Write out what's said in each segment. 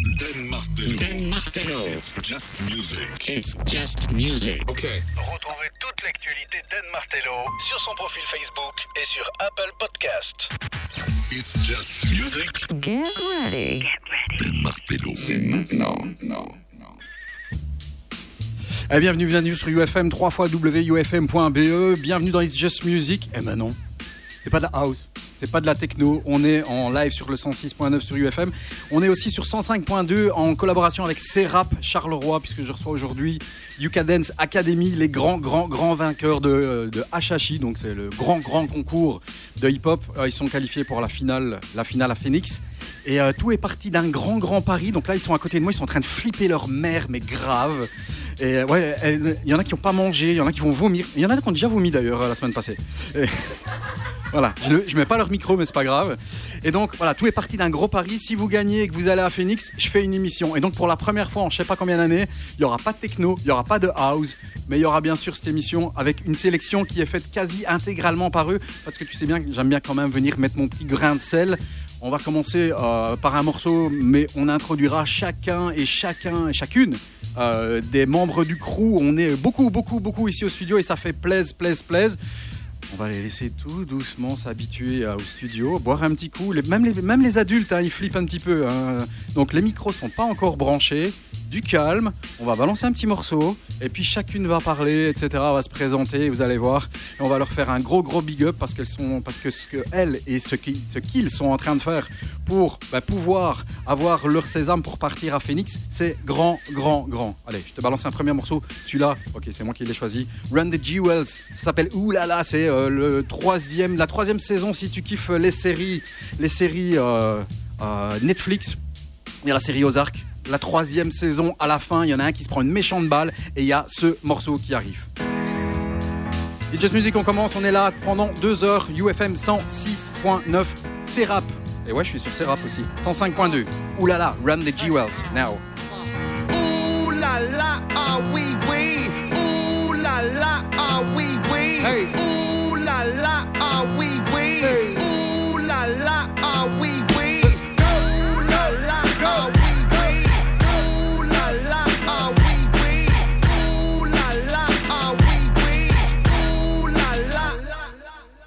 Dan Martello. Dan Martello. It's just music. It's just music. Okay. Retrouvez toute l'actualité d'Anne Martello sur son profil Facebook et sur Apple Podcast. It's just music. Get ready. Dan Martello. C'est maintenant. Eh, bienvenue, bienvenue sur UFM, 3 fois WUFM.be. Bienvenue dans It's Just Music. Eh ben non, c'est pas de la house, c'est pas de la techno. On est en live sur le 106.9 sur UFM. On est aussi sur 105.2 en collaboration avec C-Rap Charleroi, puisque je reçois aujourd'hui Yuka Academy, les grands, grands, grands vainqueurs de, de HHI. Donc c'est le grand, grand concours de hip-hop. Euh, Ils sont qualifiés pour la finale, la finale à Phoenix. Et euh, tout est parti d'un grand, grand pari. Donc là, ils sont à côté de moi, ils sont en train de flipper leur mère, mais grave. Et euh, ouais, il y en a qui n'ont pas mangé, il y en a qui vont vomir. Il y en a qui ont déjà vomi d'ailleurs euh, la semaine passée. Voilà, je, ne- mets pas leur micro, mais c'est pas grave. Et donc voilà, tout est parti d'un gros pari. Si vous gagnez et que vous allez à Phoenix, je fais une émission. Et donc pour la première fois en je sais pas combien d'années, il y aura pas de techno, il y aura pas de house, mais il y aura bien sûr cette émission avec une sélection qui est faite quasi intégralement par eux, parce que tu sais bien que j'aime bien quand même venir mettre mon petit grain de sel. On va commencer euh, par un morceau, mais on introduira chacun et chacun et chacune euh, des membres du crew. On est beaucoup, beaucoup, beaucoup ici au studio et ça fait plaise, plaise, plaise. On va les laisser tout doucement s'habituer euh, au studio, boire un petit coup. Même, les, adultes, hein, ils flippent un petit peu. hein. Donc les micros sont pas encore branchés. Du calme, on va balancer un petit morceau et puis chacune va parler, etc. va se présenter, vous allez voir. On va leur faire un gros gros big up parce qu'elles sont, parce que ce que elles et ce qu'ils, sont en train de faire pour bah, pouvoir avoir leur sésame pour partir à Phoenix, c'est grand, grand, grand. Allez, je te balance un premier morceau. Celui-là, ok, c'est moi qui l'ai choisi. Run the Jewels. Ça s'appelle là, c'est euh, le troisième, la troisième saison si tu kiffes les séries, les séries euh, euh, Netflix. Il y a la série Ozark. La troisième saison, à la fin, il y en a un qui se prend une méchante balle et il y a ce morceau qui arrive. Just Music, on commence, on est là pendant deux heures. UFM 106.9, c'est rap. Et ouais, je suis sur c'est rap aussi. 105.2. Ouh là là, Run the Jewels, now. Ooh la la, ah oui oui. Ooh la la, ah oui oui. Hey. La la, ah oui oui. Ooh la la, ah oui oui.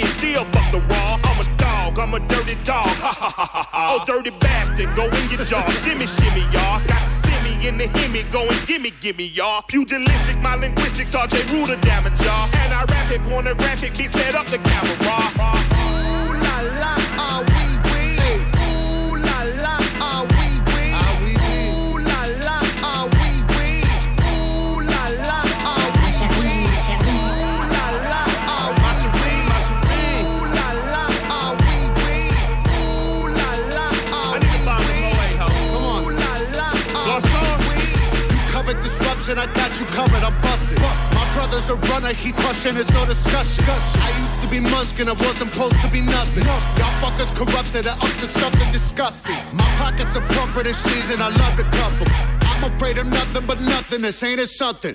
fish. Still fuck the raw. I'm a dog. I'm a dirty dog. Ha ha ha ha. Oh, dirty bastard. Go in your jaw. shimmy, shimmy, y'all. Got the simmy in the himmy. Go and gimme, gimme, y'all. Pugilistic, my linguistics. RJ Ruder damage, y'all. And I rap it pornographic. Bitch, set up the camera. Ooh la la, ah oui disruption, I got you covered, I'm busted. My brother's a runner, he crushing, there's no discussion. I used to be munchkin, I wasn't supposed to be nothing. Y'all fuckers corrupted and up to something disgusting. My pockets are plumper this season, I love the couple. I'm afraid of nothing but nothing, this ain't it something.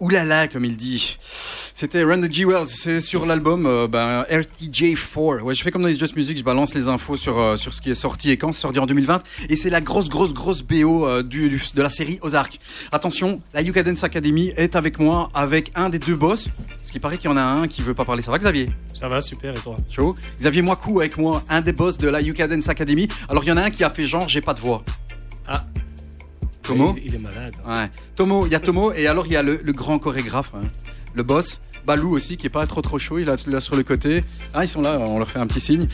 oulala, comme il dit. C'était Run the G World, c'est sur l'album euh, ben, RTJ4. Ouais, je fais comme dans It's Just Music, je balance les infos sur, euh, sur ce qui est sorti et quand c'est sorti en 2020. Et c'est la grosse, grosse, grosse BO euh, du, du- de la série Ozark. Attention, la UK Dance Academy est avec moi, avec un des deux boss. Parce qu'il paraît qu'il y en a un qui veut pas parler. Ça va, Xavier? Ça va, super, et toi? Chaud. Xavier Moicou avec moi, un des boss de la UK Dance Academy. Alors il y en a un qui a fait genre j'ai pas de voix. Ah. Tomo il, il est malade. Ouais. Tomo, il y a Tomo et alors il y a le, le grand chorégraphe, hein, le boss. Balou aussi qui est pas trop trop chaud, il est là sur le côté. Ah ils sont là, on leur fait un petit signe.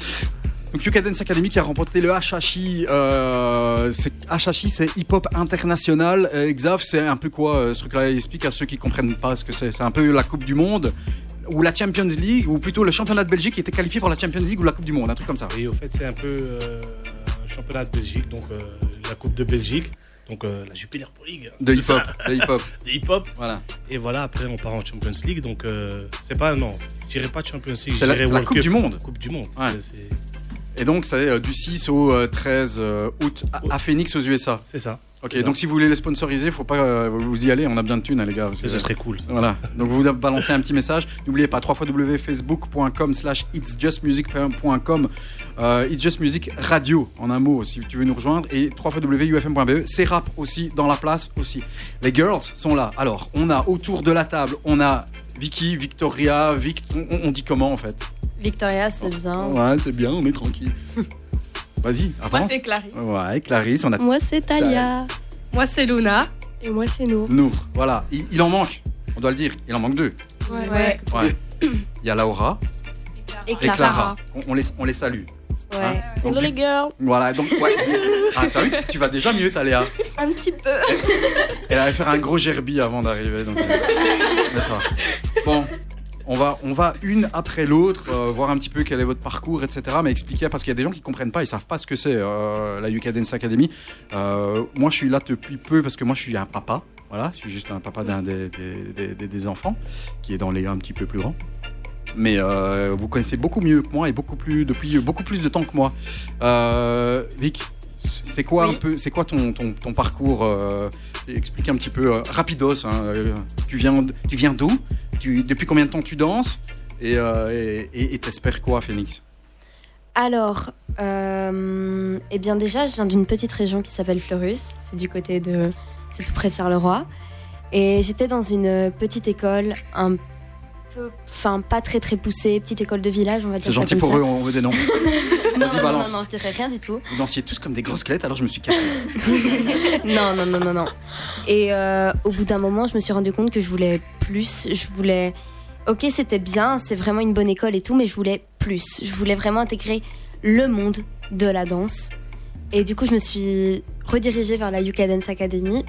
Donc UK Dance Academy qui a remporté le HHI. Euh, c'est- HHI c'est Hip Hop International. Xav c'est un peu quoi euh, ce truc-là Explique à ceux qui comprennent pas ce que c'est. C'est un peu la Coupe du Monde ou la Champions League ou plutôt le championnat de Belgique qui était qualifié pour la Champions League ou la Coupe du Monde, un truc comme ça. Et au fait, c'est un peu euh, un championnat de Belgique, donc euh, la Coupe de Belgique, donc euh, la Jupiler Pro League. De C'est hip hop, ça. de hip hop. De hip-hop. Voilà. Et voilà, après, on part en Champions League, donc euh, c'est pas, non, je dirais pas Champions League, C'est la, Coupe Cup. du Monde. Coupe du Monde. Ouais. Et donc, c'est euh, du 6 au euh, 13 euh, août à, à Phoenix aux USA. C'est ça. Ok, donc si vous voulez les sponsoriser, faut pas euh, vous y aller, on a bien de thunes, hein, les gars. parce que- ce serait cool. Voilà, donc vous balancez un petit message. N'oubliez pas, www.facebook.com slash itsjustmusic.com euh, It's Just Music Radio, en un mot, si tu veux nous rejoindre. Et www.ufm.be, c'est rap aussi, dans la place aussi. Les girls sont là. Alors, on a autour de la table, on a Vicky, Victoria, Vic... On, on dit comment en fait? Victoria, c'est bien. Ouais, c'est bien, on est tranquille. Vas-y, Moi, avance. c'est Clarisse. Ouais, Clarisse, on a Moi, c'est Talia. Moi, c'est Luna. Et moi, c'est Nour. Nour. Voilà, il, il en manque, on doit le dire, il en manque deux. Ouais. Ouais. Il y a Laura Et et Clara. Clara. On, on les, on les salue. Ouais. Hein Donc, Hello les girls. Voilà, donc ouais. Ah, t'as vu, tu vas déjà mieux, Taléa. Un petit peu. Elle allait faire un gros gerbi avant d'arriver. Donc, euh, mais ça va. Bon, on va, on va une après l'autre euh, voir un petit peu quel est votre parcours, etc. Mais expliquer, parce qu'il y a des gens qui comprennent pas, ils savent pas ce que c'est euh, la UK Dance Academy. Euh, moi, je suis là depuis peu parce que moi, je suis un papa. Voilà, je suis juste un papa d'un des, des- des- des- des enfants qui est dans les un petit peu plus grands. Mais vous connaissez beaucoup mieux que moi et beaucoup plus depuis beaucoup plus de temps que moi. Vic, c'est quoi Oui. un peu, c'est quoi ton, ton, ton parcours Explique un petit peu rapidos. hein, tu viens, tu viens d'où? Depuis combien de temps tu danses Et euh, t'espères quoi, Phoenix Alors, euh, eh bien déjà, je viens d'une petite région qui s'appelle Fleurus. C'est du côté de... C'est tout près de Charleroi. Et j'étais dans une petite école un peu... Enfin, pas très très poussée, petite école de village, on va dire C'est ça gentil comme pour ça. eux, on veut des noms. Non, Vas-y, non, non, balance. non, non, je dirais rien du tout. Vous dansiez tous comme des grosses squelettes, alors je me suis cassé. non, non, non, non, non. Et euh, au bout d'un moment, je me suis rendu compte que je voulais plus. Je voulais. Ok, c'était bien, c'est vraiment une bonne école et tout, mais je voulais plus. Je voulais vraiment intégrer le monde de la danse. Et du coup, je me suis redirigée vers la Yuka Dance Academy.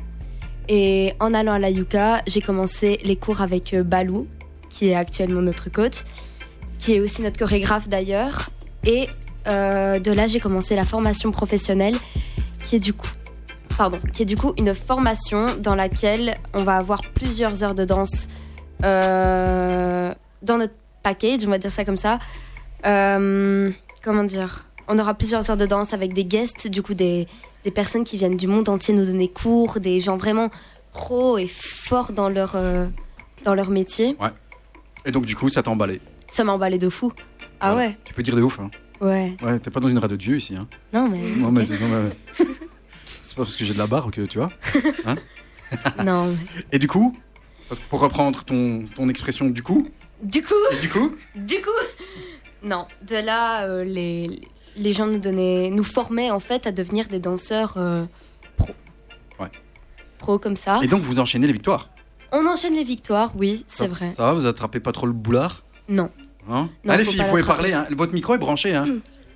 Et en allant à la Yuka, j'ai commencé les cours avec euh, Balou, qui est actuellement notre coach, qui est aussi notre chorégraphe d'ailleurs. Et euh, de là, j'ai commencé la formation professionnelle, qui est du coup pardon, qui est du coup une formation dans laquelle on va avoir plusieurs heures de danse euh, dans notre package, on va dire ça comme ça. Euh, comment dire? On aura plusieurs heures de danse avec des guests, du coup des, des personnes qui viennent du monde entier nous donner cours, des gens vraiment pros et forts dans leur, dans leur métier. Et donc, du coup, ça t'a emballé. Ça m'a emballé de fou. Ah ouais Tu peux dire de ouf. Hein. Ouais. Ouais, t'es pas dans une radio de Dieu ici. Hein. Non mais... Non, mais, non, mais- c'est pas parce que j'ai de la barre que tu vois. non. mais- Et du coup, parce que pour reprendre ton, ton expression du coup, Du coup... et du coup, Du coup, non. De là, euh, les, les gens nous donnaient, nous formaient en fait à devenir des danseurs euh, pro. Ouais. Pro comme ça. et donc vous enchaînez les victoires. On enchaîne les victoires, oui, c'est vrai. Ça va, vous attrapez pas trop le boulard Non. hein Non, Allez, faut filles, vous pouvez parler. Hein. Votre micro est branché. Hein.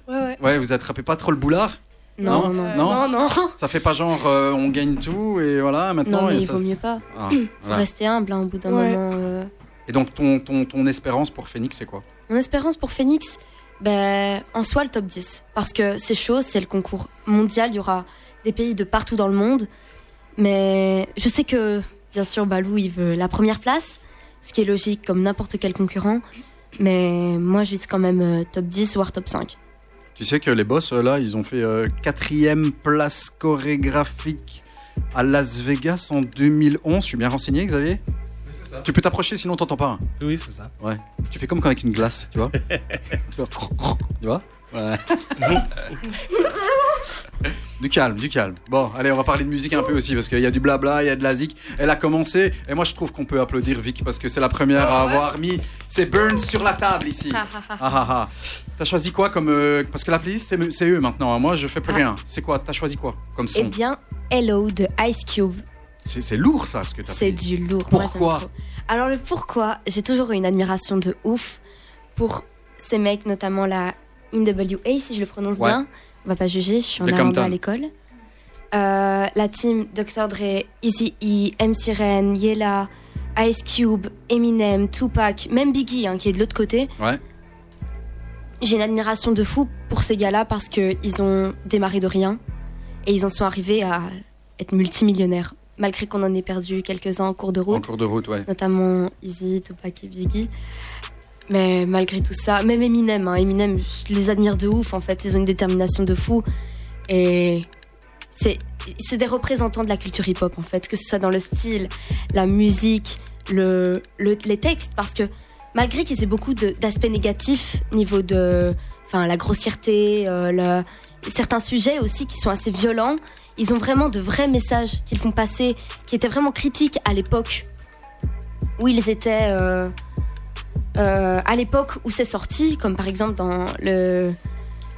Ouais, ouais. Ouais, vous attrapez pas trop le boulard Non, Non, non. non. Euh, non, non. Ça fait pas genre euh, on gagne tout et voilà maintenant. Non, mais et il ça- vaut mieux pas. Ah, Faut voilà. rester humble hein, au bout d'un Ouais. moment. euh. Et donc ton, ton, ton espérance pour Phoenix, c'est quoi? Mon espérance pour Phoenix, ben, en soi le top 10. Parce que c'est chaud, c'est le concours mondial, il y aura des pays de partout dans le monde. Mais je sais que, bien sûr, Balou, il veut la première place, ce qui est logique comme n'importe quel concurrent. Mais moi, je vise quand même euh, top 10, voire top 5. Tu sais que les boss euh, là, ils ont fait euh, quatrième place chorégraphique à Las Vegas en 2011. Je suis bien renseigné, Xavier? Ça. Tu peux t'approcher sinon t'entends pas. hein. Oui, c'est ça. Ouais. Tu fais comme avec une glace, tu vois. tu vois Tu vois? Ouais. Du calme, du calme. Bon, allez, on va parler de musique un peu aussi parce qu'il y a du blabla, il y a de la zik. Elle a commencé et moi je trouve qu'on peut applaudir Vic parce que c'est la première à avoir mis ses burns sur la table ici. Ah, ah, ah. Ah ah ah. T'as choisi quoi comme euh, parce que la playlist c'est c'est eux maintenant. hein. Moi je fais plus Ah. rien. C'est quoi T'as choisi quoi comme Eh son bien, Hello de Ice Cube. C'est c'est lourd ça ce que t'as C'est fait. du lourd. Pourquoi. Alors le pourquoi, j'ai toujours eu une admiration de ouf pour ces mecs, notamment la NWA, si je le prononce Ouais. bien. On va pas juger, je suis en De néerlandais Compton. à l'école. Euh, la team Dr. Dre, Eazy-E, MC Ren, Yella, Ice Cube, Eminem, Tupac, même Biggie hein, qui est de l'autre côté. Ouais. J'ai une admiration de fou pour ces gars-là parce qu'ils ont démarré de rien et ils en sont arrivés à être multimillionnaires, malgré qu'on en ait perdu quelques-uns en cours de En route, cours de route, ouais. notamment Easy, Tupac et Biggie. Mais malgré tout ça, même Eminem, hein, Eminem, je les admire de ouf en fait, ils ont une détermination de fou. Et c'est c'est des représentants de la culture hip-hop en fait, que ce soit dans le style, la musique, le, le- les textes, parce que malgré qu'ils aient beaucoup d'aspects négatifs niveau de, enfin la grossièreté, euh, certains sujets aussi qui sont assez violents, ils ont vraiment de vrais messages qu'ils font passer, qui étaient vraiment critiques à l'époque où ils étaient, euh, euh, à l'époque où c'est sorti, comme par exemple dans le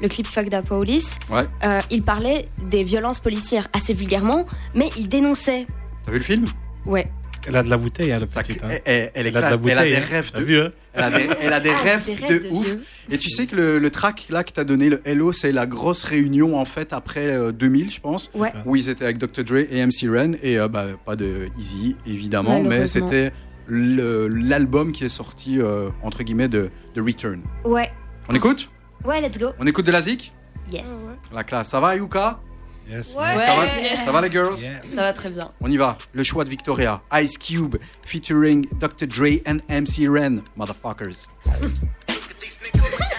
le clip Fuck the Police, Ouais. euh, il parlait des violences policières assez vulgairement, mais il dénonçait. T'as vu le film? Ouais. Elle a de la bouteille, hein, le Ça- petit. hein. elle, elle- elle est Elle a de la classe. Elle a bouteille, des hein. rêves T'as de vu, hein Elle a des, elle a des Ah, rêves des de, rêves de ouf. vieux. Et tu sais que le, le track là que t'as donné, le Hello, c'est la grosse réunion en fait après euh, 2000, je pense, Ouais. où ils étaient avec Dr. Dre et MC Ren et euh, bah, pas de Easy évidemment, mais c'était l'album qui est sorti euh, entre guillemets de, de Return. Ouais. On écoute? Ouais, let's go. On écoute de la zik? Yes. La classe. Ça va Yuka? Yes. Ouais. ça, va? Ça va les girls? Yeah. Ça va très bien. On y va. Le choix de Victoria. Ice Cube featuring Dr. Dre and MC Ren. Motherfuckers.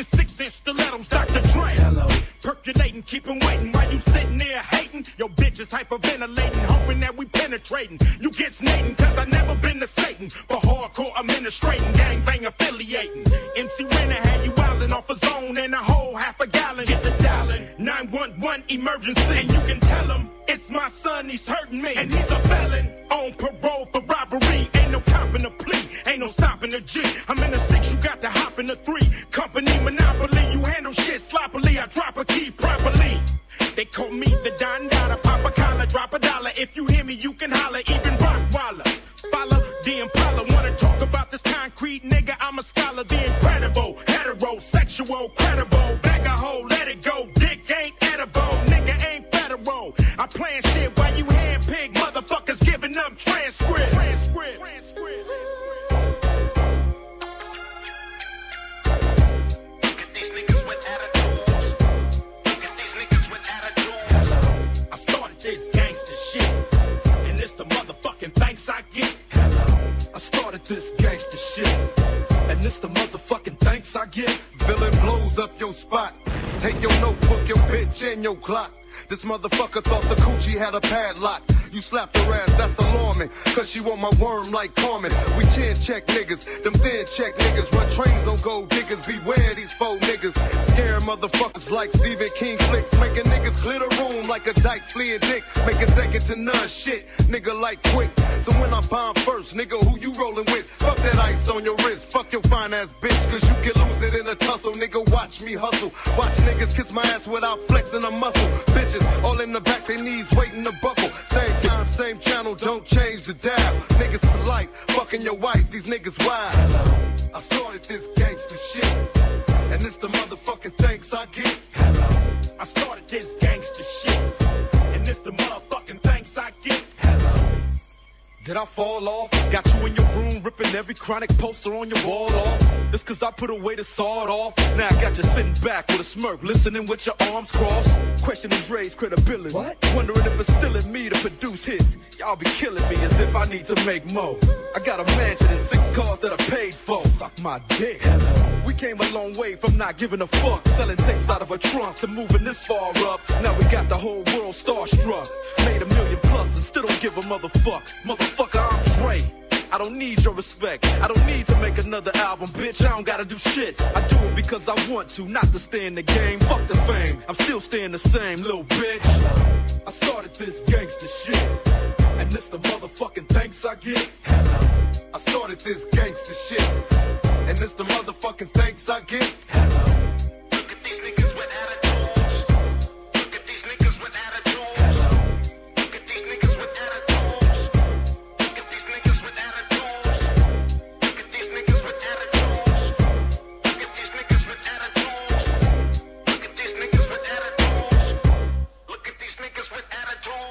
In six inch stilettos, Dr. Dre. Hello. Percolating, keep 'em waiting while you sitting there hating. Your bitch is hyperventilating, hoping that we penetrating. You get snating, cause I never been to Satan. But hardcore administrating, gangbang affiliating. MC Renner had you wildin' off a zone and a whole half a gallon. Get the dialing, 911 emergency. And you can tell him it's my son, he's hurting me. And he's a felon on parole for robbery. Ain't no copping a plea, ain't no stopping a G. I'm in the six, you got to hop in the three. Company monopoly, you handle shit sloppily. I drop a key properly. They call me the Don Dada, pop a collar, drop a dollar. If you hear me, you can holler, even rock Rockwallers. Follow the Impala, wanna talk about this concrete nigga? I'm a scholar, the incredible, heterosexual, credible. Bag a hole, let it go. Dick ain't edible, nigga ain't federal. I plan this gangster shit. And this the motherfucking thanks I get. Villain blows up your spot. Take your notebook, your bitch, and your clock. This motherfucker thought the coochie had a padlock. You slapped her ass, that's alarming. Cause she want my worm like Carmen. We chin check niggas, them thin check niggas. Run trains on gold diggers, beware these faux niggas. Scare motherfuckers like Stephen King flicks. Making niggas clear the room like a dyke fleeing dick. Make it second to none shit, nigga like quick. So when I bomb first, nigga, who you rolling with? Fuck that ice on your wrist, fuck your fine ass bitch. Cause you can lose it in a tussle, nigga. Watch me hustle. Watch niggas kiss my ass without flexing a muscle. Bitches all in the back, they knees waiting to buckle. Same time, same channel, don't change the dial. Niggas for life, fucking your wife, these niggas wild. I started this gangster shit, and it's the motherfucking thanks I get. Hello, I started this gangster I get. Did I fall off? Got you in your room ripping every chronic poster on your wall off. It's cause I put away the sawed off. Now I got you sitting back with a smirk, listening with your arms crossed. Questioning Dre's credibility. What? Wondering if it's still in me to produce hits. Y'all be killing me as if I need to make more. I got a mansion and six cars that I paid for. Suck my dick. We came a long way from not giving a fuck. Selling tapes out of a trunk to moving this far up. Now we got the whole world starstruck. Made a million plus and still don't give a motherfuck. Motherfucker, I'm Dre. I don't need your respect. I don't need to make another album, bitch. I don't gotta do shit. I do it because I want to, not to stay in the game. Fuck the fame. I'm still staying the same, little bitch. I started this gangster shit. And this the motherfucking thanks I get. Hello, I started this gangster shit. And it's the motherfucking thanks I get. Look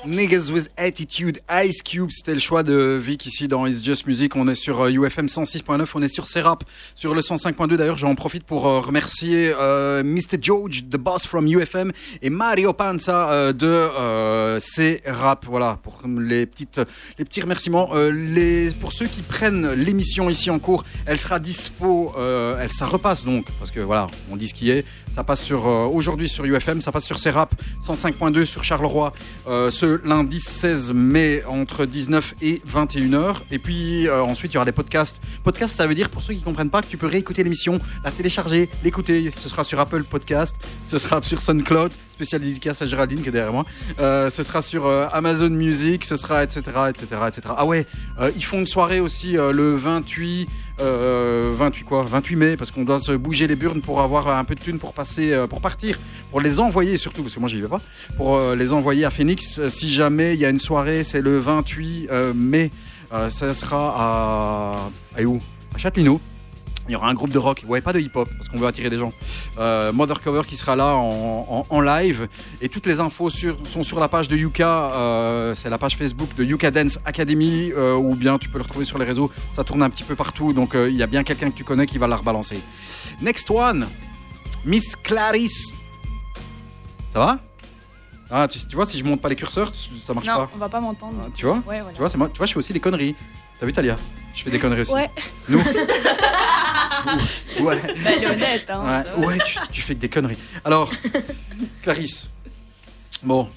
Niggas with Attitude, Ice Cube, c'était le choix de Vic ici dans It's Just Music. On est sur euh, UFM 106.9, on est sur Serap, sur le 105.2. D'ailleurs, j'en profite pour euh, remercier euh, Mr. George, the boss from UFM, et Mario Panza de euh, Serap. Voilà, pour les, petites, les petits remerciements. Les, pour ceux qui prennent l'émission ici en cours, elle sera dispo, elle, ça repasse donc, parce que voilà, on dit ce qui est. Ça passe sur aujourd'hui sur UFM, ça passe sur Serap 105.2 sur Charleroi euh, lundi 16 mai entre 19 et 21h. Et puis euh, ensuite il y aura des podcasts. Podcast ça veut dire pour ceux qui comprennent pas que tu peux réécouter l'émission, la télécharger, l'écouter. Ce sera sur Apple Podcast, ce sera sur SoundCloud, spécial dédicace à Géraldine qui est derrière moi. Euh, ce sera sur euh, Amazon Music, ce sera etc etc etc. Ah ouais, ils font une soirée aussi le 28 euh, 28 quoi 28 mai parce qu'on doit se bouger les burnes pour avoir un peu de thunes pour passer euh, pour partir pour les envoyer surtout parce que moi j'y vais pas pour euh, les envoyer à Phoenix. Euh, si jamais il y a une soirée c'est le 28 euh, mai. Euh, ça sera à à où? À Châtelineau il y aura un groupe de rock, ouais, pas de hip-hop, parce qu'on veut attirer des gens. Euh, Mother Cover qui sera là en, en- en live. Et toutes les infos sur- sont sur la page de Yuka. euh, c'est la page Facebook de Yuka Dance Academy. euh, ou bien tu peux le retrouver sur les réseaux. Ça tourne un petit peu partout. Donc euh, il y a bien quelqu'un que tu connais qui va la rebalancer. Next one, Miss Clarisse. Ça va? Ah, tu, tu vois, si je monte pas les curseurs, ça marche Non, pas. on va pas m'entendre. Ah, tu vois? Ouais, voilà. Tu vois, c'est moi. Tu vois, je fais aussi des conneries. T'as vu, Talia Je fais des conneries aussi. Ouais. Nous Ouais. Bah, elle est honnête, hein. Ouais, tu, tu fais que des conneries. Alors, Clarisse. Bon.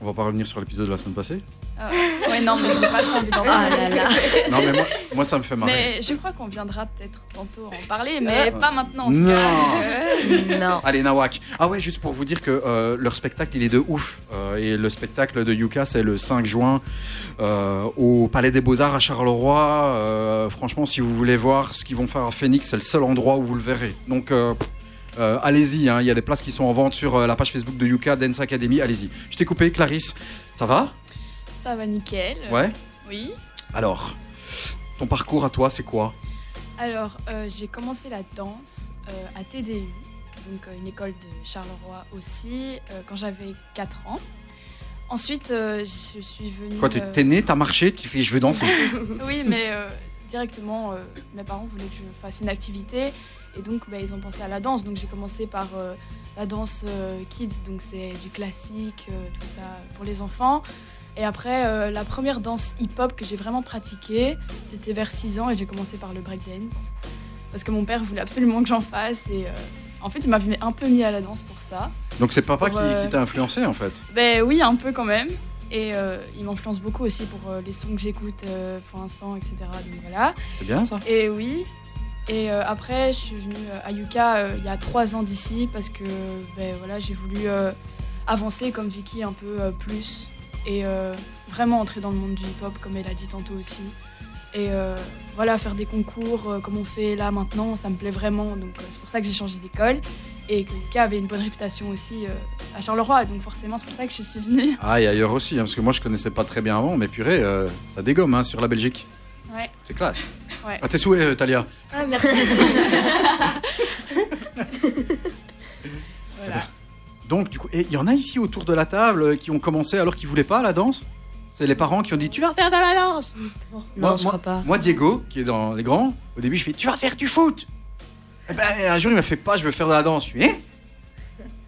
On va pas revenir sur l'épisode de la semaine passée. Ah, ouais, non, mais j'ai pas trop envie d'en Ah parler. là là. Non, mais moi, moi ça me fait marrer. Mais je crois qu'on viendra peut-être tantôt en parler, mais pas maintenant. En tout Non. cas. Euh, Non. Allez, Nawak. Ah ouais, juste pour vous dire que euh, leur spectacle, il est de ouf. Euh, et le spectacle de Yuka, c'est le 5 juin euh, au Palais des Beaux-Arts à Charleroi. Euh, franchement, si vous voulez voir ce qu'ils vont faire à Phoenix, c'est le seul endroit où vous le verrez. Donc, euh, euh, allez-y. hein. Il y a des places qui sont en vente sur euh, la page Facebook de Yuka Dance Academy. Allez-y. Je t'ai coupé, Clarisse. Ça va? Ça va nickel. Ouais. Oui. Alors, ton parcours à toi, c'est quoi? Alors, euh, j'ai commencé la danse euh, à TDU, donc euh, une école de Charleroi aussi, quand j'avais 4 ans. Ensuite, je suis venue. Quoi, t'es euh, t'es né, t'as marché, tu fais je veux danser. oui, mais directement, mes parents voulaient que je fasse une activité. Et donc, bah, ils ont pensé à la danse. Donc, j'ai commencé par la danse kids. Donc, c'est du classique, tout ça pour les enfants. Et après, euh, la première danse hip-hop que j'ai vraiment pratiquée, c'était vers 6 ans. Et j'ai commencé par le breakdance. Parce que mon père voulait absolument que j'en fasse. Et euh, en fait, il m'avait un peu mis à la danse pour ça. Donc c'est papa Pour, qui, euh, qui t'a influencé en fait? Ben oui, un peu quand même. Et il m'influence beaucoup aussi pour les sons que j'écoute pour l'instant, etc. Donc voilà. C'est bien ça Et oui. Et après, je suis venue à Yuka il y a trois ans d'ici parce que ben, voilà, j'ai voulu avancer comme Vicky un peu plus et euh, vraiment entrer dans le monde du hip-hop comme elle a dit tantôt aussi. Et euh, voilà, faire des concours euh, comme on fait là maintenant, ça me plaît vraiment. Donc c'est pour ça que j'ai changé d'école et que Yuka avait une bonne réputation aussi à Charleroi. Donc forcément, c'est pour ça que je suis venue. Ah, et ailleurs aussi, hein, parce que moi je connaissais pas très bien avant, mais purée, ça dégomme hein, sur la Belgique. Ouais. C'est classe. Ouais. À tes souhaits, Talia. Ah, merci. voilà. Donc, du coup, et il y en a ici autour de la table euh, qui ont commencé alors qu'ils voulaient pas la danse C'est les parents qui ont dit Tu vas faire de la danse Non, moi, je moi- crois pas. Moi, Diego, qui est dans les grands, au début, je fais Tu vas faire du foot Et ben, un jour, il m'a fait pas, je veux faire de la danse. Je fais Hein?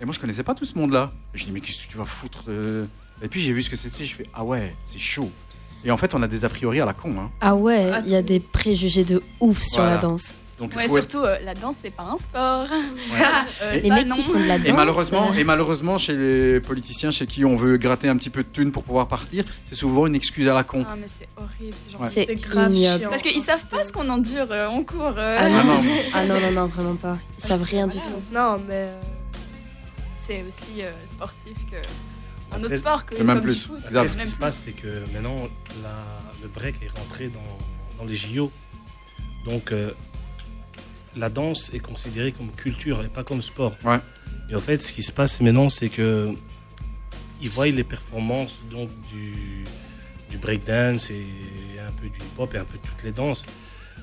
Et moi, je connaissais pas tout ce monde-là. Je dis Mais qu'est-ce que tu vas foutre euh? Et puis, j'ai vu ce que c'était, je fais Ah ouais, c'est chaud. Et en fait, on a des a priori à la con. Hein. Ah ouais, il y a des préjugés de ouf sur Voilà. la danse. Donc, Ouais, être- surtout, euh, la danse, c'est pas un sport. Euh, Et- Les ça, mecs non. qui font de la danse. Et malheureusement, euh, et malheureusement, chez les politiciens chez qui on veut gratter un petit peu de thunes pour pouvoir partir, c'est souvent une excuse à la con. Ah, mais c'est horrible, c'est Ouais. Grave chiant. Parce qu'ils savent pas ce qu'on endure euh, en cours. euh. Ah non, non. ah non, non, non, vraiment pas. Ils savent rien du tout. Non, mais euh, c'est aussi euh, sportif que un autre sport que même comme plus. du foot. Après, ce qui se passe, c'est que maintenant, la- le break est rentré dans, dans les JO. Donc, euh, la danse est considérée comme culture et pas comme sport. Ouais. Et en fait, ce qui se passe maintenant, c'est que ils voient les performances donc du, du breakdance et un peu du hip-hop et un peu toutes les danses.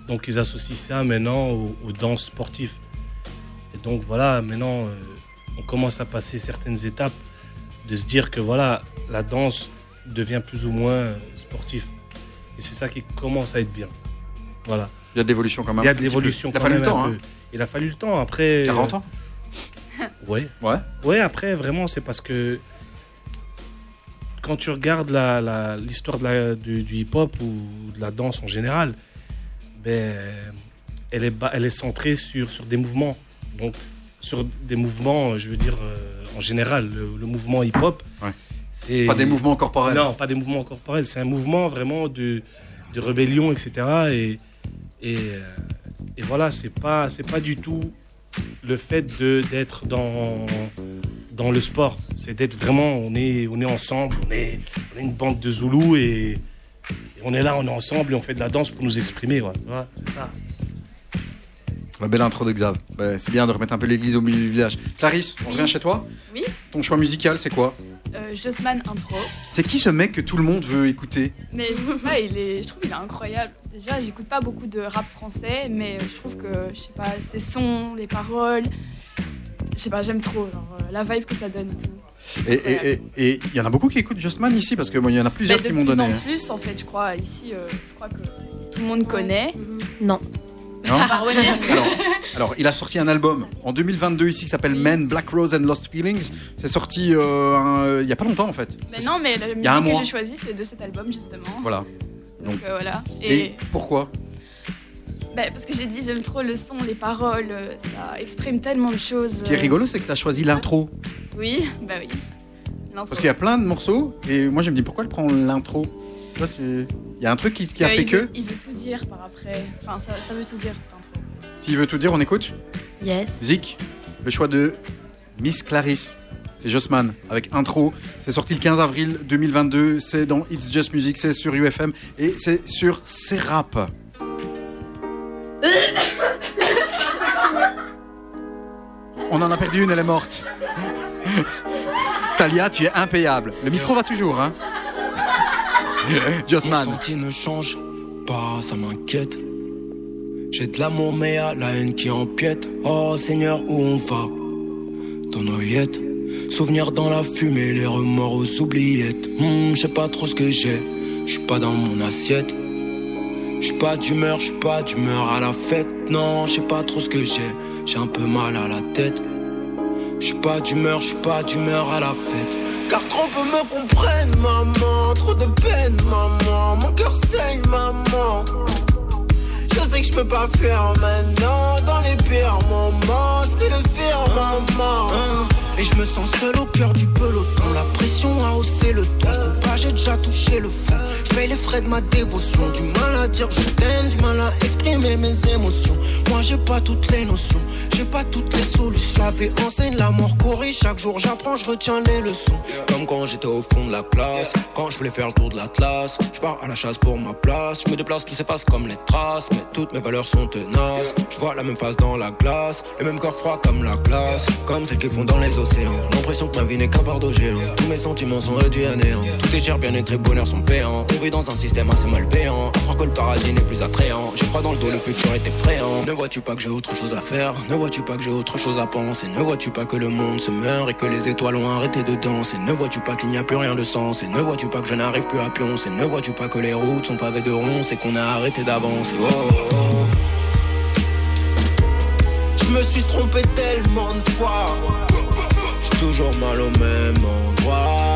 Donc, ils associent ça maintenant aux, aux danses sportives. Et donc, voilà, maintenant, euh, on commence à passer certaines étapes de se dire que voilà, la danse devient plus ou moins sportif. Et c'est ça qui commence à être bien. Voilà. Il y a de l'évolution quand même. Il y a de l'évolution Il fallu le temps. Hein. Il a fallu le temps. Après. 40 euh, ans Ouais. Ouais. Ouais, après, vraiment, c'est parce que quand tu regardes la- l'histoire la- du, du hip-hop ou de la danse en général, ben, elle, est, elle est centrée sur, sur des mouvements. Donc, sur des mouvements, je veux dire, euh, en général, le, le mouvement hip-hop. Ouais. c'est Pas des mouvements corporels. Non, pas des mouvements corporels. C'est un mouvement vraiment de, de rébellion, etc. Et, et, euh, et voilà, c'est pas, c'est pas du tout le fait de d'être dans dans le sport. C'est d'être vraiment, on est, on est ensemble, on est, on est une bande de Zoulous et, et on est là, on est ensemble et on fait de la danse pour nous exprimer. ouais. C'est ça. La belle intro de Xav. C'est bien de remettre un peu l'église au milieu du village. Clarisse, on Oui. revient chez toi Oui, Ton choix musical, c'est quoi? Euh, Jossman intro. C'est qui ce mec que tout le monde veut écouter? Mais je sais pas, il est, je trouve qu'il est incroyable. Déjà, j'écoute pas beaucoup de rap français, mais euh, je trouve que, je sais pas, ses sons, les paroles, je sais pas, j'aime trop genre, euh, la vibe que ça donne et tout. Et et- et- et il y en a beaucoup qui écoutes Justman ici parce que moi, il y en a plusieurs Mais de qui m'ont plus donné. en hein. plus, en fait, je crois, ici, euh, je crois que tout le monde connaît. Non. Non Pardonnez. alors, alors, il a sorti un album en 2022 ici qui s'appelle Men, Black Rose and Lost Feelings. C'est sorti euh, un- il y a pas longtemps en fait. Mais non, mais la musique que j'ai choisie, c'est de cet album, justement. Voilà. Donc, Donc, euh, voilà. et, Et, pourquoi? Bah, parce que j'ai dit, j'aime trop le son, les paroles, euh, ça exprime tellement de choses. Ce qui est euh, rigolo, c'est que tu as choisi l'intro. Oui, bah oui. Parce qu'il y a plein de morceaux et moi je me dis pourquoi elle prend l'intro? Il y a un truc qui, qui a fait que. veut- Il veut tout dire par après. Enfin, ça, ça veut tout dire, cette intro. S'il veut tout dire, on écoute? Yes. Zik, le choix de Miss Clarisse. C'est Jossman avec intro. C'est sorti le 15 avril 2022. C'est dans It's Just Music. C'est sur UFM et c'est sur Serap. On en a perdu une, elle est morte. Talia, tu es impayable. Le micro va toujours, hein senti ne change pas, ça m'inquiète. J'ai de l'amour, mais y'a la haine qui empiète. Oh Seigneur, où on va? Dans nos yettes. Souvenirs dans la fumée, les remords aux oubliettes. Hmm, je sais pas trop ce que j'ai, je suis pas dans mon assiette. Je suis pas d'humeur, je suis pas d'humeur à la fête. Non, je sais pas trop ce que j'ai, j'ai un peu mal à la tête. Je suis pas d'humeur, je suis pas d'humeur à la fête. Car trop peu me comprennent, maman. Trop de peine, maman. Mon cœur saigne, maman. Je sais que je peux pas faire maintenant. Dans les pires moments, je le faire, maman. Hein, Et je me sens seul au cœur du peloton. La pression a haussé le ton. J'ai déjà touché le fond. Je paye les frais de ma dévotion. Du mal à dire je t'aime, du mal à exprimer mes émotions. Moi j'ai pas toutes les notions, j'ai pas toutes les solutions. La vie enseigne, la mort corrige. Chaque jour j'apprends, je retiens les leçons. Comme quand j'étais au fond de la classe, quand je voulais faire le tour de l'Atlas. Je pars à la chasse pour ma place. Je me déplace, tout s'efface comme les traces. Mais toutes mes valeurs sont tenaces. Je vois la même face dans la glace, le même corps froid comme la glace. Comme celles qui font dans les océans. L'impression que ma vie n'est qu'un fardeau géant. Tous mes sentiments sont réduits à néant. Tout est bien-être et bonheur sont payants. On vit dans un système assez malveillant. À croire que le paradis n'est plus attrayant. J'ai froid dans le dos, le futur est effrayant. Ne vois-tu pas que j'ai autre chose à faire? Ne vois-tu pas que j'ai autre chose à penser? Ne vois-tu pas que le monde se meurt et que les étoiles ont arrêté de danser? Ne vois-tu pas qu'il n'y a plus rien de sens? Et ne vois-tu pas que je n'arrive plus à pioncer? Ne vois-tu pas que les routes sont pavées de ronces et qu'on a arrêté d'avancer? Oh, oh, oh. Je me suis trompé tellement de fois. J'ai toujours mal au même endroit.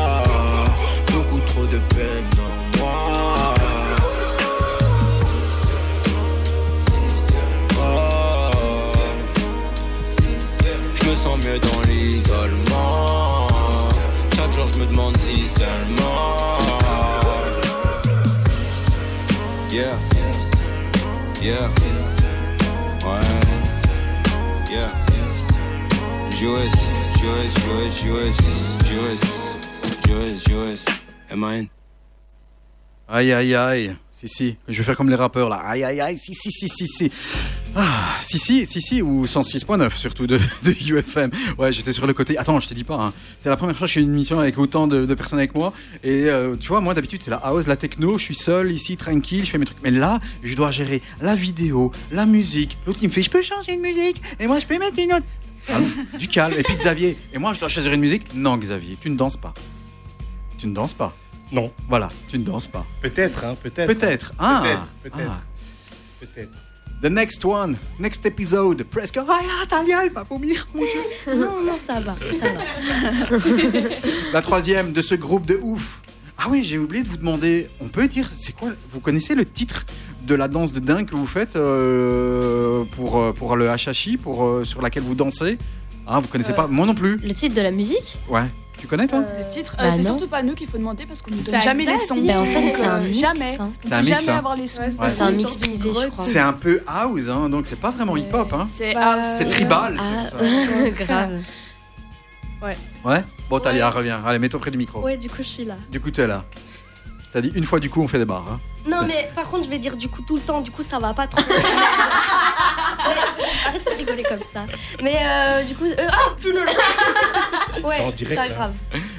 De peine en moi. Je me sens mieux dans l'isolement. Chaque jour je me demande si seulement. Yeah. Yeah. Ouais. Yeah. Joyce, Joyce, Joyce, Joyce, Joyce, Joyce, Joyce. In? Aïe, aïe, aïe. Si, si. Je vais faire comme les rappeurs, là. Aïe, aïe, aïe. Si, si, si, si, si. Ah, si, si, si, si. Ou 106.9, surtout de, UFM. Ouais, j'étais sur le côté. Attends, je te dis pas. hein. C'est la première fois que je fais une émission avec autant de, personnes avec moi. Et euh, tu vois, moi, d'habitude, c'est la house, la techno. Je suis seul ici, tranquille. Je fais mes trucs. Mais là, je dois gérer la vidéo, la musique. L'autre, il me fait Je peux changer de musique. Et moi, je peux mettre une autre. Ah du calme. Et puis Xavier. Et moi, je dois choisir une musique. Non, Xavier, tu ne danses pas. Tu ne danses pas. Non. Voilà, tu ne danses pas. Peut-être, hein, peut-être. Peut-être. Ah, Peut-être, peut-être. ah. Peut-être. The next one, next episode, presque. Ah, ah, ta gueule, pas vomir, mon Dieu. Non, non, ça va, ça va. La troisième de ce groupe de ouf. Ah oui, j'ai oublié de vous demander. On peut dire, c'est quoi Vous connaissez le titre de la danse de dingue que vous faites euh, pour, euh, pour le hachachi, pour, euh, sur laquelle vous dansez? Ah, vous connaissez Euh, pas? Moi non plus. Le titre de la musique? Ouais. Tu connais toi Le titre, Bah euh, c'est non. surtout pas nous qu'il faut demander parce qu'on nous C'est donne jamais les sons. Ben, en fait, c'est un euh, mix, Jamais. hein. On C'est un peut mix, jamais hein. avoir les sons. Ouais, Ouais. C'est un mix privé, je crois. C'est un peu house, hein, donc c'est pas vraiment hip-hop. Hein. C'est Bah, house. C'est tribal. Ah, c'est grave. Ouais Bon, Talia, reviens. Allez, mets-toi près du micro. Ouais, du coup, je suis là. Du coup, t'es là. T'as dit une fois du coup, on fait des bars. Hein. Non, mais par contre, je vais dire du coup tout le temps, du coup, ça va pas trop. Arrête de rigoler comme ça. Mais euh, du coup. euh, ah, punaise. Ouais, En direct, pas là. grave.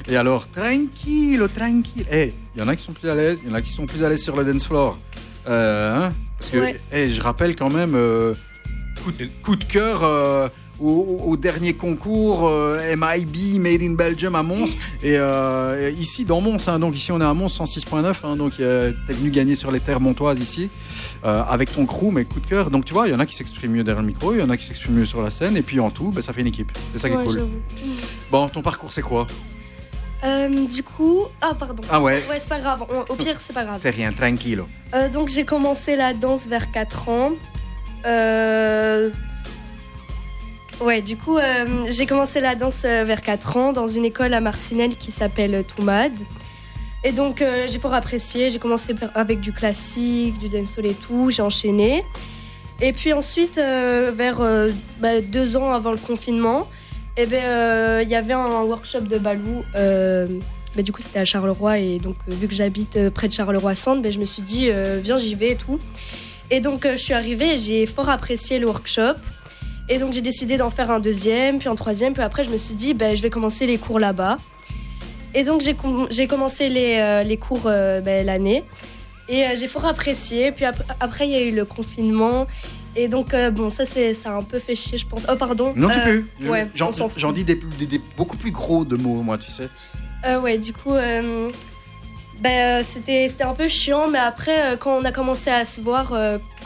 Et alors, tranquille, tranquille. Eh, il y en a qui sont plus à l'aise, il y en a qui sont plus à l'aise sur le dance floor. Euh, hein, parce que, Ouais. eh, je rappelle quand même, euh, coup, de, coup de cœur euh, au, dernier concours euh, MIB Made in Belgium à Mons. et euh, ici, dans Mons, hein, donc ici on est à Mons 106.9, hein, donc euh, t'es venu gagner sur les terres montoises ici, euh, avec ton crew, mais coup de cœur. Donc tu vois, il y en a qui s'expriment mieux derrière le micro, il y en a qui s'expriment mieux sur la scène, et puis en tout, bah, ça fait une équipe. C'est ça qui est cool. Bon, ton parcours c'est quoi? Du coup. Ah, pardon. Ah ouais Ouais, c'est pas grave. Au pire, c'est pas grave. C'est rien, tranquille. Euh, donc j'ai commencé la danse vers 4 ans. Euh, Ouais, du coup, euh, j'ai commencé la danse euh, vers 4 ans dans une école à Marcinelle qui s'appelle Toumad. Et donc euh, j'ai fort apprécié, j'ai commencé avec du classique, du dancehall et tout, j'ai enchaîné. Et puis ensuite, euh, vers euh, bah, deux ans avant le confinement, eh ben, euh, il y avait un workshop de Balou. euh, bah, du coup, c'était à Charleroi. Et donc, euh, vu que j'habite euh, près de Charleroi-Centre, ben, je me suis dit, euh, viens, j'y vais et tout. Et donc, euh, je suis arrivée et j'ai fort apprécié le workshop. Et donc, j'ai décidé d'en faire un deuxième, puis un troisième. Puis après, je me suis dit, ben, je vais commencer les cours là-bas. Et donc, j'ai com- j'ai commencé les, euh, les cours euh, ben, l'année. Et euh, j'ai fort apprécié. Puis ap- après, il y a eu le confinement. Et donc, bon, ça, c'est ça a un peu fait chier, je pense. Oh, pardon. Non, tu peux. Je- ouais, J'en dis des, des- des beaucoup plus gros de mots, moi, tu sais. Ouais, du coup, ben, c'était c'était un peu chiant, mais après, quand on a commencé à se voir,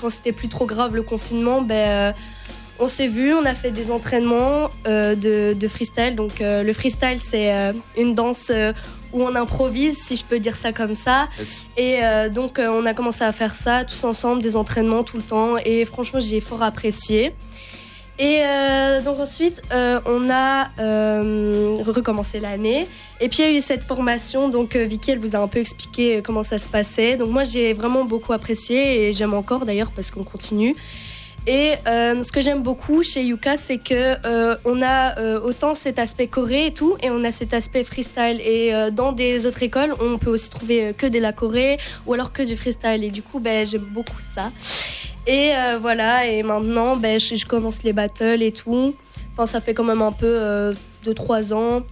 quand c'était plus trop grave le confinement, ben, on s'est vu, on a fait des entraînements euh, de, de freestyle. Donc, euh, le freestyle, c'est euh, une danse où on improvise, si je peux dire ça comme ça. Et donc, on a commencé à faire ça tous ensemble, des entraînements tout le temps. Et franchement, j'ai fort apprécié. Et donc ensuite, on a recommencé l'année. Et puis il y a eu cette formation. Donc Vicky, elle vous a un peu expliqué comment ça se passait. Donc moi, j'ai vraiment beaucoup apprécié et j'aime encore d'ailleurs parce qu'on continue. Et euh, ce que j'aime beaucoup chez Yuka, c'est que euh, on a euh, autant cet aspect choré et tout, et on a cet aspect freestyle. Et euh, dans des autres écoles, on peut aussi trouver que de la choré ou alors que du freestyle. Et du coup, ben, j'aime beaucoup ça. Et voilà, et maintenant, ben, je, commence les battles et tout. Enfin, ça fait quand même un peu 2-3 ans.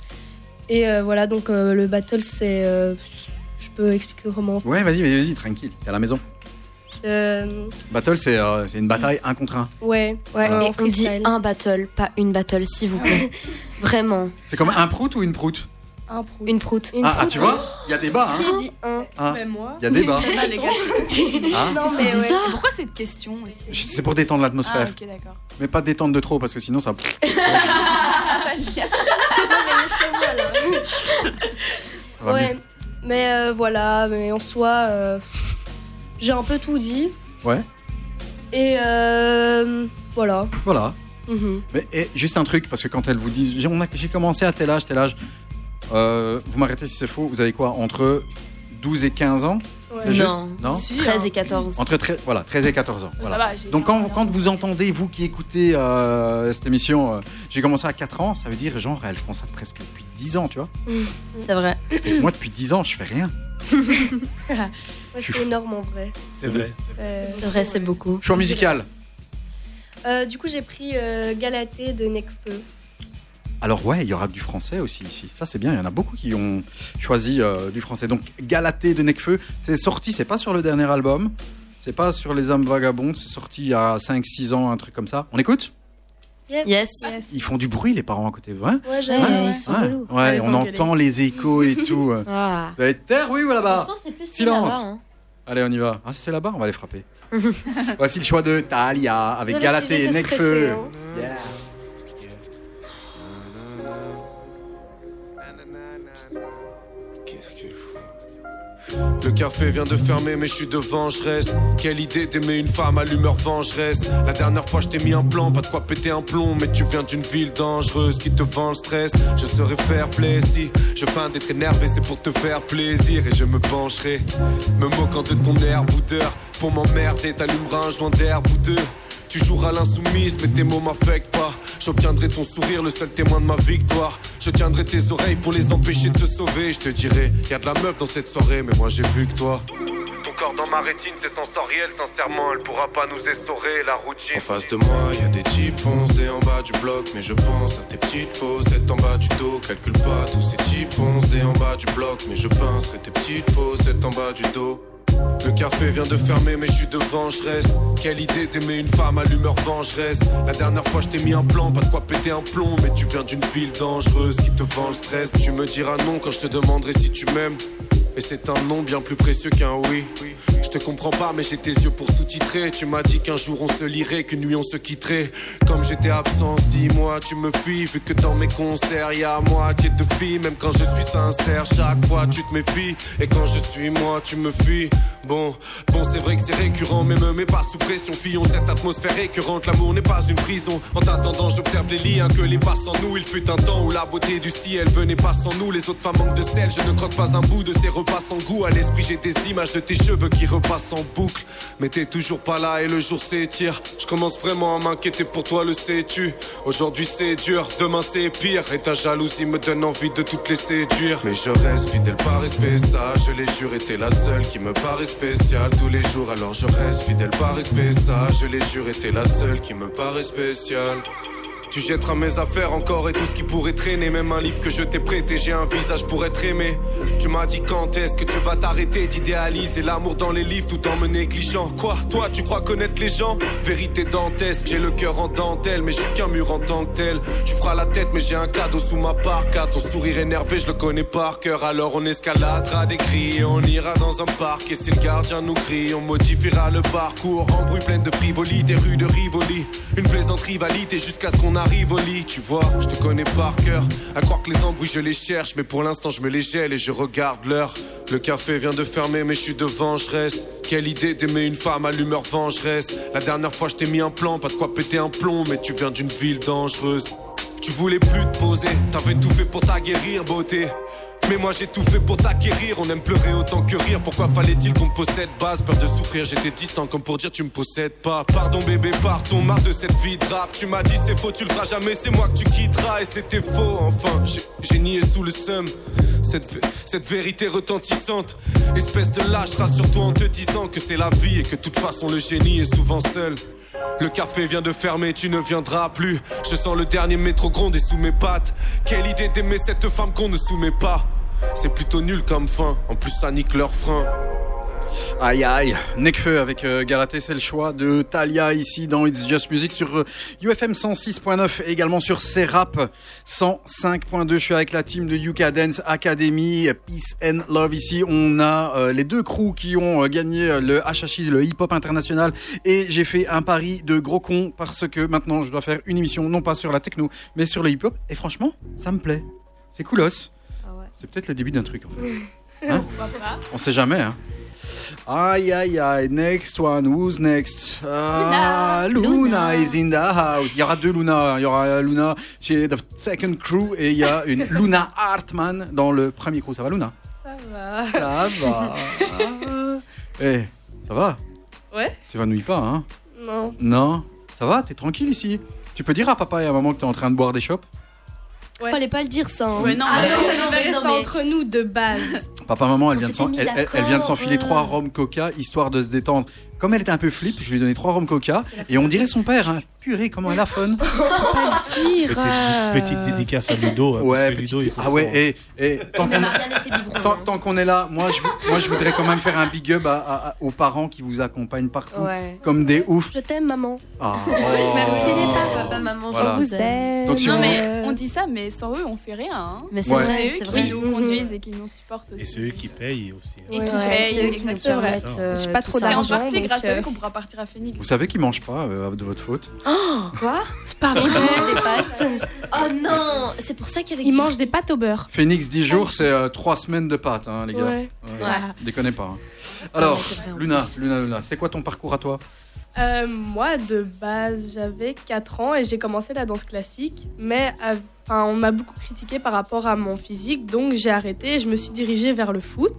Et voilà, donc le battle, c'est. je peux expliquer comment. Ouais, vas-y, vas-y, tranquille, t'es à la maison. Euh, Battle, c'est euh, c'est une bataille un contre un. ouais. Ouais, Euh, et on dit un battle, pas une battle, s'il vous plaît. Vraiment. C'est comme un prout ou une prout Un prout. Une prout. Une ah, ah, tu vois, il y a débat. Hein. dit un Ah, moi. Il y a débat. Ah, les gars. Hein Non, C'est mais ouais. bizarre. Pourquoi cette question aussi C'est pour détendre Ah, l'atmosphère. ok, d'accord. Mais pas détendre de trop parce que sinon ça. ça va Ouais. mieux. Mais euh, voilà, mais en soi, euh, j'ai un peu tout dit. Ouais, Et euh, voilà. voilà. Mhm. Mais et, juste un truc, parce que quand elles vous disent j'ai commencé à tel âge, tel âge, euh, vous m'arrêtez si c'est faux, vous avez quoi Entre 12 et 15 ans? Ouais. Non. Non? Si, 13 hein. et 14. Entre tre- voilà, 13 et 14 ans. Voilà. va, Donc quand, 15 ans. quand vous entendez, vous qui écoutez euh, cette émission, euh, j'ai commencé à 4 ans, ça veut dire genre elles font ça presque depuis 10 ans, tu vois? C'est vrai. Et moi depuis 10 ans, je fais rien. Ouais, c'est énorme en vrai. C'est vrai. Euh, C'est vrai, c'est beaucoup. Choix musical. euh, du coup, j'ai pris euh, Galatée de Necfeu. Alors ouais, il y aura du français aussi ici. Ça c'est bien, il y en a beaucoup qui ont choisi euh, du français. Donc Galaté de Necfeu, c'est sorti, c'est pas sur le dernier album, c'est pas sur Les âmes vagabondes, c'est sorti il y a 5-6 ans, un truc comme ça. On écoute? Yes. Yes. Ils font du bruit les parents à côté, hein Ouais, j'aime. Ouais, ouais. ils sont Ouais, relous. ouais, ils on entend les échos et tout. Ah. Vous allez être terre, oui ou là-bas? C'est plus Silence. là-bas, hein. Allez, on y va. Ah, si c'est là-bas, on va les frapper. Voici le choix de Talia avec Désolée si Galaté et Necfeu. Yeah. Le café vient de fermer, mais je suis devant, je reste. Quelle idée d'aimer une femme à l'humeur vengeresse. La dernière fois, je t'ai mis un plan, pas de quoi péter un plomb. Mais tu viens d'une ville dangereuse qui te vend le stress. Je serai fair play si je feins d'être énervé, c'est pour te faire plaisir. Et je me pencherai, me moquant de ton air boudeur. Pour m'emmerder, t'allumeras un joint d'herbe ou deux. Tu joueras l'insoumise, mais tes mots m'affectent pas. J'obtiendrai ton sourire, le seul témoin de ma victoire. Je tiendrai tes oreilles pour les empêcher de se sauver. Je te dirai, y a de la meuf dans cette soirée, mais moi j'ai vu que toi. Ton corps dans ma rétine, c'est sensoriel, sincèrement, elle pourra pas nous essorer la routine. En face de moi, y a des types foncés en bas du bloc, mais je pense à tes petites faussettes en bas du dos. Calcule pas tous ces types foncés en bas du bloc, mais je penserai tes petites faussettes en bas du dos. Le café vient de fermer, mais je suis devant, je. Quelle idée d'aimer une femme à l'humeur vengeresse. La dernière fois, je t'ai mis un plan, pas de quoi péter un plomb. Mais tu viens d'une ville dangereuse qui te vend le stress. Tu me diras non quand je te demanderai si tu m'aimes. Et c'est un nom bien plus précieux qu'un oui. Je te comprends pas, mais j'ai tes yeux pour sous-titrer. Tu m'as dit qu'un jour on se lirait, qu'une nuit on se quitterait. Comme j'étais absent six mois, tu me fuis. Vu que dans mes concerts, y a moitié de filles. Même quand je suis sincère, chaque fois tu te méfies. Et quand je suis moi, tu me fuis. Bon, bon, c'est vrai que c'est récurrent, mais me mets pas sous pression. Fillon, cette atmosphère récurrente, l'amour n'est pas une prison. En t'attendant, j'observe les liens que les passent en nous. Il fut un temps où la beauté du ciel venait pas sans nous. Les autres femmes manquent de sel, je ne croque pas un bout de ces repas sans goût. À l'esprit, j'ai des images de tes cheveux qui repassent en boucle. Mais t'es toujours pas là et le jour s'étire. Je commence vraiment à m'inquiéter pour toi, le sais-tu? Aujourd'hui c'est dur, demain c'est pire. Et ta jalousie me donne envie de toutes les séduire. Mais je reste fidèle par respect, ça, je l'ai juré, t'es la seule qui me paraît spéciale tous les jours. Alors je reste fidèle par respect, ça, je l'ai juré, t'es la seule qui me paraît spéciale. Tu jetteras mes affaires encore et tout ce qui pourrait traîner. Même un livre que je t'ai prêté, j'ai un visage pour être aimé. Tu m'as dit quand est-ce que tu vas t'arrêter d'idéaliser l'amour dans les livres tout en me négligeant. Quoi, toi, tu crois connaître les gens? Vérité dantesque, j'ai le cœur en dentelle, mais je suis qu'un mur en tant que tel. Tu feras la tête, mais j'ai un cadeau sous ma parka. Ton sourire énervé, je le connais par cœur. Alors on escaladera des cris, on ira dans un parc. Et si le gardien nous crie, on modifiera le parcours. En bruit plein de frivolité, rue de Rivoli. Une plaisante rivalité jusqu'à ce qu'on arrive au lit. Tu vois, je te connais par cœur. À croire que les embrouilles, je les cherche. Mais pour l'instant, je me les gèle et je regarde l'heure. Le café vient de fermer, mais je suis devant, je. Quelle idée d'aimer une femme à l'humeur vengeresse. La dernière fois, je t'ai mis un plan, pas de quoi péter un plomb. Mais tu viens d'une ville dangereuse. Tu voulais plus te poser, t'avais tout fait pour t'aguerrir, beauté. Mais moi j'ai tout fait pour t'acquérir, on aime pleurer autant que rire. Pourquoi fallait-il qu'on me possède? Base Peur de souffrir, j'étais distant comme pour dire tu me possèdes pas. Pardon bébé, partons, marre de cette vie de rap. Tu m'as dit c'est faux, tu le feras jamais, c'est moi que tu quitteras. Et c'était faux, enfin, j'ai- nié sous le seum. Cette, cette vérité retentissante, espèce de lâche, rassure-toi en te disant que c'est la vie et que de toute façon le génie est souvent seul. Le café vient de fermer, tu ne viendras plus. Je sens le dernier métro gronder sous mes pattes. Quelle idée d'aimer cette femme qu'on ne soumet pas. C'est plutôt nul comme fin, en plus ça nique leur frein. Aïe aïe, Necfeu avec euh, Galatée, c'est le choix de Talia ici dans It's Just Music sur euh, UFM 106.9 et également sur Serap 105.2. Je suis avec la team de Yuka Dance Academy, Peace and Love ici. On a euh, les deux crews qui ont euh, gagné le HHI, le hip hop international et j'ai fait un pari de gros con parce que maintenant je dois faire une émission non pas sur la techno mais sur le hip hop et franchement ça me plaît. C'est coolos. C'est peut-être le début d'un truc en fait. Hein On sait jamais, hein. Aïe aïe aïe, next one, who's next? Ah, Luna. Luna. is in the house. Il y aura deux Luna. Il y aura Luna chez The Second Crew et il y a une Luna Hartman dans le premier crew. Ça va, Luna? Ça va. Ça va. Eh, ça va? Ouais Tu vas pas, hein? Non. Non? Ça va? T'es tranquille ici? Tu peux dire à papa et à maman que t'es en train de boire des chopes? Ouais. Fallait pas le dire ça. hein. Ouais, non, Ah mais non, ça non, devait mais rester non, mais- entre nous de base. Papa, maman, elle vient de s'était s'en- mis elle, elle- elle vient de s'enfiler d'accord, trois euh. rhum coca histoire de se détendre. Comme elle était un peu flip, je lui ai donné trois rhum coca et on dirait son père. Hein. Purée, comment elle a fun. Pas dire. euh. Petite, petite dédicace à Ludo. hein, Ouais, parce que petit- Ludo, il ah ouais, et, et tant qu'on est là, moi je, vou- moi je voudrais quand même faire un big up à- à- à- aux parents qui vous accompagnent partout, Ouais. comme des oufs. Je t'aime, maman. Ah, Merci, oh. papa, maman, Voilà. je vous aime. Donc, si non, on- mais on dit ça, mais sans eux, on fait rien. hein. Mais c'est Ouais. vrai, C'est c'est eux vrai. qui nous conduisent et qui nous supportent aussi. Et c'est eux qui payent aussi. hein. Et qui payent, c'est eux qui nous exactement. Ça. euh, J'ai pas trop ça. C'est en d'argent, partie grâce à euh, eux qu'on pourra partir à Phoenix. Vous savez qu'ils mangent pas euh, de votre faute Quoi C'est pas vrai. des pâtes. Oh non, c'est pour ça qu'avec Ils du- mangent des pâtes au beurre. Phoenix 10 jours, c'est euh, 3 semaines de pâtes, hein, les gars. Ouais. Ouais. Déconnez pas. hein. Alors, vrai, Luna, Luna, Luna, c'est quoi ton parcours à toi Euh, moi, de base, j'avais 4 ans et j'ai commencé la danse classique, mais euh, enfin, on m'a beaucoup critiqué par rapport à mon physique, donc j'ai arrêté et je me suis dirigée vers le foot.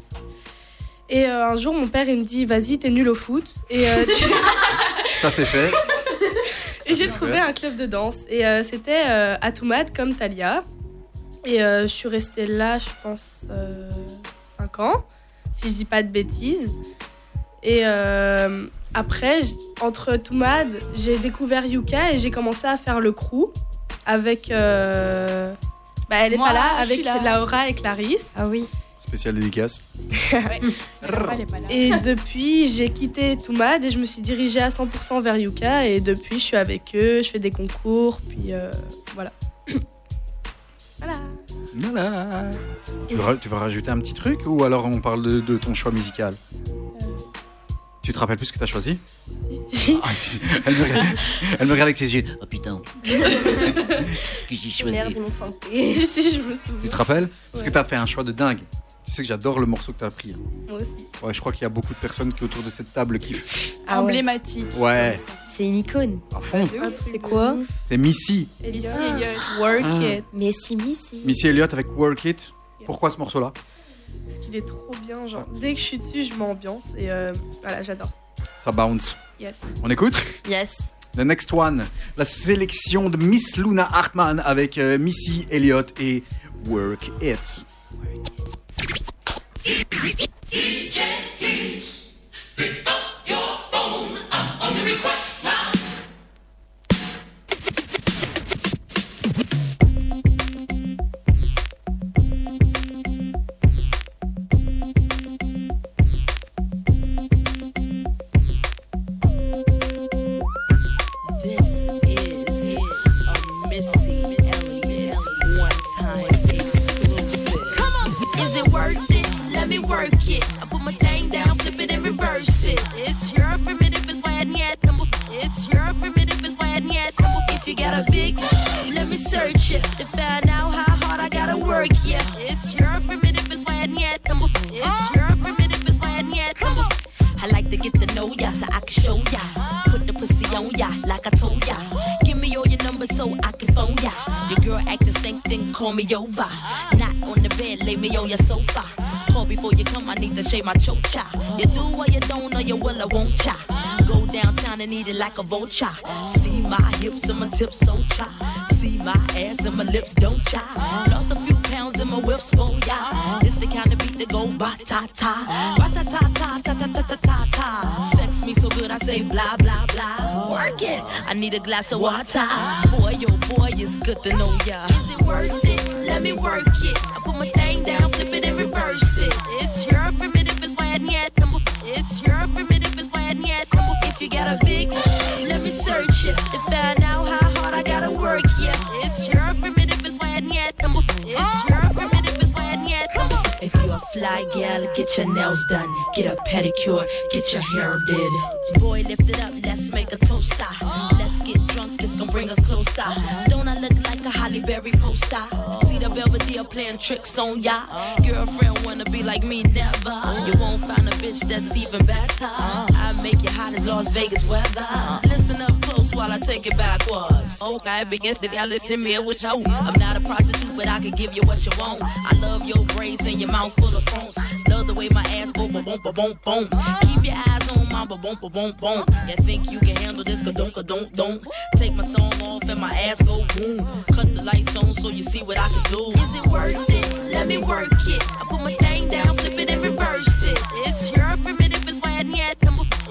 Et euh, un jour, mon père, il me dit, vas-y, t'es nul au foot. Et, euh, tu- Ça c'est fait. Et j'ai trouvé un club de danse. Et euh, c'était euh, à Toumad, comme Talia. Et euh, je suis restée là, je pense, 5 ans, si je dis pas de bêtises. Et euh, après, entre Toumad, j'ai découvert Yuka et j'ai commencé à faire le crew avec. euh, Bah, elle est Moi, pas là, avec là. Laura et Clarisse. Ah oui. Spécial dédicace. Et depuis, j'ai quitté Toumad et je me suis dirigée à 100% vers Yuka. Et depuis, je suis avec eux, je fais des concours, puis euh, voilà. voilà. Voilà. Tu, veux tu rajouter un petit truc ou alors on parle de, de ton choix musical? Tu te rappelles plus ce que tu as choisi Ah, si. elle, me regarde, elle me regarde avec ses yeux. Oh putain. Qu'est-ce que j'ai choisi Merde, ils m'ont fanté. si, je me Tu te rappelles? Parce que Ouais. tu as fait un choix de dingue. Tu sais que j'adore le morceau que tu as pris. hein. Moi aussi. Ouais, je crois qu'il y a beaucoup de personnes qui autour de cette table kiffent. Ah. Emblématique. Ouais, C'est une icône. à fond. C'est quoi? C'est Missy. Ellie, Elliot. Work Ah. It. Mais si, Missy. Missy Elliott avec Work It. Pourquoi ce morceau-là? Parce qu'il est trop bien, genre. Dès que je suis dessus, je m'ambiance. Et euh, voilà, j'adore. Ça bounce. Yes. On écoute? Yes. The next one, la sélection de Miss Luna Hartman avec euh, Missy Elliott et Work It. DJ please pick up your phone. I'm on the request. You got a big, let me search it to find out how hard I gotta work. Yeah, it's your primitive is need number. It's your primitive is I need number. I like to get to know ya so I can show ya. Put the pussy on ya like I told ya. Give me all your numbers so I can phone ya. Your girl acting stink, then call me over. Not on the bed, lay me on your sofa. Call before you come, I need to shave my chocha. You do or you don't, or you will, I won't cha. Go downtown and eat it like a vulture. See my hips and my tips so cha. See my ass and my lips don't cha. Lost a few pounds in my whips for ya. This the kind of beat that go ba ta ta. Ba ta ta ta ta ta ta ta ta ta. Sex me so good I say blah blah blah. Work it. I need a glass of water. Boy, yo boy, it's good to know ya. Is it worth it? Let me work it. I put my thing down, flip it and it. It's your primitive is why yet. It's your primitive is why yet. If you got a big, let me search it to find out how hard I gotta work. Yeah, it's your primitive is why yet. It's your primitive is why yet. If you're a fly gal, get your nails done, get a pedicure, get your hair did. Boy, lift it up, let's make a toast. Let's get this gon' bring us closer. Don't I look like a Holly Berry poster? See the Belvedere playing tricks on ya. Girlfriend wanna be like me, never. You won't find a bitch that's even better. I make you hot as Las Vegas weather. Listen up close while I take it backwards. Okay, begins to y'all listen me with you. I'm not a prostitute, but I can give you what you want. I love your braids and your mouth full of phones. Love the way my ass go boom boom boom boom. Keep your eyes on my boom boom boom boom. You think you can handle this? Ka don't don't don't. Take my thumb off and my ass go boom. Cut the lights on so you see what I can do. Is it worth it? Let me work it. I put my thing down, flip it and reverse it. It's your primitive, it's why yet.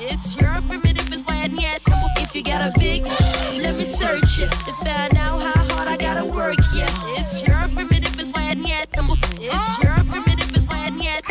It's your primitive, it's why yet. If you got a big, let me search it to find out how hard I gotta work. Yeah, it's your primitive, it's why yet. It's your primitive, it's why yet.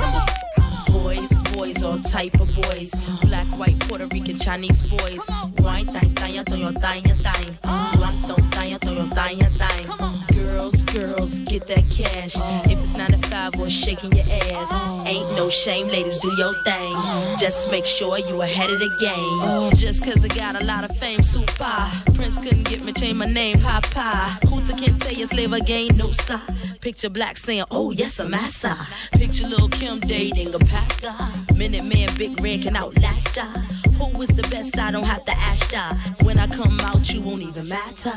Boys, boys, all type of boys. Black, white, Puerto Rican, Chinese boys. Wine, thang, thang, thang, thang, thang. Black, thang, thang, thang, thang. Girls, girls, get that cash. If it's 9 to 5 we're shaking your ass. Ain't no shame, ladies, do your thing. Just make sure you ahead of the game. Just cause I got a lot of fame, super. Prince couldn't get me, change my name, Papa. Hooter can't tell you slave again, no sir. Picture black saying, oh yes, I'm massa. Picture little Kim dating a pastor. Minute man, Big Red can outlast ya. Who is the best? I don't have to ask ya. When I come out, you won't even matter.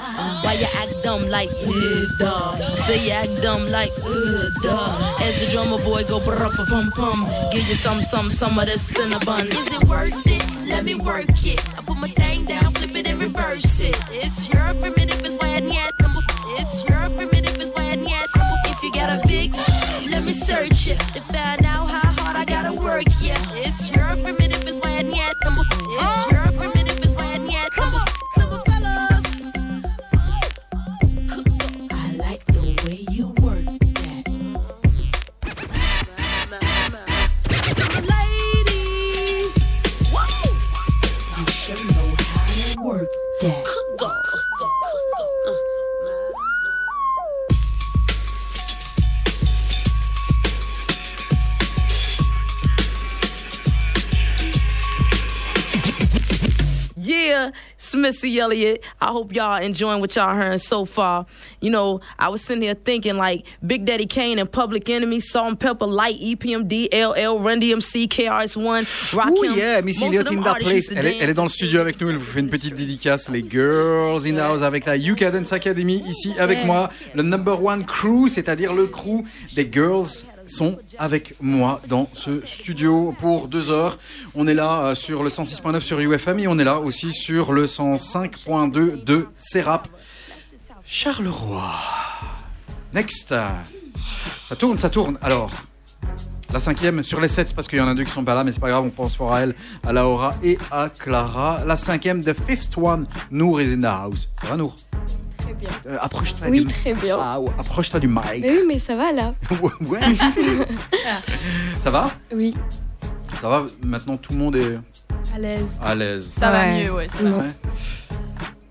Why you act dumb like, uh, duh. Say you act dumb like, uh, duh. As the drummer boy go brr pum pum. Give you some, some, some of this cinnabon. Is it worth it? Let me work it. I put my thing down, flip it and reverse it. It's your primitive, it's why yet. It's your primitive, it's why yet. If you got a big, let me search it to find Missy Elliott. I hope y'all enjoying what y'all hearing so far. You know, I was sitting here thinking like Big Daddy Kane and Public Enemy, Salt and Pepper, Light, EPMD, LL, Run DMC, KRS-One, Rakim. Oh yeah, Missy Elliott in that place. Elle est, elle est dans le studio avec nous. Elle vous fait une petite dédicace. Les Girls in the House avec la UK Dance Academy ici avec moi. Le number one crew, c'est-à-dire le crew des Girls sont avec moi dans ce studio pour deux heures. On est là euh, sur le 106.9 sur UFM et on est là aussi sur le 105.2 de Serap. Charleroi. Next. Ça tourne, ça tourne. Alors, la cinquième sur les sept, parce qu'il y en a deux qui sont pas là, mais c'est pas grave, on pense fort à elle, à Laura et à Clara. La cinquième, The Fifth One, Nour is in the house. Ça va, Nour? Très bien. Euh, Approche-toi Oui, du... très bien. Ah, ouais, approche-toi du mic. Mais oui, mais ça va là. ouais. Ça va Oui. Ça va Maintenant, tout le monde est À l'aise. à l'aise. Ça va mieux, ouais, ça va. Ouais.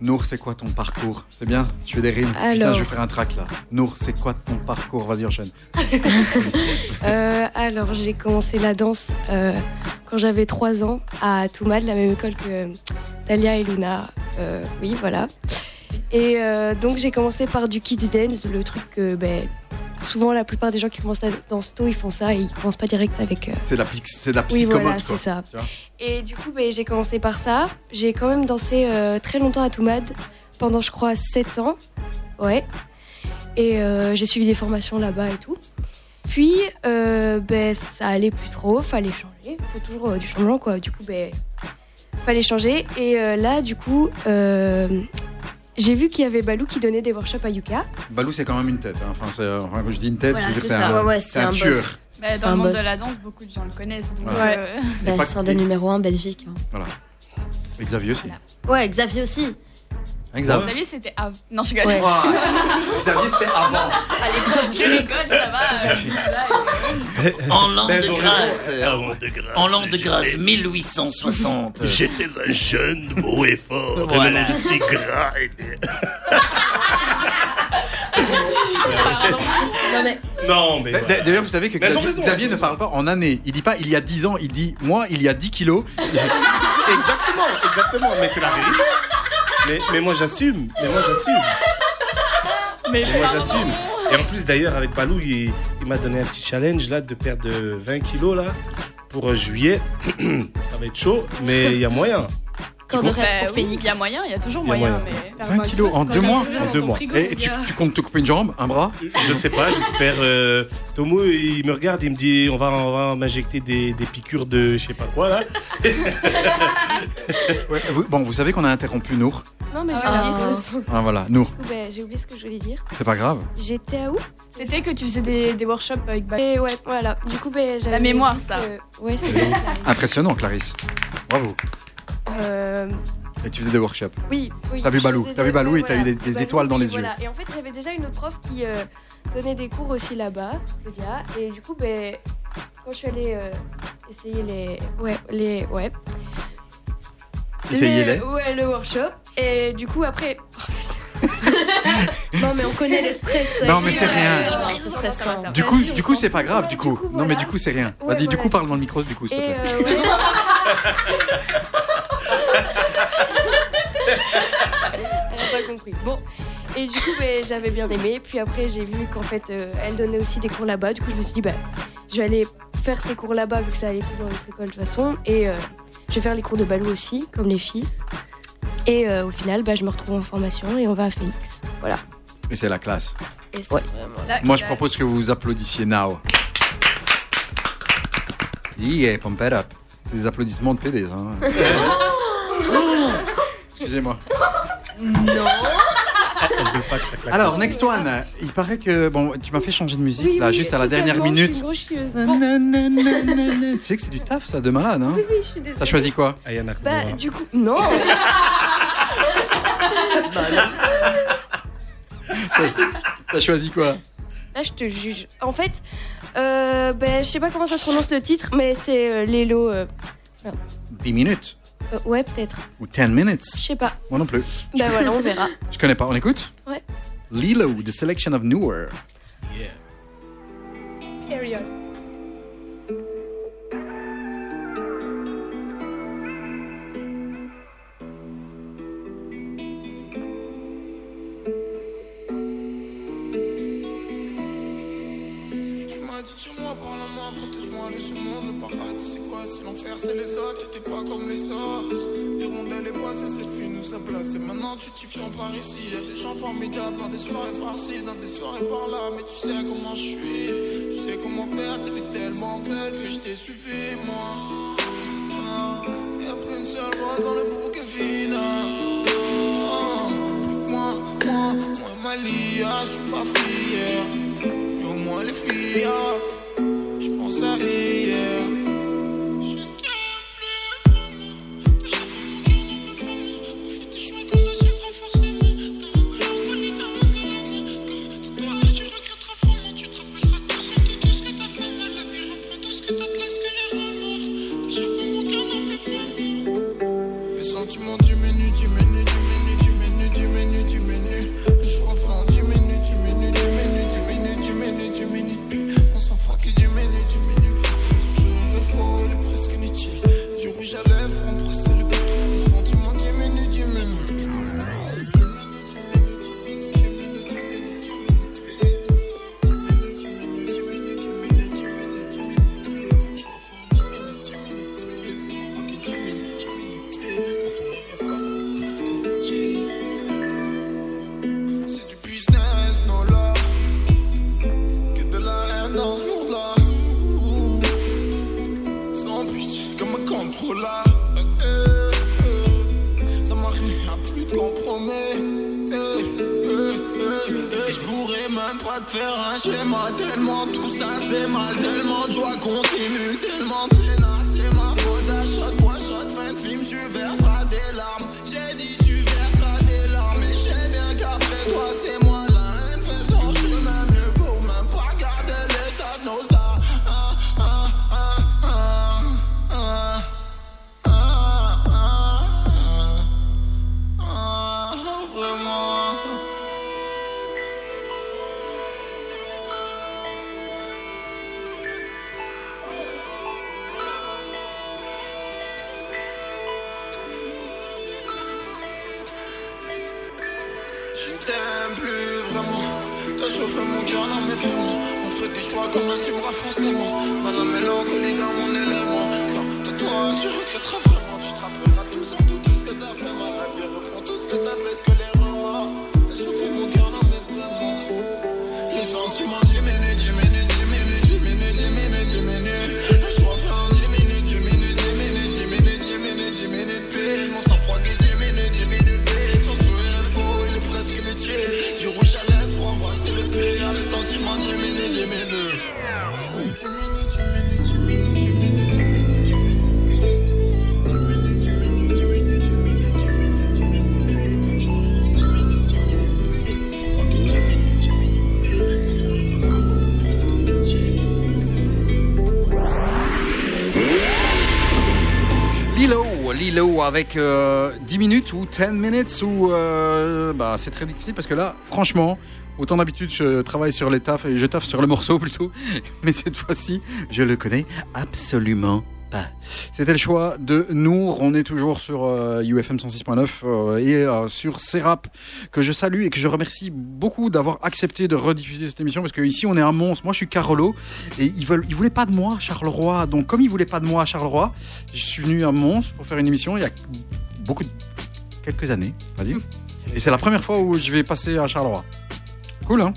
Nour, c'est quoi ton parcours C'est bien Tu fais des rimes Putain, Alors. je vais faire un track là. Nour, c'est quoi ton parcours Vas-y, enchaîne. Euh, alors, j'ai commencé la danse euh, quand j'avais 3 ans à Toumad, la même école que Talia et Luna. Euh, oui, voilà. Et euh, donc, j'ai commencé par du kids dance, le truc que ben, souvent la plupart des gens qui commencent la danse tôt, ils font ça et ils commencent pas direct avec. euh, C'est de la, c'est la Oui, psychomote, voilà, quoi. c'est ça. Et du coup, ben, j'ai commencé par ça. J'ai quand même dansé euh, très longtemps à Toumad, pendant je crois 7 ans. Ouais. Et euh, j'ai suivi des formations là-bas et tout. Puis, ben, ça allait plus trop, fallait changer. Faut toujours du changement, quoi. Du coup, ben, fallait changer. Et là, du coup, j'ai vu qu'il y avait Balou qui donnait des workshops à Yuka. Balou, c'est quand même une tête. hein. Enfin, c'est- enfin, quand je dis une tête, Voilà, c'est un, Ouais, un un tueur. boss. Bah, dans un le monde boss. de la danse, beaucoup de gens le connaissent. Voilà. euh, Bah, pas- c'est un des numéro 1 en Belgique. hein. Voilà. Et Xavier aussi. Ouais, Xavier aussi. Hein, Xavier c'était avant. Non, je rigole. Ouais. Xavier, c'était avant. À l'époque, je rigole, ça va. En l'an Ben, de j'aurais grâce. raison. En l'an de grâce, En l'an de grâce, j'étais- 1860. J'étais un jeune, beau et fort. Et Voilà. maintenant, je suis gras. et- Non mais. Non, mais. Voilà. D'ailleurs, vous savez que Xavier, raison, Xavier elles ne parle pas en année. Il dit pas il y a 10 ans, il dit moi, il y a 10 kilos. Exactement, exactement. Mais c'est la vérité. Mais, mais moi, j'assume. Mais moi, j'assume. Mais Mais moi, j'assume. Et en plus, d'ailleurs, avec Balou, il, il m'a donné un petit challenge là de perdre 20 kilos là pour juillet. Ça va être chaud, mais il y a moyen. Corps de Bah rêve pour oui, Phoenix. Il y a moyen, il y a toujours moyen. moyen. Mais... 20 kilos en deux mois En deux mois. Et tu, tu comptes te couper une jambe, un bras? Je sais pas, j'espère. euh, Tomo, il me regarde, il me dit on va, on va m'injecter des, des piqûres de je sais pas quoi là. Ouais, vous- Bon, vous savez qu'on a interrompu Nour. Non, mais j'ai Ah. oublié. Ah voilà, Nour, Ben, j'ai oublié ce que je voulais dire. c'est pas grave. J'étais à où? C'était que tu faisais des, des workshops avec Bal- Et ouais, voilà. Du coup, ben, j'avais. La mémoire, ça. que- Ouais, c'est. Impressionnant, Clarisse. Bravo. Euh, Et tu faisais des workshops. Oui, oui. T'as vu Balou, t'as vu Balou et t'as eu des- étoiles dans les voilà. yeux. Et en fait, j'avais déjà une autre prof qui euh, donnait des cours aussi là-bas, Claudia. Et du coup, ben, quand je suis allée euh, essayer les. Ouais, les. Ouais. Essayez-les. Ouais, le workshop. Et du coup, après. Non mais on connaît les stress. Non, mais c'est rien. Du coup, du coup, c'est pas grave, du coup. Non, mais du coup, c'est rien. Vas-y, du coup, parle dans le micro, du coup, s'il te plaît. ouais. Elle a pas compris. Bon. Et du coup, ben, j'avais bien aimé. Puis après, j'ai vu qu'en fait, euh, elle donnait aussi des cours là-bas. Du coup, je me suis dit, bah, je vais aller faire ces cours là-bas vu que ça allait plus dans notre école de toute façon. Et euh, je vais faire les cours de Balou aussi, comme les filles. Et euh, au final, bah, je me retrouve en formation et on va à Phoenix. Voilà. Et c'est la classe. Et c'est vraiment la Moi, je propose que vous vous applaudissiez now. Yeah, pump it up. C'est des applaudissements de PD, ça. hein. Excusez-moi. Non. Alors, next one. Il paraît que. Bon, tu m'as fait changer de musique, Oui, là, oui, juste à la dernière totalement, minute. Je suis une grosse chieuse. Tu sais que c'est du taf, ça, de malade, hein Oui, oui, je suis désolée. T'as choisi quoi Ayana Bah, du coup, non. T'as choisi quoi Là, je te juge. En fait, euh, ben, je sais pas comment ça se prononce le titre, mais c'est euh, Lélo. euh, 10 minutes euh, ouais, peut-être. Ou 10 minutes Je sais pas. Moi non plus. Ben voilà, on verra. Je connais pas. On écoute? Ouais. Lilo, The Selection of Newer. Period. Le paradis c'est quoi C'est l'enfer, c'est les autres, t'es pas comme les autres? Les rondelles et passées, cette fille nous a placé Maintenant tu t'y fies par ici, y'a des gens formidables Dans des soirées par-ci, dans des soirées par-là. Mais tu sais comment je suis, tu sais comment faire T'es tellement belle que je t'ai suivi moi. Ah, Y'a plus une seule rose dans le bouquet final Ah, Moi, moi, moi et Malia, je suis pas fier mais au moins les filles, ah, je pense à hier. Avec euh, 10 minutes ou 10 minutes ou euh, bah, c'est très difficile parce que là, franchement, autant d'habitude je travaille sur les tafs et je taffe sur le morceau plutôt, mais cette fois-ci, je le connais absolument. C'était le choix de Nour. On est toujours sur euh, UFM 106.9 euh, et euh, sur Serap que je salue et que je remercie beaucoup d'avoir accepté de rediffuser cette émission parce que ici on est un monstre. Moi je suis Carolo et ils veulent, ils voulaient pas de moi, Charleroi. Donc comme ils voulaient pas de moi à Charleroi, je suis venu à Mons pour faire une émission il y a beaucoup, de, quelques années, on va dire. Et c'est la première fois où je vais passer à Charleroi. Cool, hein?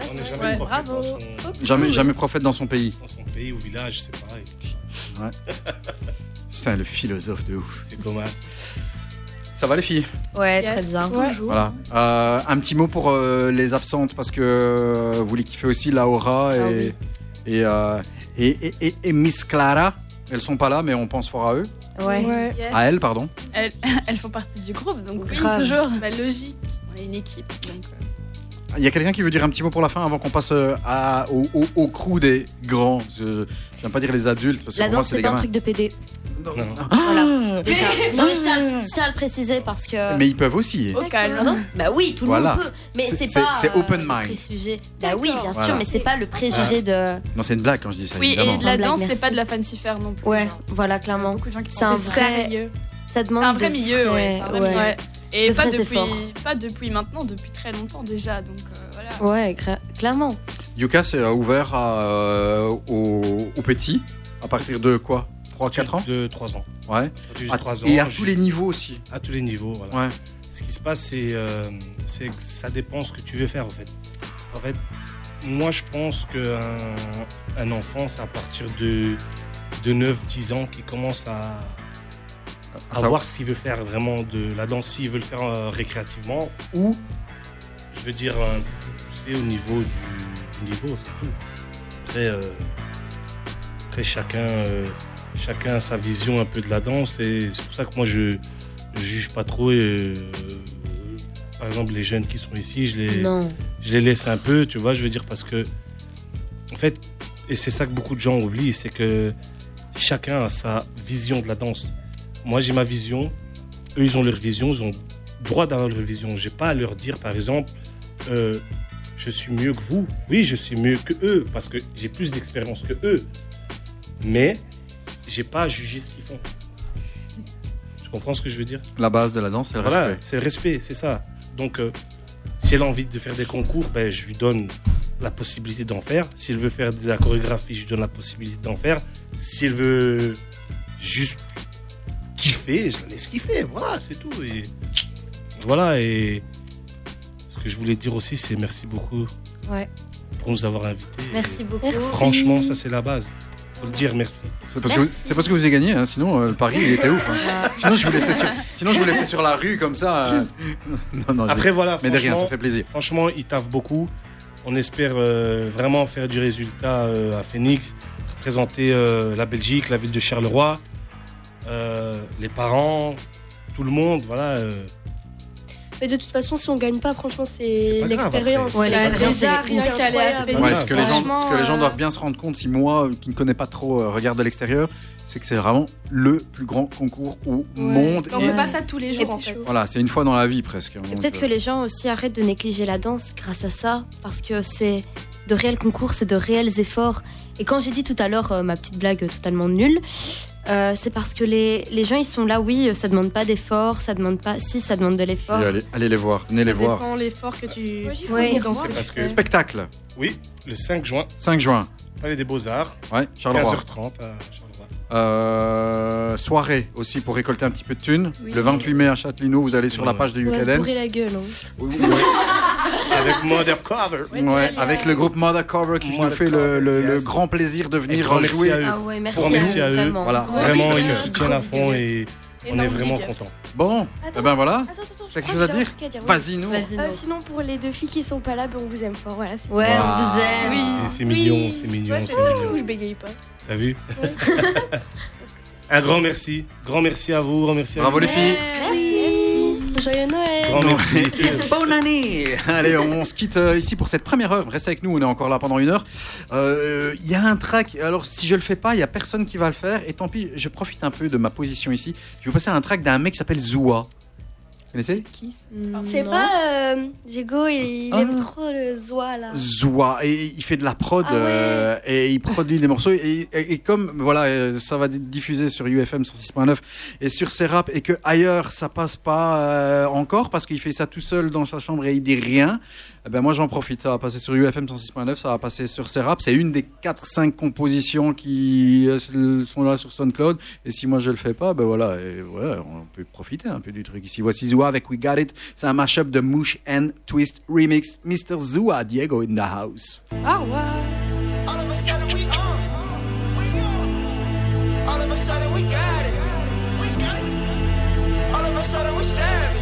On jamais Ouais, prophète bravo. dans son- Jamais, jamais prophète dans son pays. Dans son pays ou village, c'est pareil. Ouais. Putain, le philosophe de ouf. C'est comme Ça va les filles? Ouais, très bien. Voilà. Euh, un petit mot pour euh, les absentes parce que euh, vous les kiffez aussi, Laura et, Ah oui. et, euh, et, et- et- et Miss Clara. Elles sont pas là, mais on pense fort à eux. Ouais. À elles, pardon. Elles, elles font partie du groupe, donc oui, toujours. Bah, logique. On est une équipe, donc. Il y a quelqu'un qui veut dire un petit mot pour la fin avant qu'on passe euh, à, au, au, au crew des grands. Je j'aime pas dire les adultes parce que La danse, c'est pas un truc de PD. Non. Voilà. Déjà. Non, mais je tiens, à- je tiens à le préciser parce que. Mais ils peuvent aussi. Au calme. Ah non Bah oui, tout le Voilà. monde peut. Mais C'est- pas. c'est open le mind. préjugé. Bah oui, bien Voilà. sûr, mais c'est pas le préjugé de. Non, c'est une blague quand je dis ça. Oui, évidemment. et de la danse, c'est pas de la fancy faire non plus. Ouais, genre. voilà, clairement. Beaucoup de gens qui C'est un vrai. Ça demande. C'est un vrai milieu, ouais. Et De pas depuis, pas depuis maintenant, depuis très longtemps déjà. Donc euh, voilà. Ouais, clairement. Yuka, c'est euh, ouvert à, euh, aux, aux petits? À partir de quoi? 3-4 ans? De 3 ans. Ouais. À- 3 ans, et à tous les niveaux aussi. À tous les niveaux, voilà. Ouais. Ce qui se passe, c'est euh, c'est que ça dépend ce que tu veux faire, en fait. En fait, moi, je pense qu'un un enfant, c'est à partir de, de 9-10 ans qu'il commence à, à Ça- voir ce qu'il veut faire vraiment de la danse, s'il veut le faire euh, récréativement, ou, je veux dire, un peu plus poussé au niveau du, du niveau, c'est tout. Après, euh, après chacun, euh, chacun a sa vision un peu de la danse, et c'est pour ça que moi, je je juge pas trop. et, euh, par exemple, les jeunes qui sont ici, je les, Non. je les laisse un peu, tu vois, je veux dire, parce que, en fait, et c'est ça que beaucoup de gens oublient, c'est que chacun a sa vision de la danse. Moi, j'ai ma vision, eux, ils ont leur vision, ils ont droit d'avoir leur vision. J'ai pas à leur dire, par exemple, euh, je suis mieux que vous. Oui, je suis mieux que eux, parce que j'ai plus d'expérience que eux. Mais, j'ai pas à juger ce qu'ils font. Tu comprends ce que je veux dire? La base de la danse, c'est le voilà, respect. c'est le respect, c'est ça. Donc, euh, si elle a envie de faire des concours, ben, je lui donne la possibilité d'en faire. S'il veut faire de la chorégraphie, je lui donne la possibilité d'en faire. S'il veut juste kiffer, je la laisse kiffer. Voilà, c'est tout. Et voilà, et ce que je voulais dire aussi, c'est merci beaucoup Ouais. pour nous avoir invités. Merci Et beaucoup. Merci. Franchement, ça, c'est la base. faut le dire, merci. C'est parce, que, c'est parce que vous avez gagné, hein, sinon euh, le pari il était ouf. hein. Sinon, je vous laissais sur, sinon je vous laissais sur la rue comme ça. euh. Non, non, Après, voilà, Mais de rien, ça fait plaisir. Franchement, ils taffent beaucoup. On espère euh, vraiment faire du résultat euh, à Phoenix, représenter euh, la Belgique, la ville de Charleroi, euh, les parents, tout le monde. Voilà. euh. Mais de toute façon, si on gagne pas, franchement, c'est pas grave, l'expérience. après. Ouais, l'expérience, Déjà, c'est rien ouf. qu'aller à Phoenix, Ouais, ce que les gens, franchement, ce que les gens euh, doivent bien se rendre compte, si moi, qui ne connais pas trop, euh, regarde de l'extérieur, c'est que c'est vraiment le plus grand concours au monde. On Et- fait pas ça tous les jours en fait. Voilà, c'est une fois dans la vie presque. Et peut-être que les gens aussi arrêtent de négliger la danse grâce à ça, parce que c'est de réels concours, c'est de réels efforts. Et quand j'ai dit tout à l'heure euh, ma petite blague totalement nulle, Euh, c'est parce que les, les gens ils sont là, oui, ça demande pas d'effort, ça demande pas. Si, ça demande de l'effort. Allez, allez les voir, venez les Ça voir. dépend l'effort que tu Ouais. fais dans C'est ce parce que- Spectacle. Oui, le 5 juin. 5 juin. Palais des Beaux-Arts. Ouais, Charleroi. 15h30 à Charleroi. Euh, soirée aussi pour récolter un petit peu de thunes. Oui. Le 28 mai à Châtelineau, vous allez sur la page de On va UK se Dance. la gueule. hein. Avec Mother Cover. Ouais, avec le groupe Mother Cover qui nous fait le, grand plaisir de venir grand merci jouer. à eux. Ah ouais, merci à merci eux, à eux. vraiment. Voilà. Vraiment, ils nous soutiennent à fond et on est vraiment contents. Bon, Attends, eh ben voilà. Attends, attends, attends, je T'as quelque chose à dire truc à dire. Vas-y, nous. Vas-y, Euh, non. sinon, pour les deux filles qui sont pas là, ben, on vous aime fort. Voilà, c'est Ouais, on vous aime. Et C'est mignon, c'est mignon, Ouais, c'est mignon. je bégaye pas. T'as vu Un grand merci. Grand merci à vous. Grand merci à Bravo vous. les filles. Merci. Joyeux Noël. Grand merci. Bonne année Allez, on se quitte euh, ici pour cette première heure. Restez avec nous, on est encore là pendant une heure. Euh, Il y a un track, alors si je le fais pas, il y a personne qui va le faire. Et tant pis, je profite un peu de ma position ici. Je vais vous passer un track d'un mec qui s'appelle Zoua. Connaissez C'est Non. pas euh, Diego, il, il Ah. aime trop le zoa là. Zoua et il fait de la prod Ah ouais. euh, et il produit des morceaux et, et- et comme voilà euh, ça va être diffusé sur UFM 106.9 et sur ses rap et que ailleurs ça passe pas euh, encore parce qu'il fait ça tout seul dans sa chambre et il dit rien eh ben moi j'en profite ça va passer sur UFM 106.9 ça va passer sur ses rap c'est une des 4-5 compositions qui euh, sont là sur SoundCloud et si moi je le fais pas ben voilà et voilà on peut profiter un peu du truc ici voici Zoua avec We Got It c'est un mashup de Moosh and Twist remix Mr. Zoua Diego in the house Au revoir. All of a sudden we on. We on. All of a sudden we got it. We got it. All of a sudden we savage.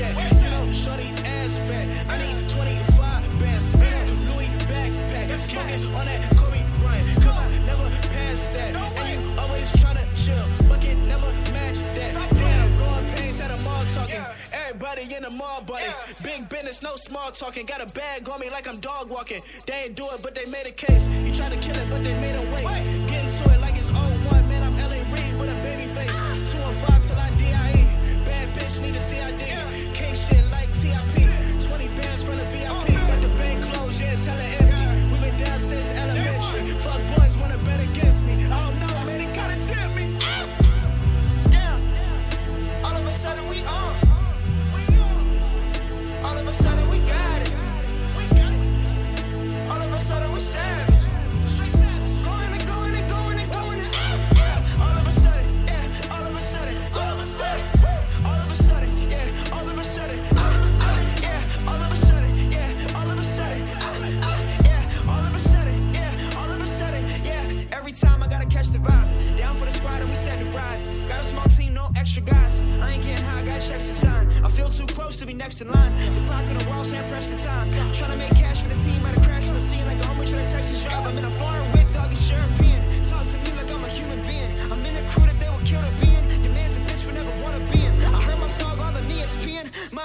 You shorty ass fat. I need 25 bands that Louis backpack. Smoking on that Kobe Bryant, cause I never passed that. And you always tryna chill, but can never match that. Damn, growing pains at a mall talking. Everybody in the mall, buddy. Big business, no small talking. Got a bag on me like I'm dog walking. They ain't do it, but they made a case. You tried to kill it, but they made a wait. Get into it like it's 01, man. I'm LA Reid with a baby face. 2 and 5 till I DIE. Bad bitch, need a CID. We been catch the vibe. Down for the squad and we set the ride. Got a small team, no extra guys. I ain't getting high, got checks to sign. I feel too close to be next in line. The clock on the walls, hand pressed for time. I'm trying to make cash for the team, at a crash on the scene like a homie trying to Texas drive. I'm in a foreign whip, dog, it's European. Talk to me like I'm a human being. I'm in a crew that they will kill to be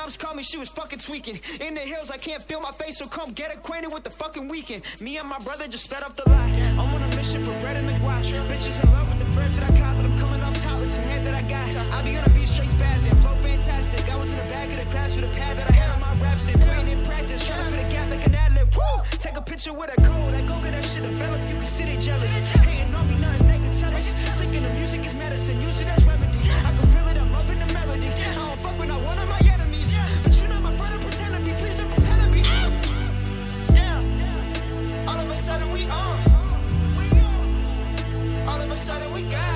Moms called me, she was fucking tweaking. In the hills, I can't feel my face, so come get acquainted with the fucking weekend. Me and my brother just sped up the lie. I'm on a mission for bread and the guash. Bitches in love with the threads that I caught, but I'm coming off topics and head that I got. I be on a beat straight spazzing, flow fantastic. I was in the back of the class with a pad that I had on my raps and playing in practice. To fit a gap like an ad lib. Woo! Take a picture with a code. I go get that shit developed. You can see they jealous. Hating on me, nothing they can tell us. Singing the music is medicine. Use it as remedy. I can feel it. I'm loving the melody. I don't fuck when I want of my on. All of a sudden we got it.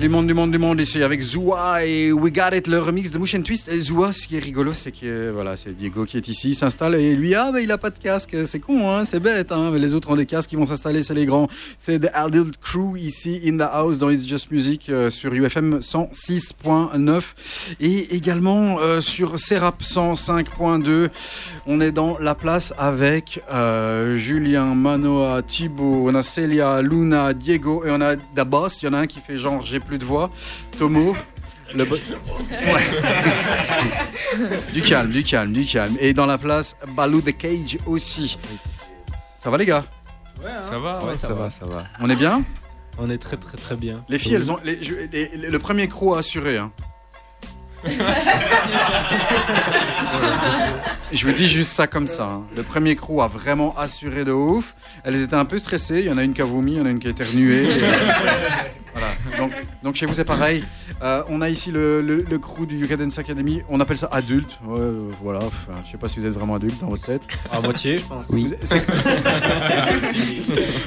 Du monde, du monde, du monde ici avec Zoua et We Got It, le remix de and Twist. Et Zoua, ce qui est rigolo, c'est que euh, voilà, c'est Diego qui est ici, s'installe et lui, ah, bah, il a pas de casque. C'est con, hein, c'est bête, hein, mais les autres ont des casques, ils vont s'installer, c'est les grands. C'est The Adult Crew ici, in the house, dans It's Just Music, euh, sur UFM 106.9 et également euh, sur Serap 105.2. On est dans la place avec euh, Julien, Manoa, Thibaut, on a Célia, Luna, Diego et on a Dabos. Il y en a un qui fait genre j'ai plus de voix. Tomo. Le bo- Ouais. du calme, du calme, du calme. Et dans la place, Balou the Cage aussi. Ça va les gars? Ça va, ouais, ça va, ça va. On est bien? On est très très très bien. Les filles, elles ont les- je- les- les- le premier crew à assurer. hein. Je vous dis juste ça comme ça. hein. Le premier crew a vraiment assuré de ouf. Elles étaient un peu stressées. Il y en a une qui a vomi, il y en a une qui a éternué. Et, euh, voilà. Donc, donc chez vous c'est pareil. Euh, on a ici le, le, le crew du Yuka Dance Academy. On appelle ça adulte. Ouais, euh, voilà. Enfin, je sais pas si vous êtes vraiment adulte dans votre tête. À moitié, je pense. Oui.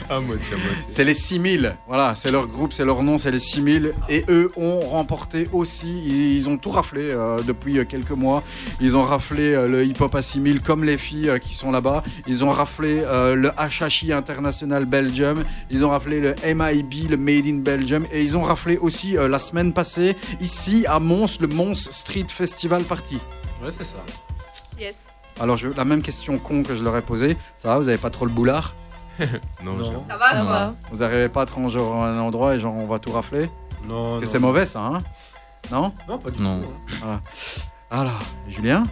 À moitié, à moitié. C'est les 6000. Voilà, c'est leur groupe, c'est leur nom, c'est les 6000. Et eux ont remporté aussi. Ils ont tout raflé euh, depuis euh, quelques mois. Ils ont raflé euh, le hip-hop à 6000 comme les filles euh, qui sont là-bas. Ils ont raflé euh, le HHI International Belgium. Ils ont raflé le MIB, le Made in Belgium. Et ils ont raflé aussi euh, la semaine passée ici à Mons, le Mons Street Festival Party. Ouais, c'est ça. Yes. Alors, je, la même question con que je leur ai posée. Ça va, vous avez pas trop le boulard? Non, Non. Ça va, toi? Vous arrivez pas à être en genre à un endroit et genre on va tout rafler? Non, Parce que c'est mauvais ça, hein? Non? Non, pas du Non. tout. Voilà. Alors, Julien?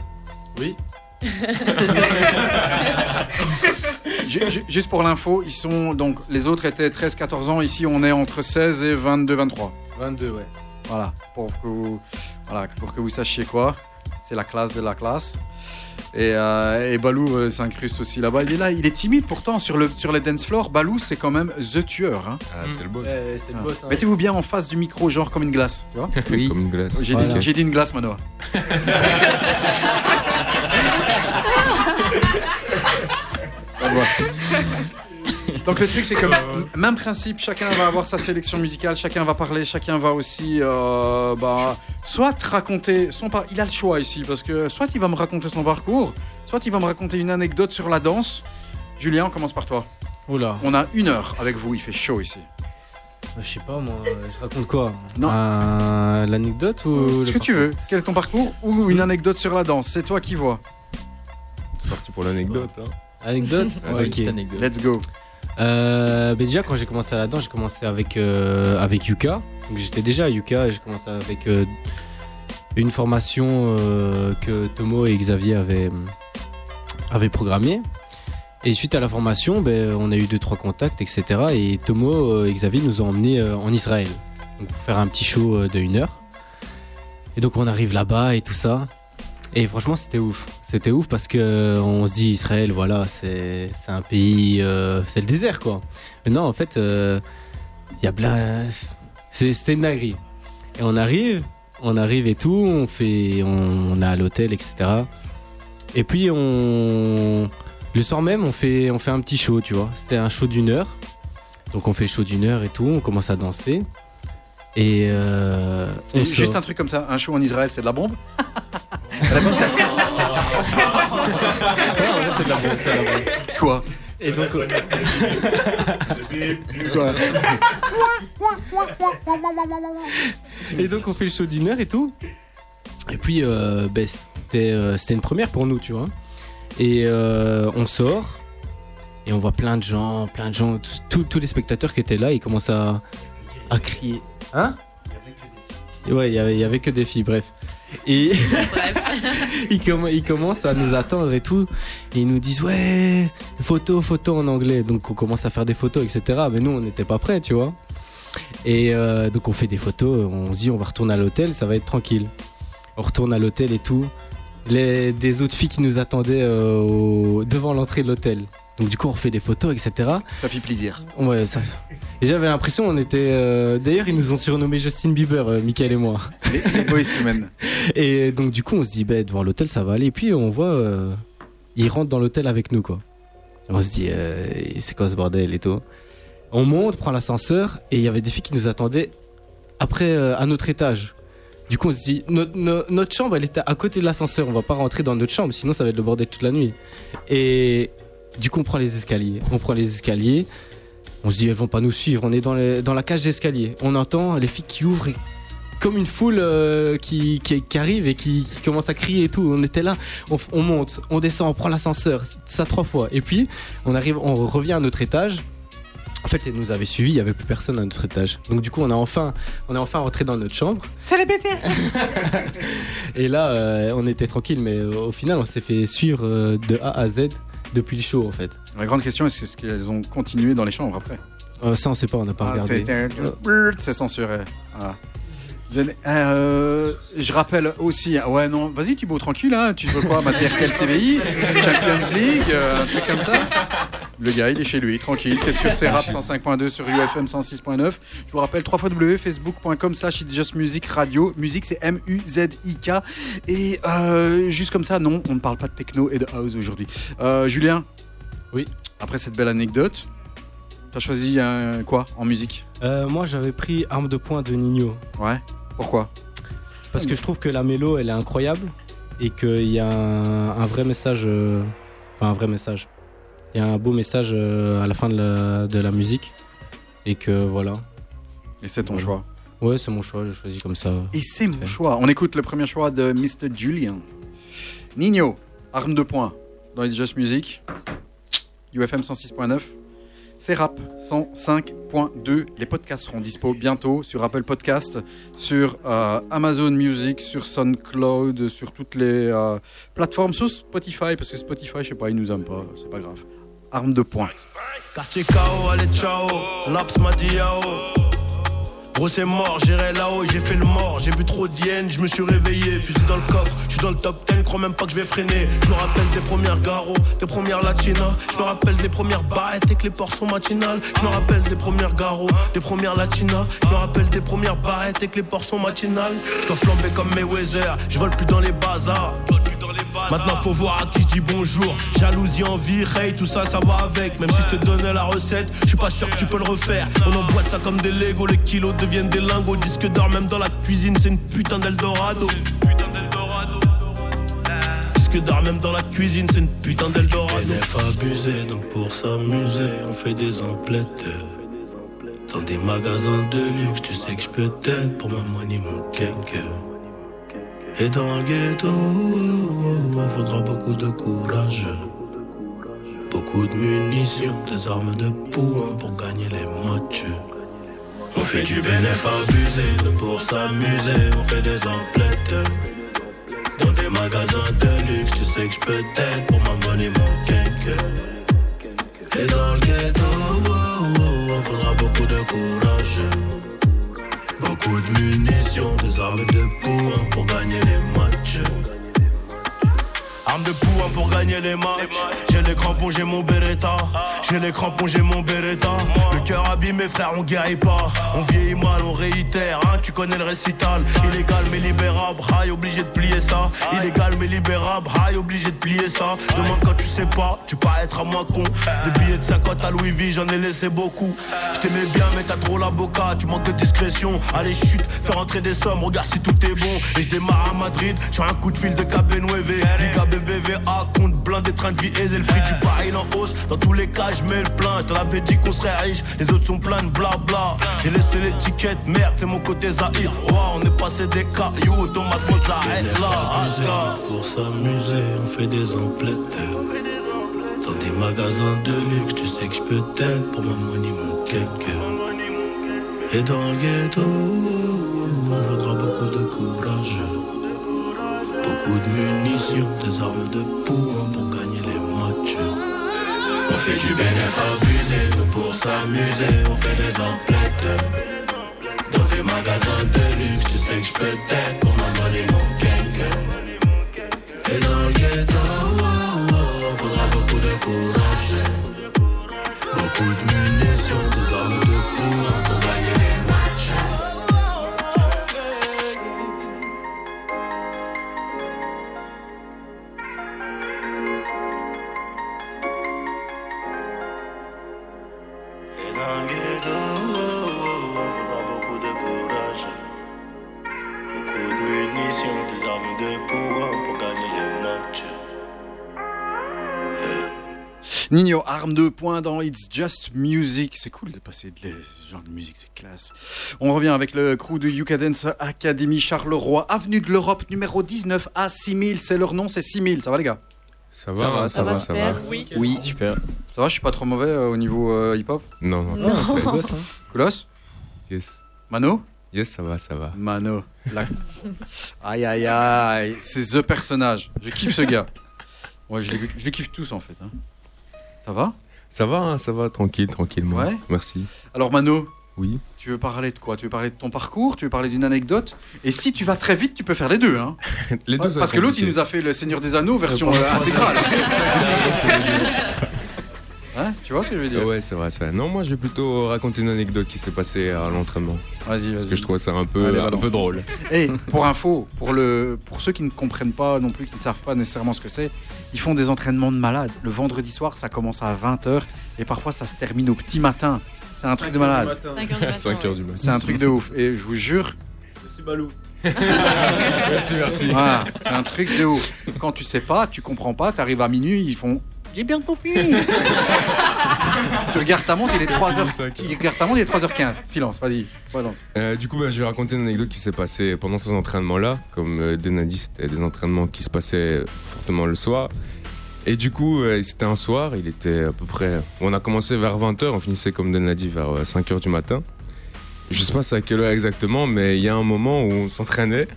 Oui. Ju- ju- Juste pour l'info, ils sont donc les autres étaient 13-14 ans, ici on est entre 16 et 22-23. 22, ouais. Voilà, pour que vous, voilà, pour que vous sachiez quoi. C'est la classe de la classe. Et, euh, et Balou euh, s'incruste aussi là-bas. Il est là, il est timide pourtant sur le, sur les dance floors. Balou, c'est quand même The Tueur. Hein. Ah, c'est le boss. Ouais, c'est le Ah. boss, hein. Mettez-vous bien en face du micro, genre comme une glace. Tu vois Oui. Comme une glace. J'ai Voilà. dit, j'ai dit une glace, Manoa. Donc le truc c'est que même principe, chacun va avoir sa sélection musicale, chacun va parler, chacun va aussi euh, bah, soit raconter son par... Il a le choix ici parce que soit il va me raconter son parcours, soit il va me raconter une anecdote sur la danse. Julien, on commence par toi. Oula. On a une heure avec vous, il fait chaud ici. Je sais pas, moi, euh, je raconte quoi? Non. Euh, L'anecdote ou. Ce le que tu parcours veux. Quel est ton parcours ou une anecdote sur la danse? C'est toi qui vois. C'est parti pour l'anecdote. Anecdote Ouais, petite ok. anecdote. Let's go. Euh, mais déjà, quand j'ai commencé à la danse, j'ai commencé avec, euh, avec Yuka. Donc j'étais déjà à Yuka et j'ai commencé avec euh, une formation euh, que Tomo et Xavier avaient, avaient programmée. Et suite à la formation, ben, on a eu deux trois contacts, etc. Et Tomo et Xavier nous ont emmenés euh, en Israël donc pour faire un petit show euh, de une heure. Et donc on arrive là-bas et tout ça. Et franchement, c'était ouf. C'était ouf parce que euh, on se dit Israël, voilà, c'est un pays, euh, c'est le désert quoi. Mais non, en fait, euh, il y a plein. C'était une dinguerie. Et on arrive, on arrive et tout, on fait, on, on est à l'hôtel, etc. Et puis on, le soir même, on fait, on fait un petit show, tu vois. C'était un show d'une heure. Donc on fait le show d'une heure et tout, on commence à danser. Et euh, on Et Juste un truc comme ça, un show en Israël, c'est de la bombe? Ça c'est de la bombe, c'est de la bombe. Quoi Et donc. Quoi Et donc on fait le show d'une heure et tout. Et puis euh, ben, c'était euh, c'était une première pour nous, tu vois. Et euh, on sort et on voit plein de gens, plein de gens, tous, tous- tous les spectateurs qui étaient là, ils commencent à, à crier. Hein? Ouais, il y avait, il y avait que des filles, bref. Et ils, comm- ils commencent à nous attendre et tout. Et ils nous disent ouais, photo, photo en anglais. Donc on commence à faire des photos, etc. Mais nous, on n'était pas prêts, tu vois. Et euh, donc on fait des photos, on se dit on va retourner à l'hôtel, ça va être tranquille. On retourne à l'hôtel et tout. Les, des autres filles qui nous attendaient euh, au- devant l'entrée de l'hôtel. Donc du coup on refait des photos, etc. Ça fait plaisir. Ouais, ça. Et j'avais l'impression on était. euh, D'ailleurs ils nous ont surnommé Justin Bieber, euh, Michael et moi. Les, boys. Et donc du coup on se dit bah, devant l'hôtel ça va aller. Et puis on voit euh, ils rentrent dans l'hôtel avec nous quoi. Et on se dit euh, c'est quoi ce bordel et tout. On monte, prend l'ascenseur et il y avait des filles qui nous attendaient après, à notre étage. Du coup, on se dit, no- no- notre chambre, elle était à côté de l'ascenseur. On va pas rentrer dans notre chambre, sinon ça va être le bordel toute la nuit. Et du coup, on prend les escaliers. On prend les escaliers. On se dit, elles vont pas nous suivre. On est dans, les- dans la cage d'escalier. On entend les filles qui ouvrent et comme une foule euh, qui, qui, qui arrive et qui, qui commence à crier et tout. On était là, on, monte, on descend, on prend l'ascenseur, ça trois fois. Et puis, on arrive, on revient à notre étage. En fait, elle nous avait suivis, il y avait plus personne à notre étage. Donc du coup, on a enfin, on est enfin rentré dans notre chambre. C'est les Et là, euh, on était tranquille, mais euh, au final, on s'est fait suivre euh, de A à Z depuis le show, en fait. La grande question, est-ce que- est-ce qu'elles ont continué dans les chambres après? Euh, ça, on sait pas, on n'a pas Ah, regardé. un- C'est censuré. Ah. Euh, je rappelle aussi, ouais non, vas-y Thibaut, tranquille, hein, tu veux quoi, mater RTL TVI, Champions League, euh, un truc comme ça Le gars, il est chez lui, tranquille, t'es sur CRAP 105.2, sur UFM 106.9. Je vous rappelle, www.facebook.com slash It's Just Music Radio. Musique, c'est M-U-Z-I-K. Et euh, juste comme ça, non, on ne parle pas de techno et de house aujourd'hui. Euh, Julien Oui. Après cette belle anecdote, t'as choisi un, quoi en musique? Euh, moi, j'avais pris Arme de poing de Nino. Ouais. Pourquoi Parce que je trouve que la mélo, elle est incroyable et qu'il y a un, un vrai message. euh, Enfin, un vrai message. Il y a un beau message euh, à la fin de la, de la musique. Et que voilà. Et c'est ton Voilà. choix Ouais, c'est mon choix, j'ai choisi comme ça. Et c'est mon choix. On écoute le premier choix de Mr. Julian. Nino, arme de poing dans It's Just Music. UFM 106.9. C'est rap 105.2. Les podcasts seront dispo bientôt sur Apple Podcast, sur euh, Amazon Music, sur SoundCloud, sur toutes les euh, plateformes, sauf Spotify, parce que Spotify, je sais pas, ils nous aiment pas, c'est pas grave. Arme de poing. Gros c'est mort, j'irai là-haut, j'ai fait le mort, j'ai vu trop d'hyènes, je me suis réveillé, fusil dans le coffre, je suis dans le top 10, crois même pas que je vais freiner. Je me rappelle des premières garos, des premières latinas, je me rappelle des premières barrettes et que les ports sont matinales. Je me rappelle des premières garos, des premières latinas, je me rappelle des premières barrettes et que les ports sont matinales. Je dois flamber comme mes Weather, je vole plus dans les bazars. Maintenant faut voir à qui je dis bonjour. Jalousie, envie, hate, tout ça, ça va avec. Même si je te donnais la recette, je suis pas sûr que tu peux le refaire. On emboîte ça comme des Lego, les kilos deviennent des lingots. Disque d'or, même dans la cuisine, c'est une putain d'Eldorado. Disque d'or, même dans la cuisine, c'est une putain d'Eldorado. Abusé, donc pour s'amuser, on fait des emplettes. Dans des magasins de luxe, tu sais que je peux t'aider pour ma money, mon. Et dans le ghetto, faudra beaucoup de courage. Beaucoup de munitions, des armes de poing pour gagner les matchs. On fait du bénéf abusé, pour s'amuser, on fait des emplettes. Dans des magasins de luxe, tu sais que je peux t'aider pour ma money, mon cake. Et dans le ghetto, faudra beaucoup de courage. Beaucoup de munitions, des armes de poing pour gagner les matchs. Arme de poing pour gagner les matchs. J'ai les crampons, j'ai mon Beretta. J'ai les crampons, j'ai mon Beretta. Le cœur abîmé, frère, on guérit pas. On vieillit mal, on réitère. Hein, tu connais le récital. Illégal mais libérable, high, obligé de plier ça. Illégal mais libérable, high, obligé de plier ça. Demande quand tu sais pas, tu pas être à moi con. Des billets de 50 à Louis V, j'en ai laissé beaucoup. Je t'aimais bien, mais t'as trop la boca. Tu manques de discrétion. Allez, chute, fais rentrer des sommes, regarde si tout est bon. Et je démarre à Madrid sur un coup de fil de KB9. BBVA, compte blindé, train de vie aisé. Le prix du baril en hausse. Dans tous les cas, je mets le plein. Je t'en avais dit qu'on serait riche. Les autres sont pleins de blabla. J'ai laissé l'étiquette, merde, c'est mon côté Zahir. Wow, on est passé des cailloux, dans ma faute, arrête là. Pour s'amuser, on fait des emplettes. Dans des magasins de luxe, tu sais que je peux t'aider pour ma money, mon cake. Et dans le ghetto, on courage. Beaucoup de munitions, des armes de poing pour gagner les matchs. On fait du bénéf abusé, pour s'amuser, on fait des emplettes. Dans des magasins de luxe, tu sais que je peux t'aider pour ma mon cake. Et dans le ghetto, oh, oh, faudra beaucoup de courage. Beaucoup de Nino, arme de poing dans It's Just Music. C'est cool de passer de ce genre de musique, c'est classe. On revient avec le crew de Yuka Dance Academy Charleroi, avenue de l'Europe, numéro 19 à 6000. C'est leur nom, c'est 6000. Ça va les gars? Ça va, Ça va, ça va, ça va. Oui. Oui. super. Ça va, je suis pas trop mauvais euh, au niveau euh, hip-hop? Non, non, Non. très Coolos, hein Yes. Mano? Yes, ça va, ça va. Mano. la- Aïe aïe aïe, c'est The personnage. Je kiffe ce gars. Ouais, je les, je les kiffe tous en fait. hein. Ça va? Ça va, hein, ça va, tranquille, tranquillement. Ouais. Merci. Alors Mano Oui. Tu veux parler de quoi? Tu veux parler de ton parcours? Tu veux parler d'une anecdote? Et si tu vas très vite, tu peux faire les deux. Hein Les deux, Parce que l'autre, il nous a fait le Seigneur des Anneaux version Euh, euh, intégrale. Hein tu vois ce que je veux dire? Ouais, c'est vrai, c'est vrai. Non, moi, je vais plutôt raconter une anecdote qui s'est passée à l'entraînement. Vas-y, vas-y. Parce que je trouve ça un peu, Allez, un peu drôle. Et pour info, pour, le, pour ceux qui ne comprennent pas non plus, qui ne savent pas nécessairement ce que c'est, ils font des entraînements de malade. Le vendredi soir, ça commence à 20h et parfois ça se termine au petit matin. C'est un truc de malade. 5 heures du matin. 5 heures du matin. C'est un truc de ouf. Et je vous jure. Merci Balou. merci, merci. Voilà, c'est un truc de ouf. Quand tu sais pas, tu comprends pas, tu arrives à minuit, ils font. J'ai bientôt fini. tu regardes ta montre, il est 3h. Tu regardes ta montre, il est 3h15. Silence, vas-y. Euh, du coup, bah, je vais raconter une anecdote qui s'est passée pendant ces entraînements-là. Comme euh, Dena dit, c'était des entraînements qui se passaient fortement le soir. Et du coup, euh, c'était un soir, il était à peu près. On a commencé vers 20h, on finissait, comme Den l'a dit, vers 5h du matin. Je sais pas c'est à quelle heure exactement, mais il y a un moment où on s'entraînait.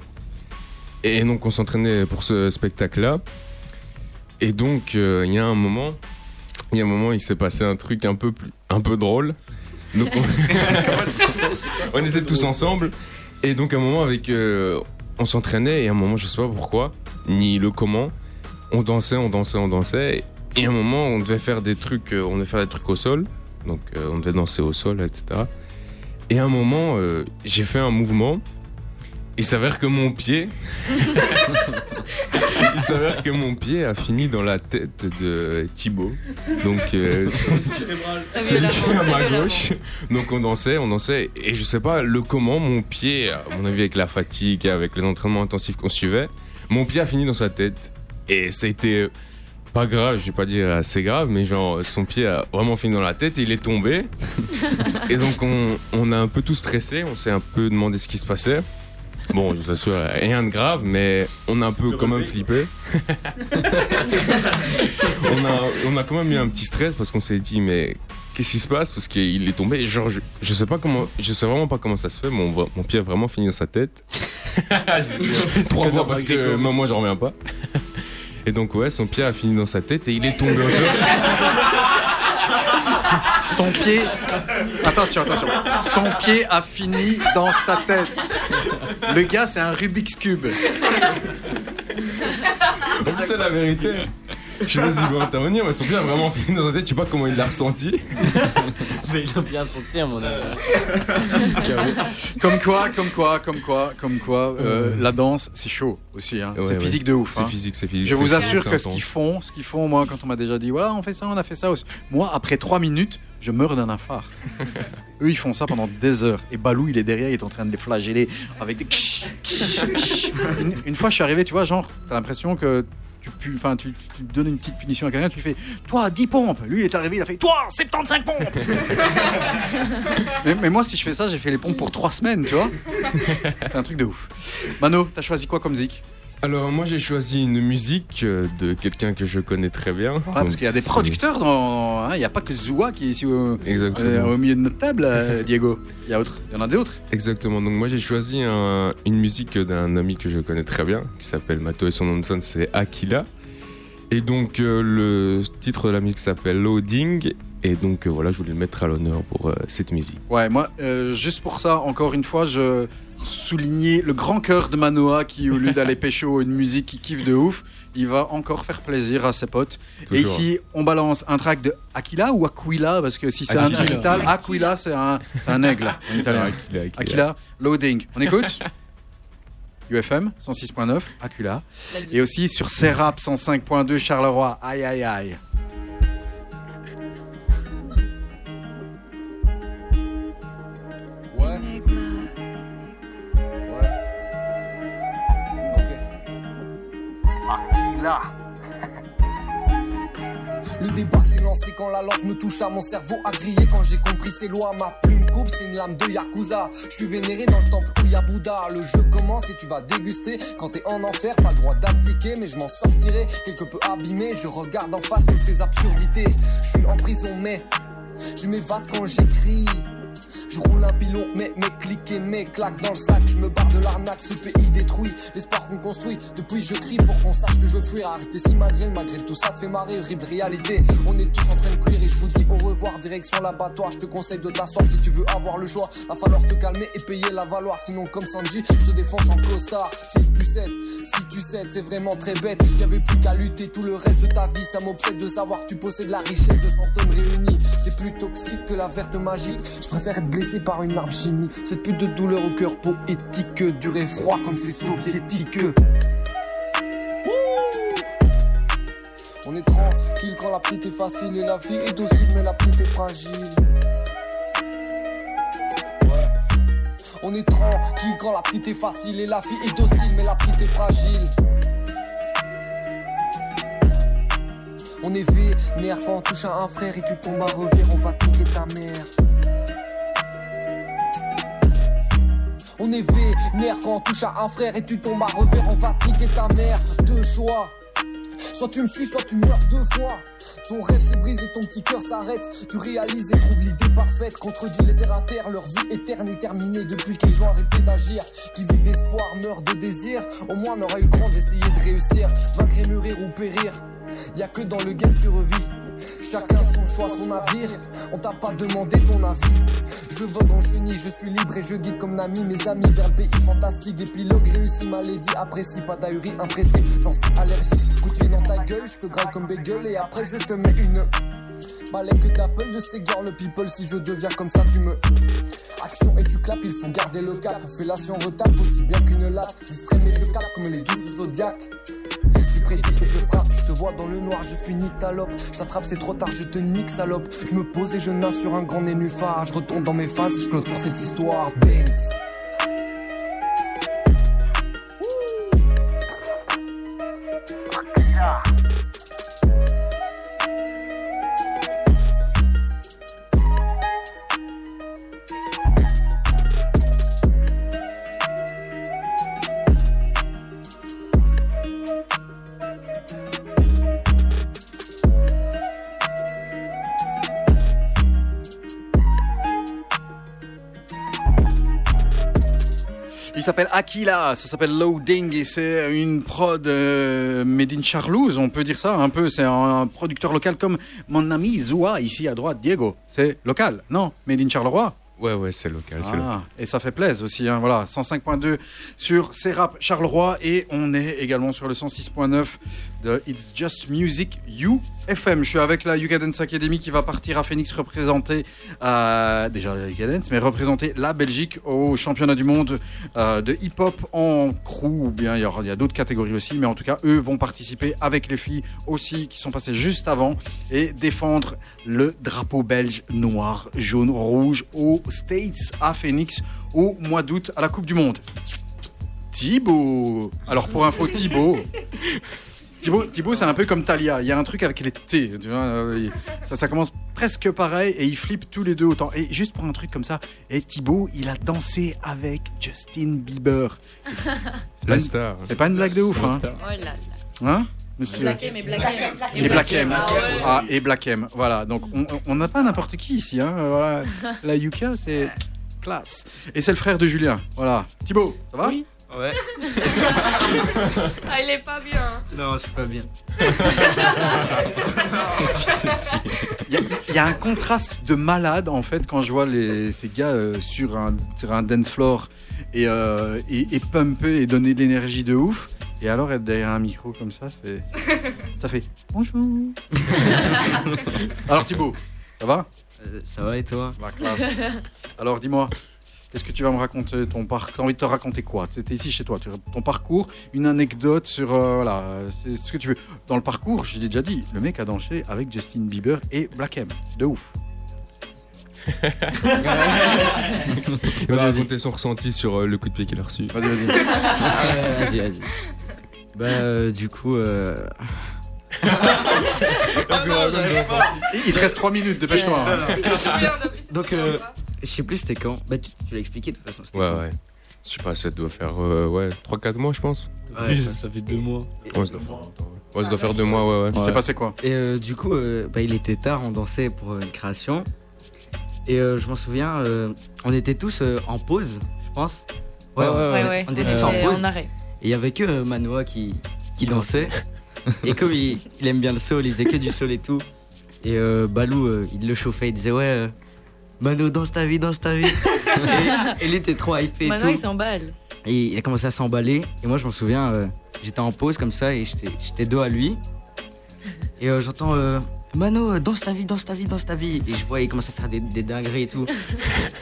Et donc, on s'entraînait pour ce spectacle-là. Et donc, euh, il y a un moment. Il y a un moment, il s'est passé un truc un peu, plus, un peu drôle. Donc, on, était tous ensemble. Et donc, un moment, avec, euh, on s'entraînait. Et un moment, je sais pas pourquoi, ni le comment, on dansait, on dansait, on dansait. Et un moment, on devait faire des trucs, euh, on devait faire des trucs au sol. Donc, on devait danser au sol, etc. Et un moment, j'ai fait un mouvement. Il s'avère que mon pied. Il s'avère que mon pied a fini dans la tête de Thibaut. Donc, euh, celui qui est à ma gauche. Donc, on dansait, on dansait. Et je sais pas le comment, mon pied, à mon avis, avec la fatigue, avec les entraînements intensifs qu'on suivait, mon pied a fini dans sa tête. Et ça a été pas grave, je vais pas dire assez grave, mais genre, son pied a vraiment fini dans la tête et il est tombé. Et donc, on, on a un peu tout stressé, on s'est un peu demandé ce qui se passait. Bon, je vous assure, rien de grave, mais on a un peu quand même flippé. on, a, on a quand même eu un petit stress parce qu'on s'est dit, mais qu'est-ce qui se passe? Parce qu'il est tombé. Genre, je, je sais pas comment, je sais vraiment pas comment ça se fait. Mon, mon pied a vraiment fini dans sa tête. Trois fois parce que moi, moi, j'en reviens pas. Et donc, ouais, son pied a fini dans sa tête et il est tombé au sol. Son pied. Attention, attention. Son pied a fini dans sa tête. Le gars, c'est un Rubik's Cube. En plus, c'est la vérité. Je sais pas s'il veut intervenir, mais son pied a vraiment fini dans sa tête. Je sais pas comment il l'a ressenti. Mais il a bien senti à mon avis. Comme quoi, comme quoi, comme quoi, comme quoi, euh, la danse, c'est chaud aussi. hein. Ouais, c'est ouais. physique de ouf. C'est hein. physique, c'est physique, Je vous assure que ce qu'ils font, ce qu'ils font, moi, quand on m'a déjà dit, voilà, on fait ça, on a fait ça aussi. Moi, après trois minutes, je meurs d'un infarct. Eux, ils font ça pendant des heures. Et Balou, il est derrière, il est en train de les flageller avec des. une, une fois, je suis arrivé, tu vois, genre, t'as l'impression que tu, enfin, tu, tu- tu donnes une petite punition à quelqu'un, tu fais Toi, 10 pompes Lui, il est arrivé, il a fait Toi, 75 pompes mais, mais moi, si je fais ça, j'ai fait les pompes pour trois semaines, tu vois C'est un truc de ouf. Mano, t'as choisi quoi comme zik? Alors, moi, j'ai choisi une musique euh, de quelqu'un que je connais très bien. Ouais, parce qu'il y a des producteurs dans. hein, Il n'y a pas que Zoua qui est ici au, euh, au milieu de notre table, euh, Diego. Il y, a autre- il y en a d'autres. Exactement. Donc moi j'ai choisi un- une musique d'un ami que je connais très bien, qui s'appelle Mato et son nom de scène c'est Aquila. Et donc euh, le titre de la musique s'appelle Loading. Et donc voilà, je voulais le mettre à l'honneur pour cette musique. Ouais, moi, juste pour ça, encore une fois, je soulignais le grand cœur de Manoa qui, au lieu d'aller pécho une musique qui kiffe de ouf, il va encore faire plaisir à ses potes. Et ici, on balance un track de Aquila ou Aquila, parce que si c'est un Aquila. digital, Aquila, c'est un, c'est un aigle en italien. Aquila, Aquila. Aquila, loading. On écoute? UFM 106.9, Aquila. Et aussi sur Serap 105.2 Charleroi. Aïe aïe aïe. Le débat s'est lancé quand la lance me touche à mon cerveau a grillé quand j'ai compris ces lois. Ma plume coupe, c'est une lame de Yakuza. Je suis vénéré dans le temple où y Bouddha. Le jeu commence et tu vas déguster. Quand t'es en enfer, pas le droit d'abdiquer, mais je m'en sortirai quelque peu abîmé. Je regarde en face toutes ces absurdités. Je suis en prison, mais je m'évade quand j'écris. Je roule un pilon, mais mes clics et mes dans le sac. Je me barre de l'arnaque, ce pays détruit. L'espoir qu'on construit, depuis je crie pour qu'on sache que je veux fuir. Arrêtez si malgré, tout ça te fait marrer. Horrible réalité, on est tous en train de cuire et je vous dis au revoir. Direction l'abattoir, je te conseille de t'asseoir si tu veux avoir le choix. Va falloir te calmer et payer la valoir. Sinon, comme Sanji, je te défonce en costard. 6 plus 7, si tu cèdes, c'est vraiment très bête. Y'avait plus qu'à lutter tout le reste de ta vie. Ça m'obsède de savoir que tu possèdes la richesse de 100 tonnes réunies. C'est plus toxique que la verte magique. Je préfère blessé par une arme chimique. Cette pute de douleur au cœur poétique. Durer froid comme c'est soviétique. On est tranquille quand la petite est facile et la vie est docile, mais la petite est fragile. On est tranquille quand la petite est facile et la vie est docile, mais la petite est fragile. On est vénère quand on touche à un frère et tu tombes à revers, on va niquer ta mère. On est vénère quand on touche à un frère et tu tombes à revers, on va niquer ta mère. Deux choix. Soit tu me suis, soit tu meurs deux fois. Ton rêve se brise et ton petit cœur s'arrête. Tu réalises et trouves l'idée parfaite. Contredit les terres à terre, leur vie éterne est terminée depuis qu'ils ont arrêté d'agir. Qui vit d'espoir meurt de désir. Au moins on aura eu le d'essayer de réussir. Vaincre et mûrir ou périr. Y a que dans le game tu revis. Chacun son choix, son navire. On t'a pas demandé ton avis. Je vogue dans ce nid, je suis libre et je guide comme Nami mes amis vers le pays fantastique. Épilogue réussi, maladie, apprécie, pas d'ahurie, impressé. J'en suis allergique. Goûter dans ta gueule, je te graille comme bagel et après je te mets une. Balèque d'Apple de ces girls people si je deviens comme ça tu me Action et tu clapes il faut garder le cap Fellation retape aussi bien qu'une latte Distrait mais je capte comme les douze zodiacs je prédit et je frappe, je te vois dans le noir, je suis nictalope. Je t'attrape, c'est trop tard, je te nique salope. Je me pose et je nage sur un grand nénuphar. Je retourne dans mes phases, je clôture cette histoire. Dance. Il s'appelle Aquila, ça s'appelle Loading et c'est une prod euh, made in Charlouse, on peut dire ça un peu. C'est un producteur local comme mon ami Zoua ici à droite, Diego. C'est local, non? Made in Charleroi? Ouais, ouais, c'est local, Ah, local. et ça fait plaisir aussi, hein, voilà, 105.2 sur Serap Charleroi et on est également sur le 106.9 de It's Just Music You FM. Je suis avec la UK Dance Academy qui va partir à Phoenix représenter euh, déjà la UK Dance, mais représenter la Belgique au championnat du monde euh, de hip-hop en crew. Ou bien il y, aura- il y a d'autres catégories aussi, mais en tout cas eux vont participer avec les filles aussi qui sont passées juste avant et défendre le drapeau belge noir, jaune, rouge aux States à Phoenix au mois d'août à la Coupe du Monde. Thibaut Alors pour info, Thibaut. Thibaut, Thibaut, c'est un peu comme Talia. Il y a un truc avec les T. tu vois, euh, il- ça, ça commence presque pareil et ils flippent tous les deux autant. Et juste pour un truc comme ça, et Thibaut, il a dansé avec Justin Bieber. C'est- c'est La pas une- star. C'est pas une blague de ouf, hein star. Oh là là. Hein Monsieur? Black M et Black M. Et Black M. Ah. Ah, et Black M. Voilà. Donc, on- on n'a pas n'importe qui ici. Hein. Voilà. La Yuka, c'est classe. Et c'est le frère de Julien. Voilà. Thibaut, ça va? Oui. Ouais. Ah, il est pas bien. Non, je suis pas bien. Il y, a- il y a un contraste de malade en fait quand je vois les, ces gars euh, sur, un, sur un dance floor et, euh, et, et pumper et donner de l'énergie de ouf. Et alors être derrière un micro comme ça, c'est ça fait bonjour. alors Thibaut, ça va? Euh, Ça va et toi? La classe. Alors dis-moi, qu'est-ce que tu vas me raconter ton parcours T'as envie de te raconter quoi? C'était ici chez toi, ton parcours, une anecdote sur euh, voilà, c'est ce que tu veux. Dans le parcours, je l'ai déjà dit, le mec a dansé avec Justin Bieber et Black M, de ouf. Il va raconter son ressenti sur euh, le coup de pied qu'il a reçu. Vas-y, vas-y. Vas-y, vas-y. Bah, euh, du coup, euh, Il te reste 3 minutes, dépêche-toi. hein. Donc, euh, je sais plus c'était quand. Bah, tu, tu l'as expliqué de toute façon. c'était Ouais, quand. ouais. Je sais pas, ça doit faire euh, ouais, 3-4 mois, je pense. Ouais, ça fait deux mois. Ouais, ça doit faire, ouais, ça doit faire deux mois, ouais, ouais. Il s'est passé quoi Et euh, du coup, euh, bah, il était tard, on dansait pour euh, une création. Et euh, je m'en souviens, euh, on était tous euh, en pause, je pense. Ouais, on- ouais, on, ouais. on était tous en pause. en arrêt. Et il y avait que euh, Manoa qui, qui dansait. et comme il, il aime bien le soul, il faisait que du soul et tout. Et euh, Balou, euh, il le chauffait, il disait Ouais, euh, Mano, danse ta vie, danse ta vie. et, il était trop hypé Maintenant, il s'emballe. Et il a commencé à s'emballer. Et moi, je m'en souviens, j'étais en pause comme ça et j'étais- dos à lui. Et j'entends euh, Mano, euh, danse ta vie, danse ta vie, danse ta vie. Et je vois, il commence à faire des, des dingueries et tout.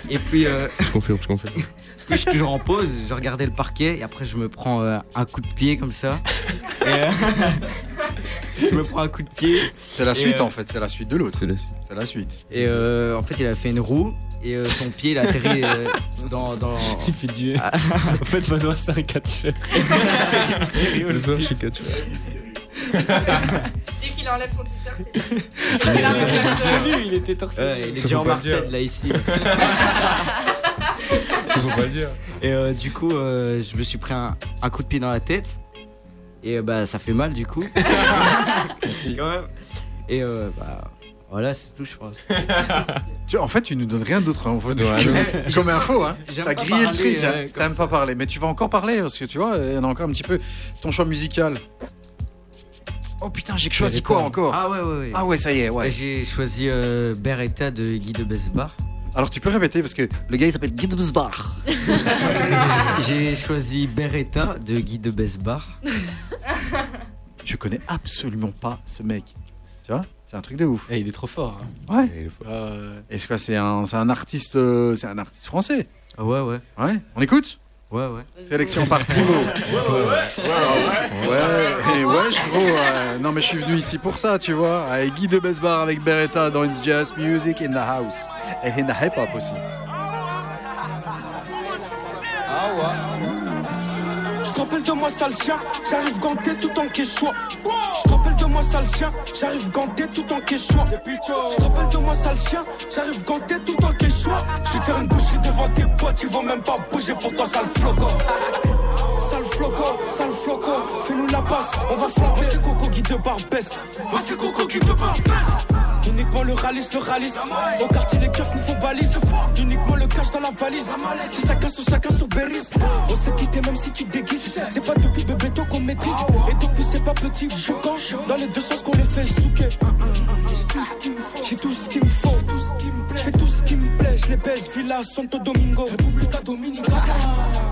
et puis, euh, Je confirme, je confirme. puis je suis toujours en pause, je regardais le parquet et après, je me prends euh, un coup de pied comme ça. Et, euh, je me prends un coup de pied. C'est la suite euh, en fait, c'est la suite de l'autre. C'est la suite. C'est la suite. Et euh, en fait, il a fait une roue et euh, son pied, il a atterri euh, dans, dans. Il fait du. en fait, Manoa, c'est un catcheur. Sérieux, sérieux, Le soir, je suis catcheur. Dès qu'il enlève son t-shirt, c'est Il lui, il était torse. Ouais, il est Ça déjà faut en le dire. là ici. Ça faut pas le dire. Et euh, du coup, euh, je me suis pris un, un coup de pied dans la tête. Et euh, bah, ça fait mal du coup. Merci. Quand même. Et euh, bah, voilà, c'est tout, je pense. Tu- en fait, tu nous donnes rien d'autre. hein, en fait. Ouais, Comme- Comme info, hein. T'as grillé le parler, truc, hein. euh, T'aimes pas parler. Mais tu vas encore parler parce que tu vois, il y en a encore un petit peu. Ton choix musical. Oh putain, j'ai choisi quoi encore Ah ouais, ouais, ouais. Ah ouais, ça y est, ouais. J'ai choisi euh, Beretta de Guy de Besbar. Alors tu peux répéter parce que le gars il s'appelle Guy de Besbar. J'ai choisi Beretta de Guy de Besbar. Je connais absolument pas ce mec. Tu vois C'est un truc de ouf. Eh, il est trop fort. hein. Ouais. Et c'est quoi C'est un, c'est un artiste, euh, c'est un artiste français? Ah ouais, ouais. Ouais. On écoute? Ouais, ouais. Sélection par Timo. Ouais, et wesh gros. euh, non mais je suis venu ici pour ça, tu vois. Avec Guy de Besbar, avec Beretta dans It's Just Music in the House. Et in the Hip Hop aussi. Je te rappelle de moi sale chien, j'arrive ganté tout en quechua. Je te rappelle de moi sale chien, j'arrive ganté tout en quechua. Je te rappelle de moi sale chien, j'arrive ganté tout en quechua. Je vais une boucherie devant tes potes, ils vont même pas bouger pour toi sale floco. Sale floco, sale floco, fais-nous la passe, on va flamber. C'est Coco Guy de Barbès, moi c'est Coco Guy de Barbès. Uniquement le ralice, le ralice. Au quartier, les keufs nous font balise. Uniquement le cash dans la valise. C'est chacun sur chacun sur Berries. On s'est quitté même si tu déguises. C'est pas depuis bébé toi qu'on maîtrise. Et depuis c'est pas petit boucan. Dans les deux sens qu'on les fait souquer. J'ai tout ce qu'il me faut. J'ai tout ce qu'il me faut. Je fais tout ce qui me plaît. Je les baise. Villa Santo Domingo. Republica Dominicana.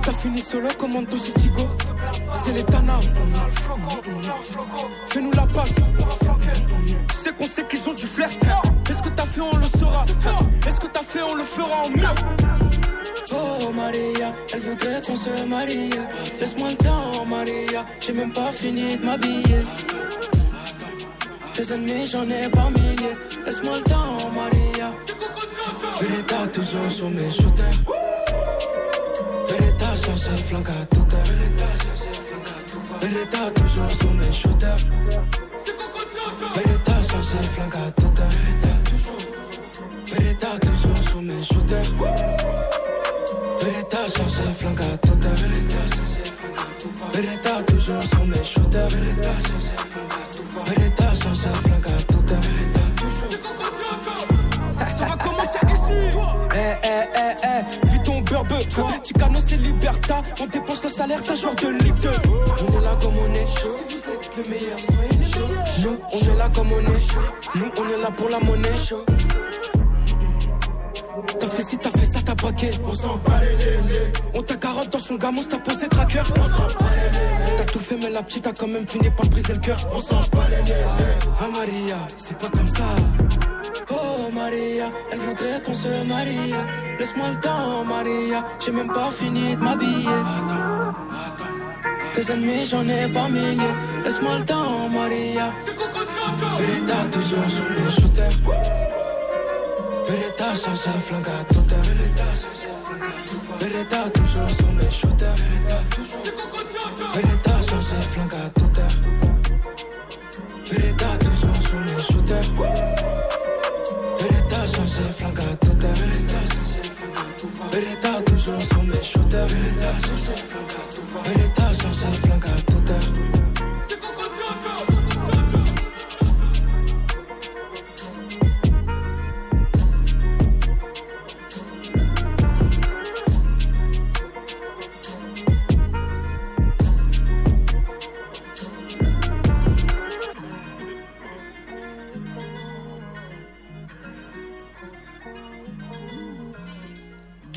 T'as fini solo comme Antosi Chico. C'est les Tana. Fais-nous la passe. Tu sais qu'on sait qu'ils ont du flair. Est-ce que t'as fait, on le saura. Est-ce que t'as fait, on le fera en mieux. Oh Maria, elle voudrait qu'on se marie. Laisse-moi le temps, Maria. J'ai même pas fini de m'habiller. Tes ennemis, j'en ai pas milliers. Laisse-moi le temps, Maria. Beretta toujours sur mes shooters. Beretta chargé flanque à toute heure. Beretta toujours sur mes shooters. Beretta chargé flanque à toute heure. Beretta toujours sur mes shooters. Beretta chargé flanque à toute heure. Beretta toujours sur mes shooters. Beretta chargé flanque Eh, eh, eh, eh, vis ton beurbe. Ticano, c'est Liberta. On dépense le salaire d'un joueur de Ligue 2. On est là comme on est. Si vous êtes le meilleur, soyez les meilleurs. Nous, on est là comme on est. Nous, on est là pour la monnaie. T'as fait ci, t'as fait ça, t'as braqué. On s'en bat les lélés. On t'a carotte dans son gamos, t'as posé tracker. On s'en bat les. T'as tout fait, mais la petite a quand même fini par briser le cœur. On s'en bat les lélés. Ah Maria, c'est pas comme ça. Oh Maria, elle voudrait qu'on se marie. Laisse-moi le temps, Maria. J'ai même pas fini de m'habiller. Tes ennemis, j'en ai pas milliers. Laisse-moi le temps, Maria. Beretta toujours sur mes shooters. Beretta chargé flingue à toute heure. Beretta toujours sur mes shooters. Beretta chargé flingue à toute heure. Beretta j'ai flingue à tout heure. Beretta toujours sur mes shooters. Beretta, j'ai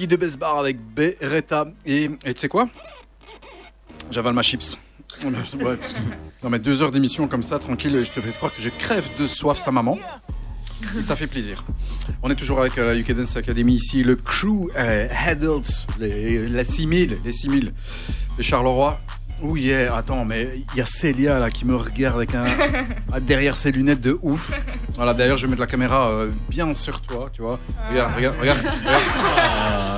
Guy de Besbar avec Beretta. Et tu sais quoi? J'avale ma chips. Ouais, parce que- non mais deux heures d'émission comme ça, tranquille, je te fais croire que je crève de soif sa maman. Et ça fait plaisir. On est toujours avec euh, la UK Dance Academy ici, le crew euh, Adults, les, la 6000, les 6000 de Charleroi. Oh yeah, attends, mais il y a Célia là qui me regarde avec un derrière ses lunettes de ouf. Voilà, d'ailleurs, je vais mettre la caméra euh, bien sur toi, tu vois. Regarde, regarde, regarde. regarde.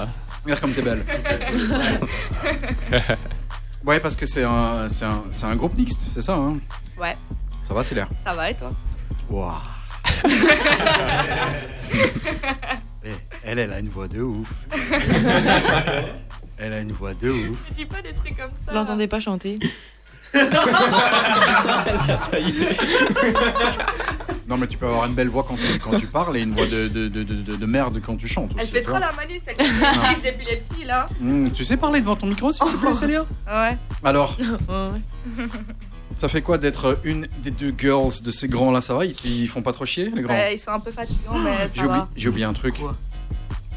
Regarde comme t'es belle. Ouais, parce que c'est un, c'est un, c'est un groupe mixte, c'est ça, hein? Ouais, Ça va, Célia? Ça va et toi? Waouh. Eh, Elle, elle a une voix de ouf. Elle a une voix de ouf. Je dis pas des trucs comme ça. Je l'entendais pas chanter. Non, mais tu peux avoir une belle voix quand tu, quand tu parles et une voix de, de, de, de, de merde quand tu chantes. Elle aussi, fait tu trop vois. la manie, cette crise d'épilepsie là. Hmm, tu sais parler devant ton micro, s'il te plaît, Célia? Ouais. Alors, ça fait quoi d'être une des deux girls de ces grands-là? Ça va ils, ils font pas trop chier, les grands? Ouais, ils sont un peu fatigants, mais J'ai ça oublié, va. j'ai oublié un truc.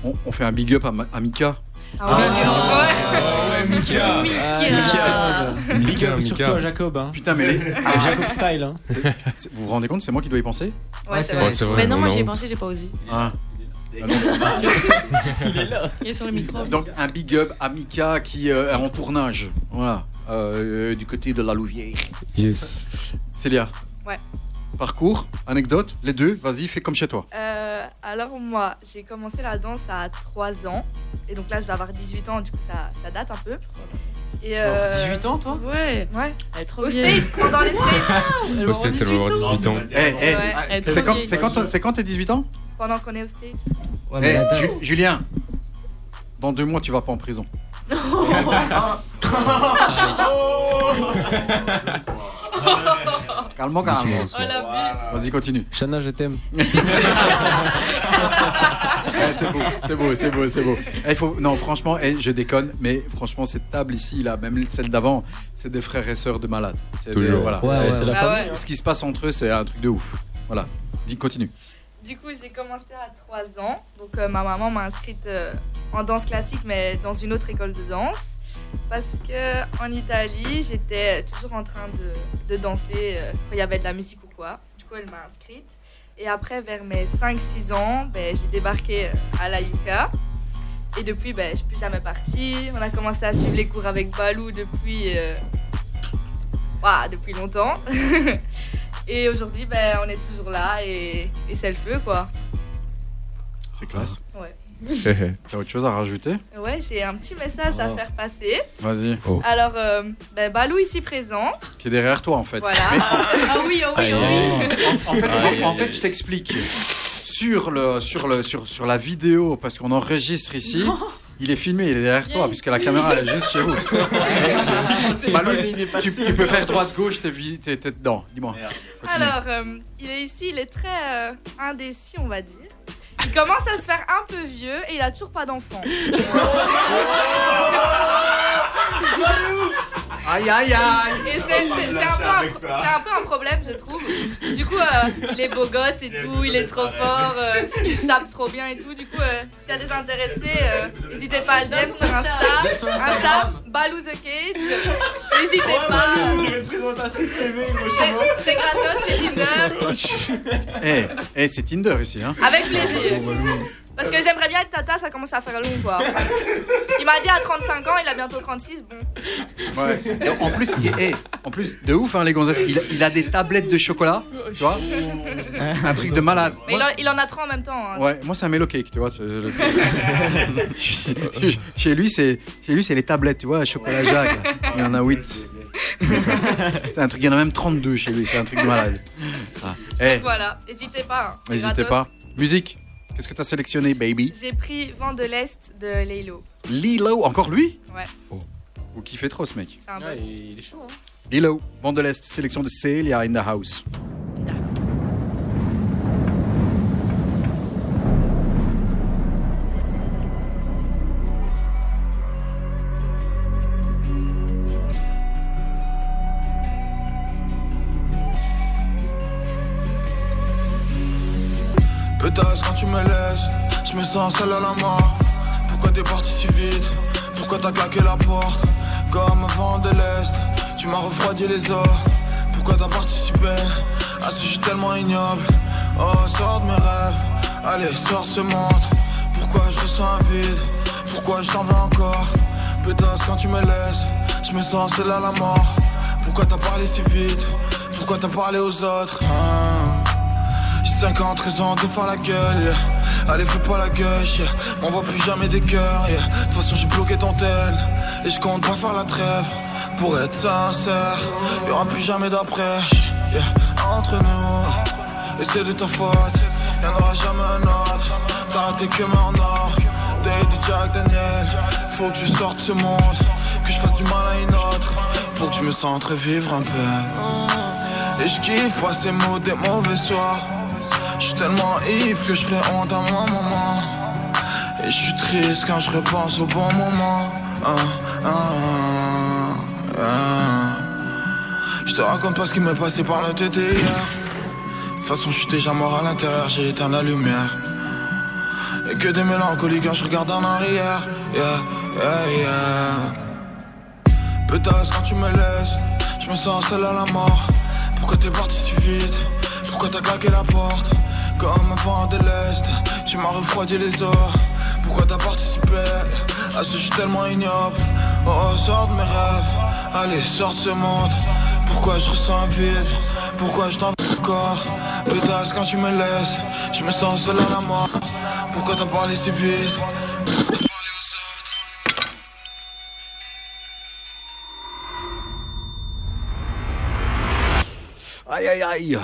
On, on fait un big up à, Ma- à Mika. Ah ouais, ouais, Mika. Mika. Big up Mika. surtout à Jacob. Hein. Putain, mais les... Ah, Jacob style. Hein. Vous vous rendez compte, c'est moi qui dois y penser Ouais, c'est vrai. c'est vrai, Mais non, on moi j'y ai pensé, j'ai pas osé. Ah. Il est sur le micro. Donc un big up à Mika qui euh, est en tournage. Voilà. Euh, du côté de la Louvière. Yes. Célia. Ouais. Parcours, anecdote, les deux, vas-y, fais comme chez toi. Euh, alors moi, j'ai commencé la danse à 3 ans. Et donc là, je vais avoir 18 ans, du coup, ça, ça date un peu. Et euh, 18 ans, toi Ouais. Ouais. Elle est trop Aux vieille. States, pendant les States. Au States, va avoir 18 ans. Eh, eh, Ouais. est trop c'est quand, c'est quand, c'est quand t'es 18 ans Pendant qu'on est aux States. Ouais, mais Eh, Ju- Julien, dans deux mois, tu vas pas en prison. Calme, calme. Oh vie. Vas-y, continue. Chana, je t'aime. Eh, c'est beau, c'est beau, c'est beau, c'est beau. Eh, faut... Non, franchement, eh, je déconne, mais franchement, cette table ici, là, même celle d'avant, c'est des frères et sœurs de malades. C'est des- Toujours. voilà. Ouais, C'est- ouais, famille. Ce qui se passe entre eux, c'est un truc de ouf. Voilà. Dis, continue. Du coup, j'ai commencé à 3 ans. Donc, euh, ma maman m'a inscrite euh, en danse classique, mais dans une autre école de danse. Parce que en Italie, j'étais toujours en train de, de danser euh, quand il y avait de la musique ou quoi. Du coup, elle m'a inscrite. Et après, vers mes 5-6 ans, ben, j'ai débarqué euh, à la Yuka. Et depuis, ben, je suis plus jamais partie. On a commencé à suivre les cours avec Balou depuis, euh, depuis longtemps. et aujourd'hui, ben, on est toujours là et, et c'est le feu, quoi. C'est classe. Ouais. T'as autre chose à rajouter Ouais, j'ai un petit message à Oh. faire passer. Vas-y. Alors, euh, ben, Balou ici présent. Qui est derrière toi, en fait. Voilà. Mais- ah oui, ah oui, ah aïe, oui. En, en fait, en- en fait, je t'explique. Sur, le, sur, le, sur, sur la vidéo, parce qu'on enregistre ici, il est filmé, il est derrière toi, puisque la caméra elle est juste chez vous. Balou, tu, tu peux faire droite-gauche, t'es vi- t'es t'es dedans. Dis-moi. Alors, euh, il est ici, il est très euh, indécis, on va dire. Il commence à se faire un peu vieux et il a toujours pas d'enfant. Aïe, aïe, aïe. Et c'est un, peu un- c'est un peu un problème, je trouve. Du coup, euh, il est beau gosse et tout, il est trop fort, euh, il se tape trop bien et tout. Du coup, euh, s'il y a des intéressés, euh, n'hésitez pas à le DM sur Insta. Insta, Balou the Cage. N'hésitez pas. C'est- gratos, c'est Tinder. Eh, eh, c'est Tinder ici, hein. Avec plaisir. Parce que j'aimerais bien être tata, ça commence à faire long quoi. Il m'a dit à 35 ans, il a bientôt 36, bon. Ouais. Et en plus, il- eh, en plus, de ouf, hein, les gonzesses. Il, a- il a des tablettes de chocolat, tu vois. Un truc de malade. Mais il en, il en a trop en même temps. hein. Ouais, moi c'est un mellow cake, tu vois. chez lui, c'est chez lui, c'est les tablettes, tu vois, chocolat Jacques. Il y en a 8. C'est un truc, il y en a même 32 chez lui, c'est un truc de malade. Ah. Eh, Voilà, n'hésitez pas. hein, n'hésitez pas. Musique. Qu'est-ce que tu as sélectionné, baby? J'ai pris Vent de l'Est de Laylo. Lilo, encore lui? Ouais, Vous kiffez trop ce mec. c'est un boss. il est chaud. Hein. Lilo, Vent de l'Est, sélection de Celia in the house. À. Pourquoi t'es parti si vite? Pourquoi t'as claqué la porte? Comme un vent de l'Est, tu m'as refroidi les os. Pourquoi t'as participé? À ce jeu tellement ignoble. Oh, sors de mes rêves, allez, sors ce monde. Pourquoi je ressens un vide? Pourquoi je t'en veux encore? Pétasse quand tu me laisses, je me sens seul à la mort. Pourquoi t'as parlé si vite? Pourquoi t'as parlé aux autres? Hein j'ai 50 raisons de faire la gueule, yeah. Allez, fais pas la gueule, yeah. M'envoie plus jamais des cœurs, yeah. De toute façon, j'ai bloqué ton tel. Et je compte pas faire la trêve. Pour être sincère, y'aura plus jamais d'après, yeah. Entre nous, et c'est de ta faute. Y'en aura jamais un autre. T'as raté que en or. De Jack Daniel. Faut que je sorte ce monde. Que je fasse du mal à une autre. Pour que je me sente revivre un peu. Et je kiffe passer mots des mauvais soirs. Je suis tellement ivre que je fais honte à ma maman. Et je suis triste quand je repense au bon moment. Ah, ah, ah. Je te raconte pas ce qui m'est passé par la tête hier. De toute façon, je suis déjà mort à l'intérieur, j'ai éteint la lumière. Et que des mélancolies quand je regarde en arrière. Yeah, yeah, yeah. Pétasse quand tu me laisses, je me sens seul à la mort. Pourquoi t'es parti si vite? Pourquoi t'as claqué la porte. Comme un vent de l'Est, tu m'as refroidi les os. Pourquoi t'as participé? À ce jeu tellement ignoble. Oh, sors de mes rêves, allez, sors de ce monde. Pourquoi je ressens vide? Pourquoi je t'en veux encore? Pétasse quand tu me laisses, je me sens seul à la mort. Pourquoi t'as parlé si vite? Aïe aïe aïe,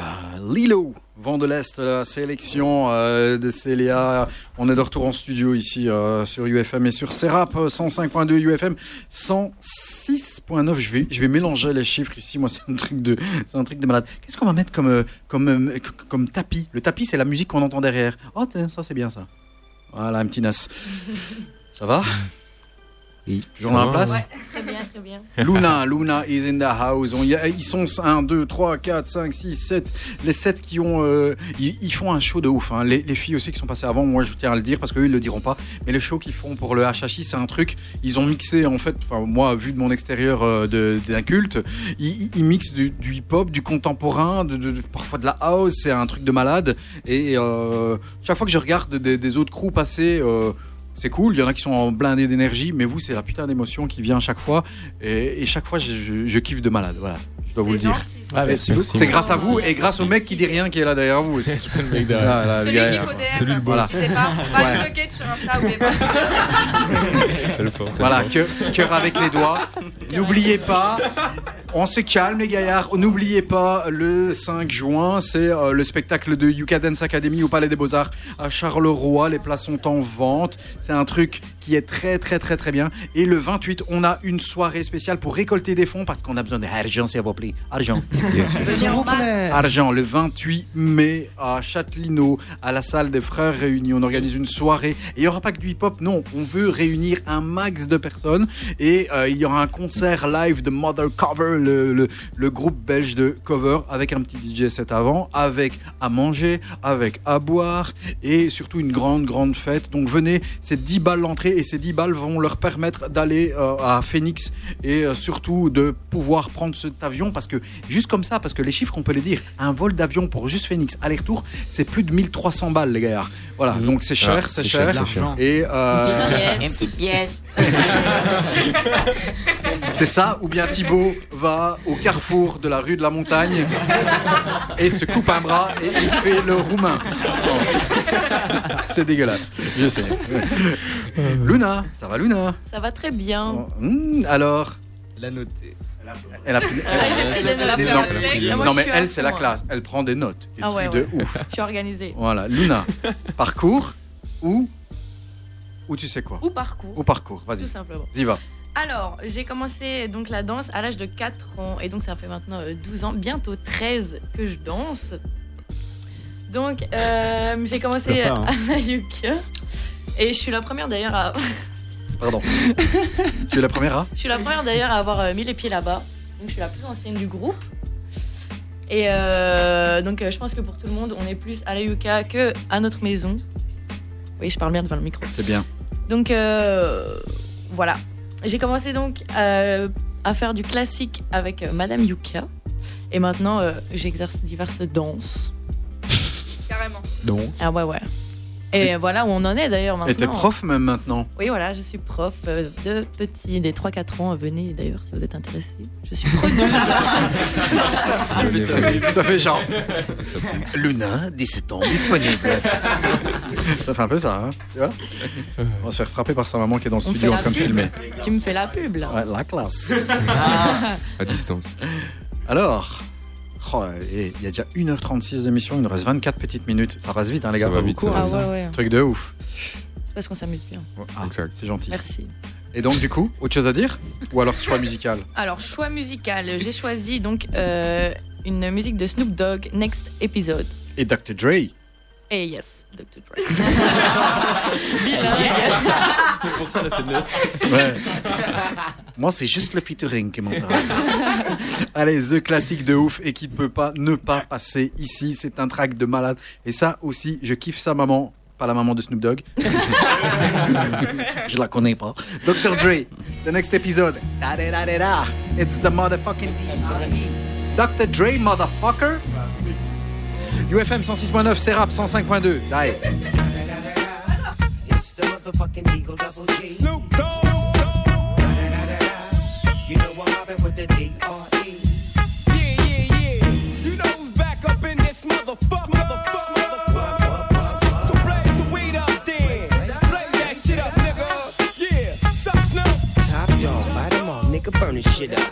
Lilo, Vent de l'Est, la sélection euh, de Célia. On est de retour en studio ici euh, sur UFM et sur Serap euh, 105.2 UFM 106.9. Je vais, je vais mélanger les chiffres ici. Moi, c'est un truc de, c'est un truc de malade. Qu'est-ce qu'on va mettre comme, euh, comme, euh, c- comme tapis? Le tapis, c'est la musique qu'on entend derrière. Oh, ça c'est bien ça. Voilà, un petit nas. Ça va? Oui. Toujours la place Très bien, très bien. Luna, Luna is in the house. On y a- ils sont 1, 2, 3, 4, 5, 6, 7. Les 7 qui ont. euh, ils, ils font un show de ouf. hein. Les, les filles aussi qui sont passées avant, moi je tiens à le dire parce qu'eux ils le diront pas. Mais le show qu'ils font pour le HHI, c'est un truc. Ils ont mixé en fait, enfin moi vu de mon extérieur euh, d'un culte, ils, ils- mixent du, du hip-hop, du contemporain, de, de- de- parfois de la house. C'est un truc de malade. Et euh, chaque fois que je regarde des, des autres crews passer. C'est cool, il y en a qui sont en blindé d'énergie, mais vous, c'est la putain d'émotion qui vient chaque fois. Et, chaque fois, je kiffe de malade. Voilà, je dois vous le dire. Ah, merci beaucoup. C'est grâce à vous et grâce au mec qui dit rien qui est là derrière vous. aussi. C'est le mec derrière. Ah, là, Celui qu'il faut DM. Le boss. Voilà. Je sais pas, pas Ouais. le socket sur Insta ou les pas. C'est le fort, c'est le Voilà, cœur avec les doigts. N'oubliez pas, on se calme les gaillards. N'oubliez pas, le 5 juin, c'est euh, le spectacle de Yuka Dance Academy au Palais des Beaux-Arts à Charleroi. Les places sont en vente. C'est un truc qui est très très très très bien. Et le 28, on a une soirée spéciale pour récolter des fonds parce qu'on a besoin d'argent, s'il vous plaît. Argent. En masse. Argent, le 28 mai à Châtelineau, à la salle des Frères Réunis. On organise une soirée. Et il n'y aura pas que du hip-hop, non. On veut réunir un max de personnes. Et euh, il y aura un concert live de Mother Cover, le, le- le groupe belge de cover, avec un petit DJ set avant, avec à manger, avec à boire et surtout une grande, grande fête. Donc venez, c'est 10 balles l'entrée et ces 10 balles vont leur permettre d'aller euh, à Phoenix et euh, surtout de pouvoir prendre cet avion parce que juste comme ça, parce que les chiffres on peut les dire, un vol d'avion pour juste Phoenix aller-retour, c'est plus de 1300 balles les gars. Voilà, Mhm. donc c'est cher, Ah, c'est cher, cher. c'est cher. Et euh, Une petite pièce. c'est ça, ou bien Thibaut va au carrefour de la rue de la Montagne et se coupe un bras et il fait le roumain. C'est dégueulasse, je sais. Luna, ça va Luna Ça va très bien. Hmm, Alors La notée. Elle a pris. Ah. Non, Elle a pris des notes. Moi, non, je mais elle, c'est la classe. Elle prend des notes. Ah truc ouais, de ouais. ouf. Je suis organisée. Voilà, Luna. Parcours ou ou tu sais quoi Ou parcours. Ou parcours, vas-y. Tout simplement. Y va. Alors, j'ai commencé donc la danse à l'âge de 4 ans et donc ça fait maintenant euh, 12 ans, bientôt 13 que je danse. Donc, euh, j'ai commencé pas, hein. à la yucca et je suis la première d'ailleurs à Pardon. tu es la première à je suis la première d'ailleurs à avoir euh, mis les pieds là-bas. Donc, je suis la plus ancienne du groupe. Et euh, donc, euh, je pense que pour tout le monde, on est plus à la yucca que à notre maison. Oui, je parle bien devant le micro. C'est bien. Donc euh, voilà. J'ai commencé donc à faire du classique avec Madame Yuka. Et maintenant, euh, j'exerce diverses danses. Carrément. Donc. Ah ouais, ouais. Et voilà où on en est d'ailleurs maintenant. Et t'es prof même maintenant? Oui, voilà, je suis prof euh, de petits, des 3-4 ans. Venez d'ailleurs si vous êtes intéressés. Je suis prof. Ça fait genre. Luna, 17 ans, disponible. ça fait un peu ça, hein Tu vois? On va se faire frapper par sa maman qui est dans le On studio en train de pub. filmer. tu me fais la pub là. Ouais, la classe. À distance. Alors, oh, et il y a déjà 1h36 d'émission, il nous reste 24 petites minutes. Ça passe vite, hein, les gars. Ça va vite, beaucoup, vite. Ah ouais, ouais. Truc de ouf. C'est parce qu'on s'amuse bien. Ah, C'est gentil. Merci. Et donc, du coup, autre chose à dire Ou alors choix musical? Alors, choix musical, j'ai choisi donc euh, une musique de Snoop Dogg, Next Episode. Et Dr. Dre? Et yes, Dr. Dre. Bilingue. Pour ça, là, c'est net. Ouais. Moi, c'est juste le featuring qui m'intéresse. Allez, The classique de ouf et qui ne peut pas ne pas passer ici. C'est un track de malade. Et ça aussi, je kiffe sa maman. Pas la maman de Snoop Dogg. je la connais pas. Dr. Dre, the next episode. Da da da da da. It's the motherfucking D.R.E. Dr. Dre, motherfucker. UFM 106.9, c'est rap 105.2. D'ailleurs. It's the motherfucking Eagle Double G. Snoop Dogg. You know I'm mobbing with the D.R.E. Yeah, yeah, yeah. You know who's back up in this motherfucker? Motherfucker, motherfucker. So blaze the weed up then. Blaze that shit up, nigga. Yeah. Sup, Snoop? Top dog, bite them all, nigga, burn this shit up.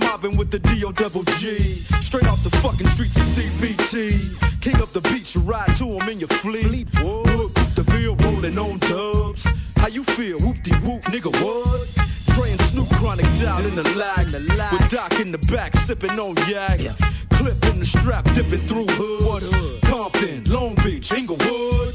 Mobbing with the DO double G. Straight off the fucking streets of CBT. King up the beach, you ride to him in your fleet. Whoop, the Ville rolling on dubs. How you feel? Whoop de whoop, nigga, what? And Snoop chronic down in the lag. With Doc in the back, sipping on yak. Clip in the strap, dipping through hood. Compton, Long Beach, Inglewood.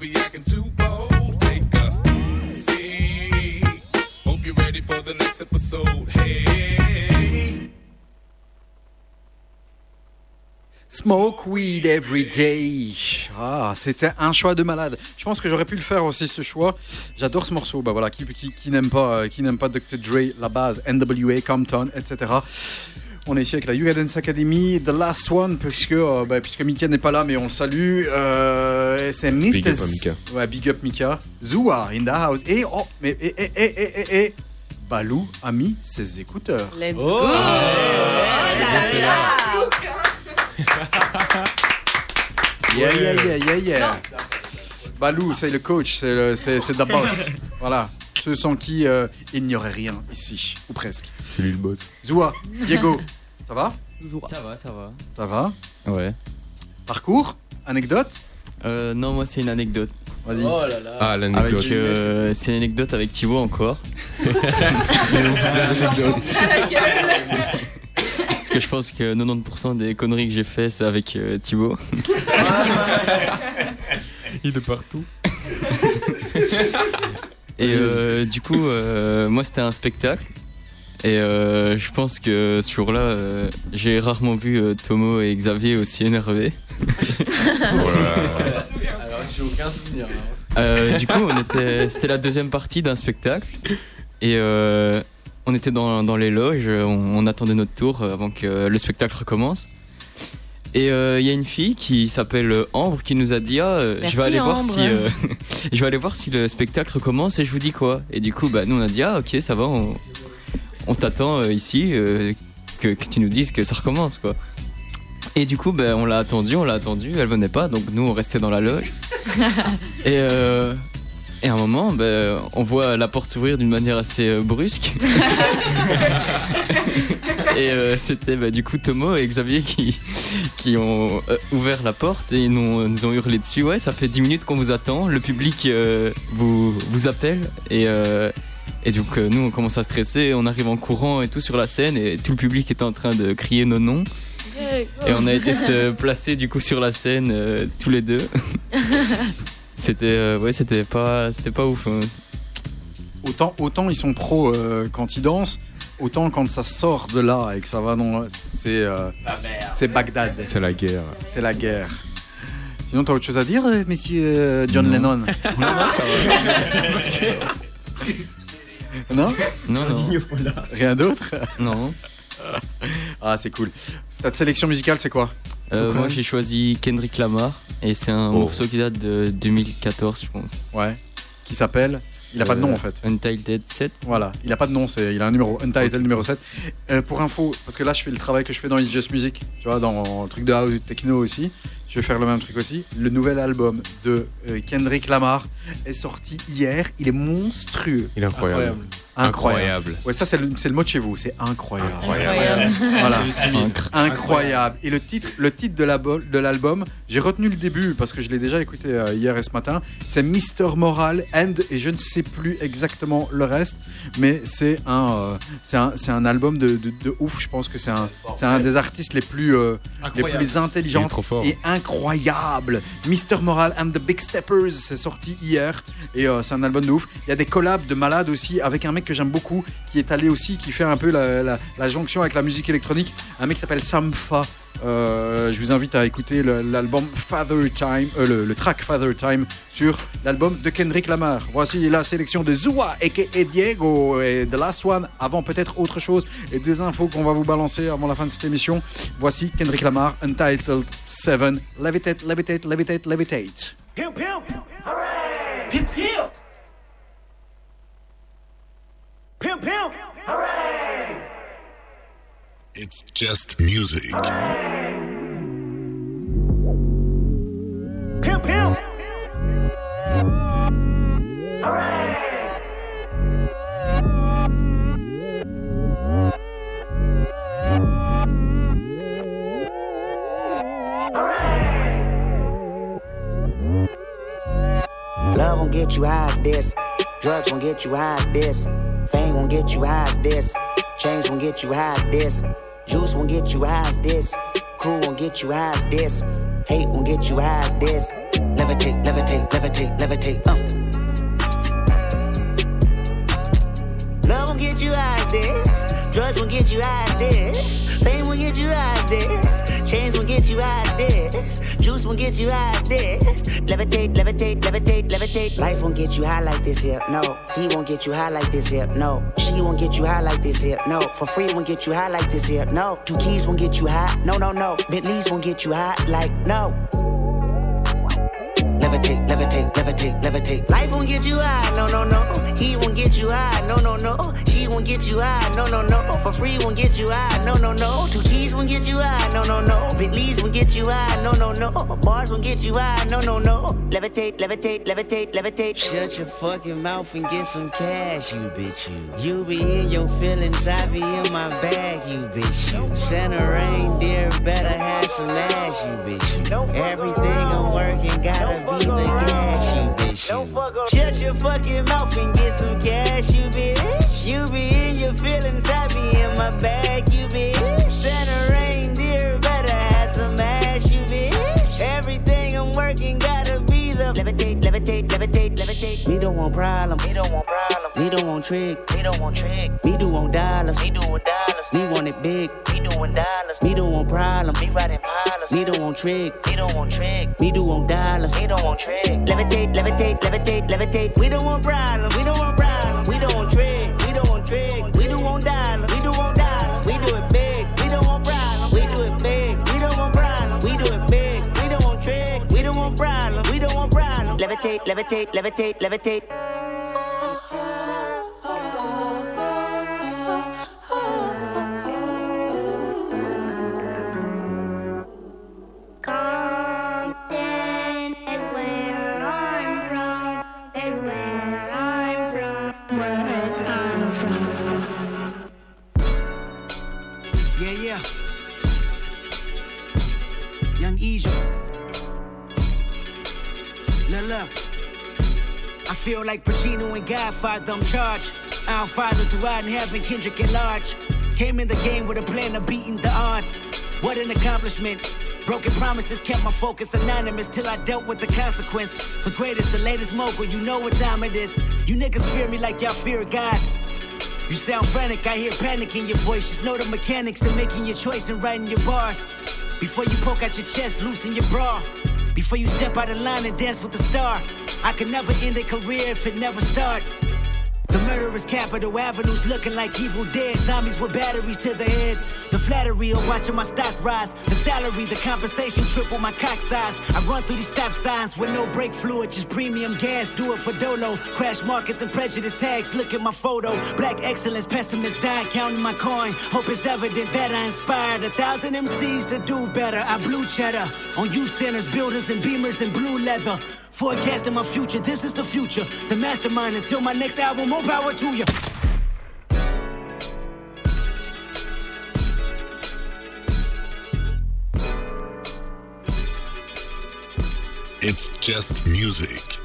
My niggas who be acting too bold, take a seat. Hope you're ready for the next episode. Hey. Smoke weed every day. Ah, c'était un choix de malade. Je pense que j'aurais pu le faire aussi ce choix. J'adore ce morceau. Bah voilà, qui n'aime pas, euh, qui n'aime pas Dr. Dre, la base, NWA, Compton, etc. On est ici avec la Yuga Dance Academy, The Last One, puisque, euh, bah, puisque Mika n'est pas là, mais on le salue. Euh, c'est Mr. Big up à Mika. Ouais, big up Mika. Zua in the house. Et, oh, mais, et, et, et, et, et, et, Balou a mis ses écouteurs. Let's Oh. go. Oh. Yeah, yeah, yeah, yeah, yeah. Balou, c'est le coach, c'est le- c'est c'est the boss. voilà. Ceux sans qui euh, il n'y aurait rien ici, ou presque. C'est lui le boss. Zoua, Diego, ça va Ça va, ça va. Ça va Ouais. Parcours Anecdote Euh, non, moi c'est une anecdote. Vas-y. Oh là là. Ah, l'anecdote. Euh, c'est une anecdote avec Thibaut encore. Parce que je pense que 90% des conneries que j'ai fait, c'est avec euh, Thibaut. Il est partout. Et euh, du coup, euh, moi c'était un spectacle. Et euh, je pense que ce jour-là, euh, j'ai rarement vu euh, Tomo et Xavier aussi énervés. Alors j'ai aucun souvenir. hein. Euh, du coup, on était, c'était la deuxième partie d'un spectacle. Et euh, on était dans, dans les loges, on, on attendait notre tour avant que le spectacle recommence. Et euh, il y a une fille qui s'appelle Ambre qui nous a dit ah, euh, Merci, je vais aller voir si euh, je vais aller voir si le spectacle recommence et je vous dis quoi. Et du coup bah nous on a dit ah ok ça va on, on t'attend euh, ici euh, que, que tu nous dises que ça recommence quoi. Et du coup bah, on l'a attendu on l'a attendu elle venait pas donc nous on restait dans la loge. Et, euh, et à un moment, ben, on voit la porte s'ouvrir d'une manière assez brusque. et euh, c'était ben, du coup Tomo et Xavier qui, qui ont euh, ouvert la porte et ils nous, nous ont hurlé dessus. Ouais, ça fait 10 minutes qu'on vous attend, le public vous, vous appelle. Et, euh, et donc euh, nous, on commence à stresser, on arrive en courant et tout sur la scène et tout le public est en train de crier nos noms. Et on a été se placer du coup sur la scène euh, tous les deux. c'était euh, ouais, c'était pas c'était pas ouf. hein. Autant, autant ils sont pros euh, quand ils dansent, autant quand ça sort de là et que ça va dans. C'est. euh, c'est Bagdad. C'est la guerre. C'est la guerre. Sinon, t'as autre chose à dire, monsieur John Lennon? Non, non, ça Non Non, non. Rien d'autre Non. Ah, c'est cool. Ta sélection musicale, c'est quoi Euh, moi j'ai choisi Kendrick Lamar et c'est un Oh. morceau qui date de 2014 je pense. Ouais. Qui s'appelle Il a pas de nom en fait. Untitled 7. Voilà, il a pas de nom, c'est, il a un numéro, Untitled numéro 7. Euh, pour info, parce que là je fais le travail que je fais dans It's Just Music, tu vois, dans le truc de house, techno aussi, je vais faire le même truc aussi. Le nouvel album de euh, Kendrick Lamar est sorti hier, il est monstrueux. Il est incroyable. Incroyable. Incroyable. Ouais, ça c'est le, c'est le mot de chez vous, c'est incroyable. Incroyable. Voilà. Incroyable. incroyable. Et le titre, le titre de, la bo- de l'album, j'ai retenu le début parce que je l'ai déjà écouté euh, hier et ce matin. C'est Mr. Moral and et je ne sais plus exactement le reste, mais c'est un, euh, c'est un, c'est un album de, de, de ouf. Je pense que c'est un, c'est un des artistes les plus, euh, les plus intelligents et incroyable. Mr. Moral and the Big Steppers, c'est sorti hier et euh, c'est un album de ouf. Il y a des collabs de malades aussi avec un mec que j'aime beaucoup qui est allé aussi, qui fait un peu la, jonction avec la musique électronique. Un mec qui s'appelle Samfa. Euh, je vous invite à écouter l'album Father Time, euh, le, track Father Time sur l'album de Kendrick Lamar. Voici la sélection de Zua et Diego et The Last One. Avant peut-être autre chose et des infos qu'on va vous balancer avant la fin de cette émission. Voici Kendrick Lamar, Untitled 7. Levitate, levitate, levitate, levitate. Pimp, pimp. Hooray! It's just music. Pimp, pimp. Hooray! Love won't get you high as this. Drugs won't get you high as this. Fame won't get you high as this. Chains won't get you high as this. Juice won't get you high as this. Crew won't get you high as this. Hate won't get you high as this. Levitate, levitate, levitate, levitate. Uh. Love won't get you high as this. Drugs won't get you high as this. Fame won't get you high as this. Chains won't get you high as this. Juice won't get you high as this. Levitate, levitate, levitate, levitate. Life won't get you high like this here. No, he won't get you high like this here. No, she won't get you high like this here. No, for free won't get you high like this here. No, two keys won't get you high. No, no, no. Bentleys won't get you high like no. Levitate. levitate, levitate, levitate. Life won't get you high, no, no, no. He won't get you high, no, no, no. She won't get you high, no, no, no. For free won't get you high, no, no, no. Two keys won't get you high, no, no, no. Bentleys won't get you high, no, no, no. Bars won't get you high, no, no, no. Levitate, levitate, levitate, levitate. Shut your fucking mouth and get some cash, you bitch, you. You be in your feelings, I be in my bag, you bitch, you. Santa reindeer better have some ass, you bitch, you. Everything I'm working gotta be the gas, you bitch, you. Shut your fucking mouth and get some cash, you bitch. You be in your feelings, I be in my bag, you bitch. Santa reindeer better have some ass, you bitch. Everything I'm working gotta be levitate, levitate, levitate, levitate. We don't want problem. We don't want problem. We don't want trick. We don't want trick. We do want dollars. We do want dollars. We want it big. We doing dollars. We don't want problem. We riding pilots. We don't want trick. We don't want trick. We do want dollars. We don't want trick. Levitate, levitate, levitate, levitate. We don't want problem. We don't want problem. We don't want trick. We don't want trick. Levitate, levitate, levitate, levitate. Feel like Pacino and Godfather, I'm charged. Our father throughout in heaven, Kendrick and Large. Came in the game with a plan of beating the odds. What an accomplishment. Broken promises kept my focus anonymous till I dealt with the consequence. The greatest, the latest mogul, you know what time it is. You niggas fear me like y'all fear God. You sound frantic, I hear panic in your voice. Just know the mechanics of making your choice and writing your bars. Before you poke out your chest, loosen your bra. Before you step out of line and dance with the star. I could never end a career if it never start. The murderous Capitol avenues looking like evil dead zombies with batteries to the head. The flattery of watching my stock rise. The salary, the compensation triple my cock size. I run through these stop signs with no brake fluid, just premium gas. Do it for Dolo. Crash markets and prejudice tags. Look at my photo. Black excellence, pessimist died counting my coin. Hope it's evident that I inspired a thousand MCs to do better. I blew cheddar on youth centers, builders, and beamers and blue leather. Forecasting my future, this is the future. The mastermind until my next album, more power to you. It's just music.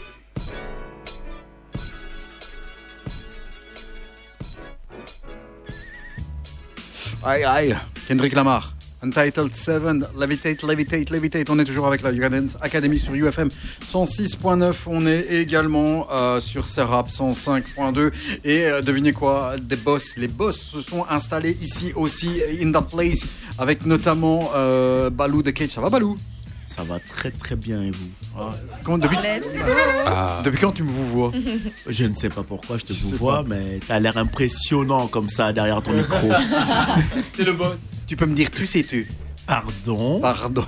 Aïe aïe, Kendrick Lamar. Untitled 7, Levitate, Levitate, Levitate. On est toujours avec la Dance Academy sur UFM 106.9. On est également euh, sur Serap 105.2. Et euh, devinez quoi? Des boss. Les boss se sont installés ici aussi, in the place, avec notamment euh, Balou de Cage. Ça va, Balou? Ça va très très bien et vous? Comment- depuis... Let's go. Ah. depuis quand tu me vous vois? Je ne sais pas pourquoi je te vous vois, mais t'as l'air impressionnant comme ça derrière ton micro. C'est le boss. Tu peux me dire tu sais tu Pardon Pardon.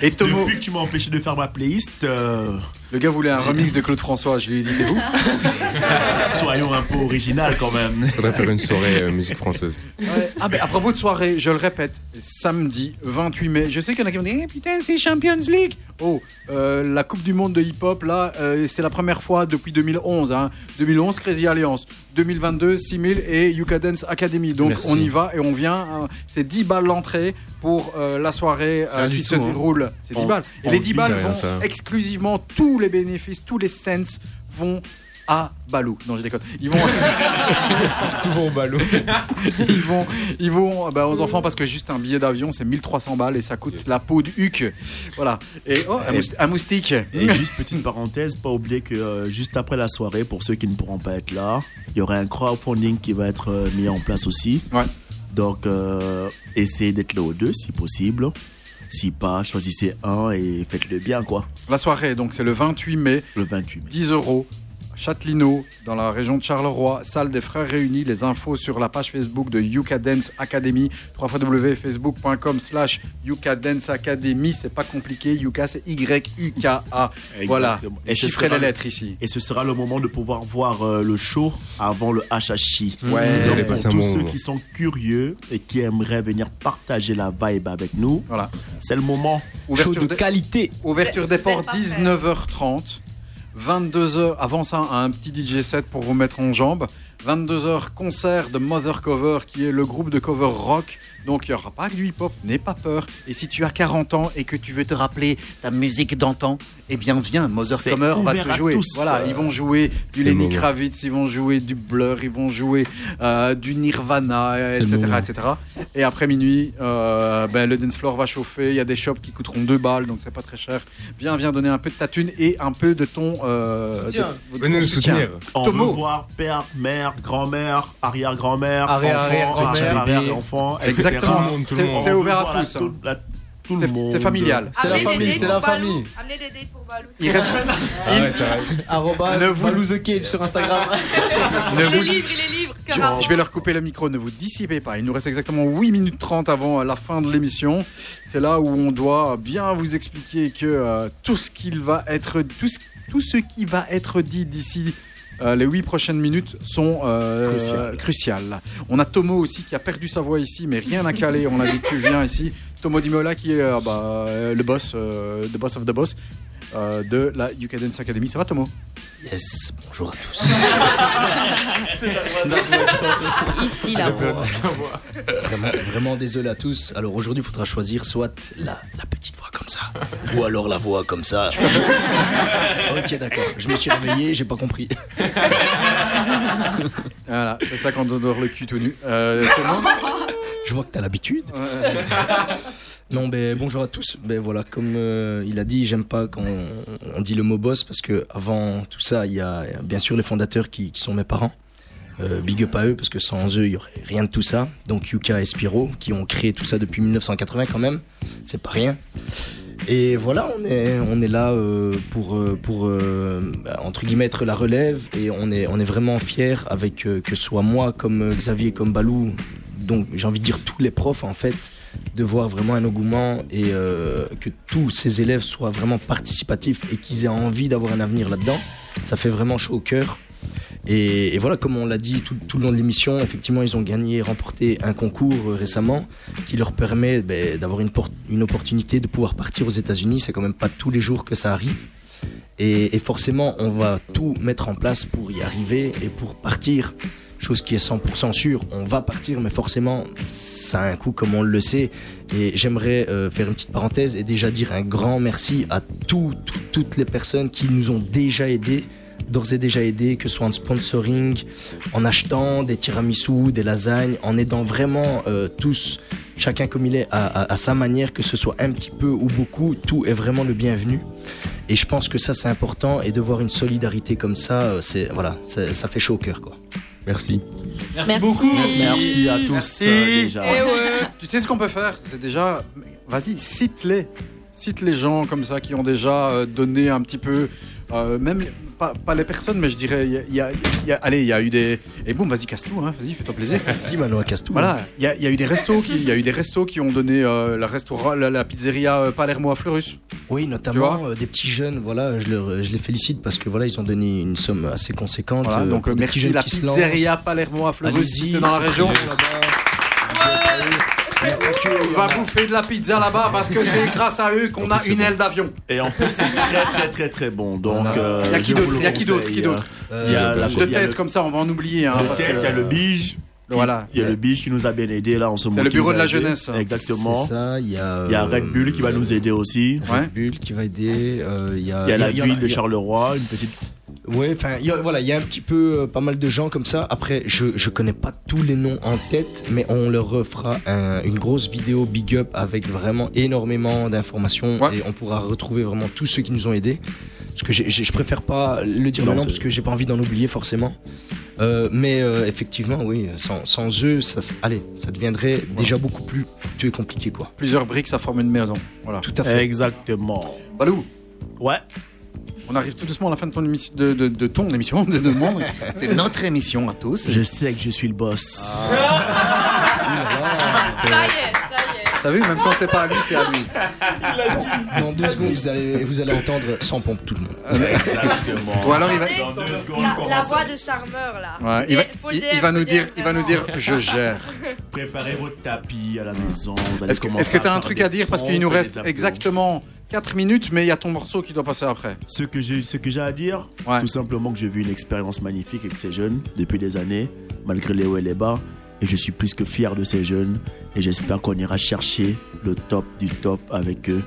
Et Tomo Depuis que tu m'as empêché de faire ma playlist, euh, Le gars voulait un remix de Claude François, je lui ai dit, t'es vous soyons un peu original quand même. Faudrait faire une soirée euh, musique française. Ouais. Ah, mais à propos de soirée, je le répète, samedi 28 mai, je sais qu'il y en a qui vont dire Eh, putain, c'est Champions League Oh, euh, la Coupe du Monde de hip-hop, là, euh, c'est la première fois depuis 2011. Hein. 2011, Crazy Alliance. 2022, 6000 et Yuka Dance Academy. Donc Merci. on y va et on vient. hein. C'est 10 balles l'entrée pour euh, la soirée euh, qui tout, se hein. déroule. C'est 10 On- balles. Et on les 10 vise balles vont exclusivement, tous les bénéfices, tous les cents vont à Balou. Non, je déconne. Ils vont. Tout bon Balou. ils vont, ils vont bah, aux enfants parce que juste un billet d'avion c'est 1300 balles et ça coûte la peau de huc. Voilà. Et oh, un, Et- moust- un moustique. Et juste petite parenthèse, pas oublier que euh, juste après la soirée, pour ceux qui ne pourront pas être là, il y aura un crowdfunding qui va être euh, mis en place aussi. Ouais. Donc, euh, essayez d'être là aux deux si possible. Si pas, choisissez un et faites-le bien, quoi. La soirée, donc c'est le 28 mai. Le 28 mai. 10 euros. Châtelineau, dans la région de Charleroi, salle des Frères Réunis. Les infos sur la page Facebook de Yuka Dance Academy, www.facebook.com slash Yuka Dance Academy. C'est pas compliqué, Yuka c'est Y-U-K-A. Voilà, et ce chiffrez sera les le- lettres ici. Et ce sera le moment de pouvoir voir euh, le show avant le HHI. Ouais. Vous allez Donc, pour tous bon ceux moment. qui sont curieux et qui aimeraient venir partager la vibe avec nous, voilà. c'est le moment. Ouverture des- Ouverture des portes 19h30. 22h, avant ça, un petit DJ set pour vous mettre en jambe. 22h, concert de Mother Cover, qui est le groupe de cover rock. Donc il n'y aura pas que du hip-hop, n'aie pas peur. Et si tu as 40 ans et que tu veux te rappeler ta musique d'antan, eh bien viens, Mother Cover va te jouer. tous. Voilà, ils vont jouer du Lenny. Kravitz, ils vont jouer du Blur, ils vont jouer euh, du Nirvana, etc., etc. Et après minuit, euh, ben, le dance floor va chauffer. Il y a des shops qui coûteront 2 balles, donc c'est pas très cher. Viens, viens donner un peu de ta thune et un peu de ton, euh, Soutien. de- de Venez ton nous soutien. soutenir. On Tomo. veut voir père, mère, grand-mère, arrière-grand-mère, Arrière- enfant, arrière-grand-mère, arrière- bébé. enfant, Exactement. C'est- ouvert à tous, hein. tout- la- tout le C'est- monde. c'est familial. C'est la famille, c'est la famille. Amenez des dates pour Balou. Il reste. Arrobas Ne vous- Balou the Cage sur Instagram. Il est libre, il est libre. que Je, vais leur couper le micro, ne vous dissipez pas. Il nous reste exactement 8 minutes 30 avant la fin de l'émission. C'est là où on doit bien vous expliquer que euh, tout ce qu'il va être, tout ce, tout ce qui va être dit d'ici euh, les 8 prochaines minutes sont euh, Crucial. cruciales. On a Tomo aussi qui a perdu sa voix ici, mais rien à caler. On a dit tu viens ici. Tomo Dimola qui est euh, bah, le boss, the boss of the boss. Euh, de la UK Dance Academy. Ça va Tomo Yes, bonjour à tous. Ici, la voix. Vraiment, vraiment désolé à tous. Alors aujourd'hui, il faudra choisir soit la, la petite voix comme ça, ou alors la voix comme ça. ok, d'accord. Je me suis réveillé, j'ai pas compris. Voilà, c'est ça quand on dort le cul tout nu. Euh, Tomo Je vois que t'as l'habitude. Non, ben bonjour à tous. Ben voilà, comme euh, il a dit, j'aime pas quand on, on dit le mot boss parce que avant tout ça, il y a bien sûr les fondateurs qui, qui sont mes parents. Euh, big up à eux parce que sans eux, il y aurait rien de tout ça. Donc Yuka et Spiro qui ont créé tout ça depuis 1980 quand même. C'est pas rien. Et voilà, on est, on est là euh, pour, pour euh, bah, entre guillemets, être la relève et on est, on est vraiment fiers avec euh, que ce soit moi comme Xavier, comme Balou, donc j'ai envie de dire tous les profs en fait, de voir vraiment un engouement et euh, que tous ces élèves soient vraiment participatifs et qu'ils aient envie d'avoir un avenir là-dedans. Ça fait vraiment chaud au cœur. Et, voilà, comme on l'a dit tout, le long de l'émission, effectivement, ils ont gagné, remporté un concours euh, récemment qui leur permet ben, d'avoir une, por- une opportunité de pouvoir partir aux États-Unis. C'est quand même pas tous les jours que ça arrive. Et forcément, on va tout mettre en place pour y arriver et pour partir. Chose qui est 100% sûre, on va partir, mais forcément, ça a un coût comme on le sait. Et j'aimerais euh, faire une petite parenthèse et déjà dire un grand merci à tout- tout- toutes les personnes qui nous ont déjà aidés d'ores et déjà aidés, que ce soit en sponsoring, en achetant des tiramisu, des lasagnes, en aidant vraiment euh, tous, chacun comme il est, à, sa manière, que ce soit un petit peu ou beaucoup, tout est vraiment le bienvenu. Et je pense que ça c'est important et de voir une solidarité comme ça, euh, c'est voilà, ça, ça fait chaud au cœur quoi. Merci. Merci, Merci. beaucoup. Merci. Merci à tous, Merci. euh, déjà. Ouais. Tu sais ce qu'on peut faire? C'est déjà, vas-y, cite-les. Cite les gens comme ça qui ont déjà euh, donné un petit peu, euh, même pas, pas les personnes, mais je dirais, il y a, y allez, il y a eu des, et boum, vas-y casse tout, hein, vas-y, fais-toi plaisir. Dis Manoa casse tout. Voilà, il y a, il y a eu des restos qui, y a eu des restos qui ont donné euh, la la, la pizzeria euh, Palermo à Fleurus. Oui, notamment euh, des petits jeunes, voilà, je, leur- je les félicite parce que voilà, ils ont donné une somme assez conséquente. Voilà, donc merci la pizzeria Palermo à Fleurus, dans la région. Va bouffer de la pizza là-bas parce que c'est grâce à eux qu'on a une aile d'avion. Et en plus, c'est très très très très bon. Donc, euh, Il y a qui d'autre le Il y a qui d'autre euh, Il y a de tête comme ça, on va en oublier. Hein, de parce tête, il y a le Bige. Voilà. Il y a le Bige qui nous a bien aidé là en ce moment. C'est le bureau de la aidé. jeunesse. Exactement. C'est ça, il y a. Il y a euh, Red Bull qui va nous aider aussi. Red Bull qui va aider. euh, il y a, Il y a la ville de il y a- Charleroi, une petite. Ouais, enfin, il y a- voilà, il y a un petit peu euh, pas mal de gens comme ça. Après, je je connais pas tous les noms en tête, mais on leur refera un- une grosse vidéo big up avec vraiment énormément d'informations et on pourra retrouver vraiment tous ceux qui nous ont aidés. Parce que je préfère pas le dire Non, maintenant parce que j'ai pas envie d'en oublier forcément. Euh, mais euh, effectivement, oui, sans, sans eux, ça, allez, ça deviendrait déjà beaucoup plus, plus compliqué quoi. Plusieurs briques, ça forme une maison. Voilà. Tout à fait. Exactement. Balou. Ouais. On arrive tout doucement à la fin de ton émission, de, de- de ton émission, de, de notre émission à tous. Je sais que je suis le boss. Ça y est. T'as vu, même quand c'est pas à lui, c'est à lui. Dans deux secondes, vous allez, vous allez entendre sans pompe tout le monde. Exactement. Ou alors il va, La, la voix de charmeur là. Ouais, il va, Faut il- va nous dire, il va nous dire, je gère. Préparez votre tapis à la maison. Est-ce que que t'as un truc à dire? Parce qu'il nous reste exactement 4 minutes, mais il y a ton morceau qui doit passer après. Ce que j'ai, ce que j'ai à dire, tout simplement que j'ai vu une expérience magnifique avec ces jeunes depuis des années, malgré les hauts et les bas. Et je suis plus que fier de ces jeunes. Et j'espère qu'on ira chercher le top du top avec eux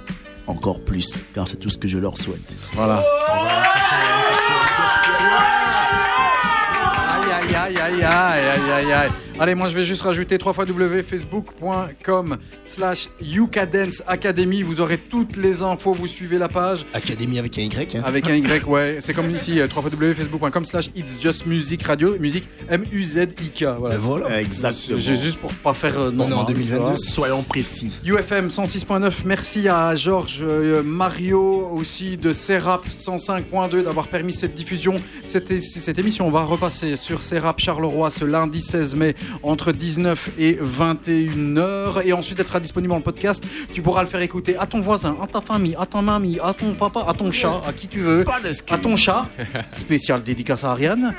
encore plus, car c'est tout ce que je leur souhaite. Voilà. Aïe, aïe, aïe, aïe, aïe, aïe. Allez, moi je vais juste rajouter 3 fois facebook.com slash Yucadance Academy. Vous aurez toutes les infos, vous suivez la page. Académie avec un Y. hein. Avec un Y, ouais. C'est comme ici, 3 facebook.com slash It's Just Music Radio. Musique M-U-Z-I-K. Voilà. Ben voilà. Exactement. Juste pour pas faire euh, On est en normal, 2022. tu vois. Soyons précis. UFM 106.9, merci à Georges, euh, Mario aussi de Serap 105.2 d'avoir permis cette diffusion. Cette, cette émission, on va repasser sur Serap Charleroi ce lundi 16 mai entre 19 et 21h. Et ensuite, elle sera disponible en podcast. Tu pourras le faire écouter à ton voisin, à ta famille, à ton mamie, à ton papa, à ton chat, à qui tu veux. À ton chat. Spécial dédicace à Ariane.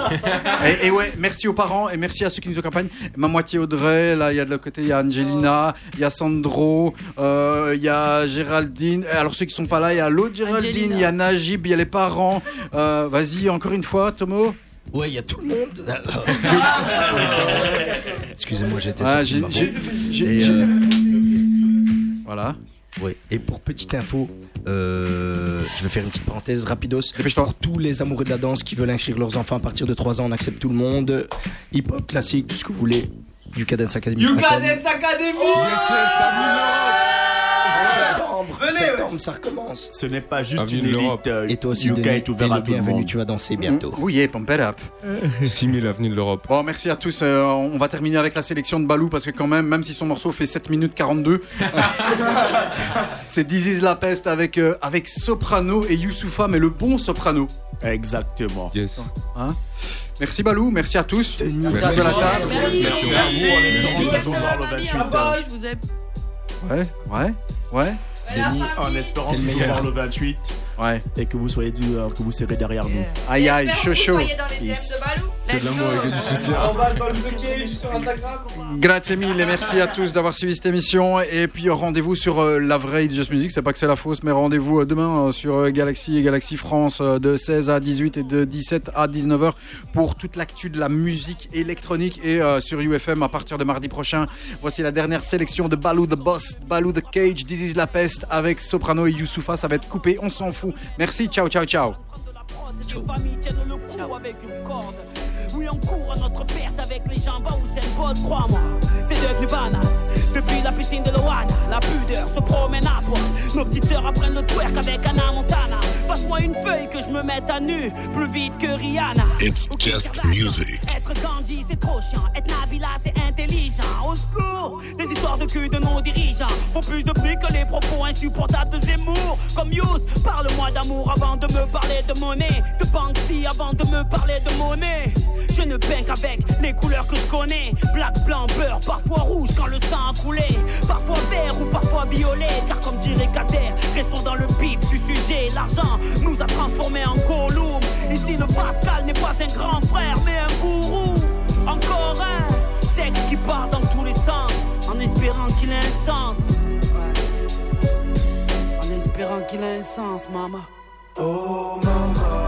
et, et ouais, merci aux parents et merci à ceux qui nous accompagnent. Ma moitié Audrey, là, il y a de l'autre côté, il y a Angelina, il y a Sandro, euh, il y a Géraldine. Alors ceux qui sont pas là, il y a l'autre Géraldine, il y a Najib, il y a les parents. Euh, Vas-y, encore une fois, Tomo. Ouais, il y a tout le monde. Excusez-moi, j'étais Ah, j'ai- euh, Voilà. Ouais. Et pour petite info, euh, je vais faire une petite parenthèse rapidos. Pour tous les amoureux de la danse qui veulent inscrire leurs enfants à partir de 3 ans, on accepte tout le monde. Hip-hop, classique, tout ce que vous voulez. Yuka Dance Academy. Academy Septembre, septembre, ça recommence. Ce n'est pas juste Avenue une de élite. euh, Et toi aussi, Denis, est ouvert t'es à le tout le bienvenu, monde. tu vas danser bientôt. Oui, yeah, pump it up. 6000 avenue de l'Europe. Bon, merci à tous. Euh, on va terminer avec la sélection de Balou parce que quand même, même si son morceau fait 7 minutes 42, c'est This is la peste avec, euh, avec Soprano et Youssoufa, mais le bon Soprano. Exactement. Yes. Hein merci Balou, merci à tous. Merci, Merci. de la table. Merci à vous, en espérant Merci. vous voir le 28. Ah, je vous aime. Ouais, ouais, ouais. Denis, en espérant meilleur. voir le 28 Ouais. et que vous soyez du- euh, que vous serez derrière nous. Aïe aïe, J'espère chaud de l'amour et que du soutien. va le bloquer, sur Instagram. Grazie mille et merci à tous d'avoir suivi cette émission. Et puis rendez-vous sur euh, la vraie It's Just Music. C'est pas que c'est la fausse, mais rendez-vous euh, demain euh, sur euh, Galaxy et Galaxy France euh, de 16 à 18 et de 17 à 19h pour toute l'actu de la musique électronique. Et euh, sur UFM à partir de mardi prochain, voici la dernière sélection de Balou the Boss, Balou the Cage, This is la peste avec Soprano et Youssoufa. Ça va être coupé, on s'en fout. Merci, ciao, ciao, ciao. corde. Oui, on court à notre perte avec les jambes ou botte, crois-moi. C'est devenu banal. Depuis la piscine de Loana, la pudeur se promène à toi. Nos petites sœurs apprennent le twerk avec Anna Montana. Passe-moi une feuille que je me mette à nu, plus vite que Rihanna. It's just music. Être Gandhi, c'est trop chiant. Être Nabila, c'est intelligent. Au secours, des histoires de cul de nos dirigeants font plus de bruit que les propos insupportables de Zemmour. Comme Yous, parle-moi d'amour avant de me parler de monnaie. De Banksy avant de me parler de monnaie. Je ne peins qu'avec les couleurs que je connais. Black, blanc, beurre, parfois rouge quand le sang Parfois vert ou parfois violet. Car comme dirait Kader, restons dans le pif du sujet. L'argent nous a transformés en Gollum. Ici, le Pascal n'est pas un grand frère, mais un gourou. Encore un texte qui part dans tous les sens. En espérant qu'il ait un sens. En espérant qu'il ait un sens, maman. Oh maman,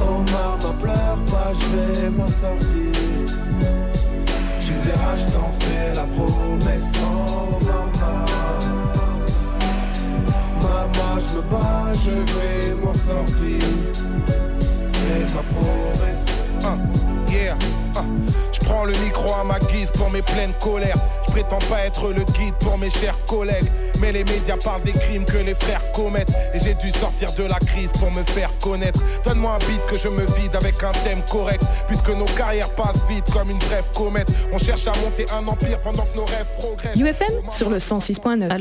oh maman, pleure pas, je vais m'en sortir. Je t'en fais la promesse. Oh maman, maman, je me bats, je vais m'en sortir. C'est ma promesse. Uh, yeah, uh. Je prends le micro à ma guise pour mes pleines colères. Je prétends pas être le guide pour mes chers collègues. Mais les médias parlent des crimes que les frères commettent. Et j'ai dû sortir de la crise pour me faire connaître. Donne-moi un beat que je me vide avec un thème correct. Puisque nos carrières passent vite comme une brève comète. On cherche à monter un empire pendant que nos rêves progressent. UFM sur le 106.9. Alors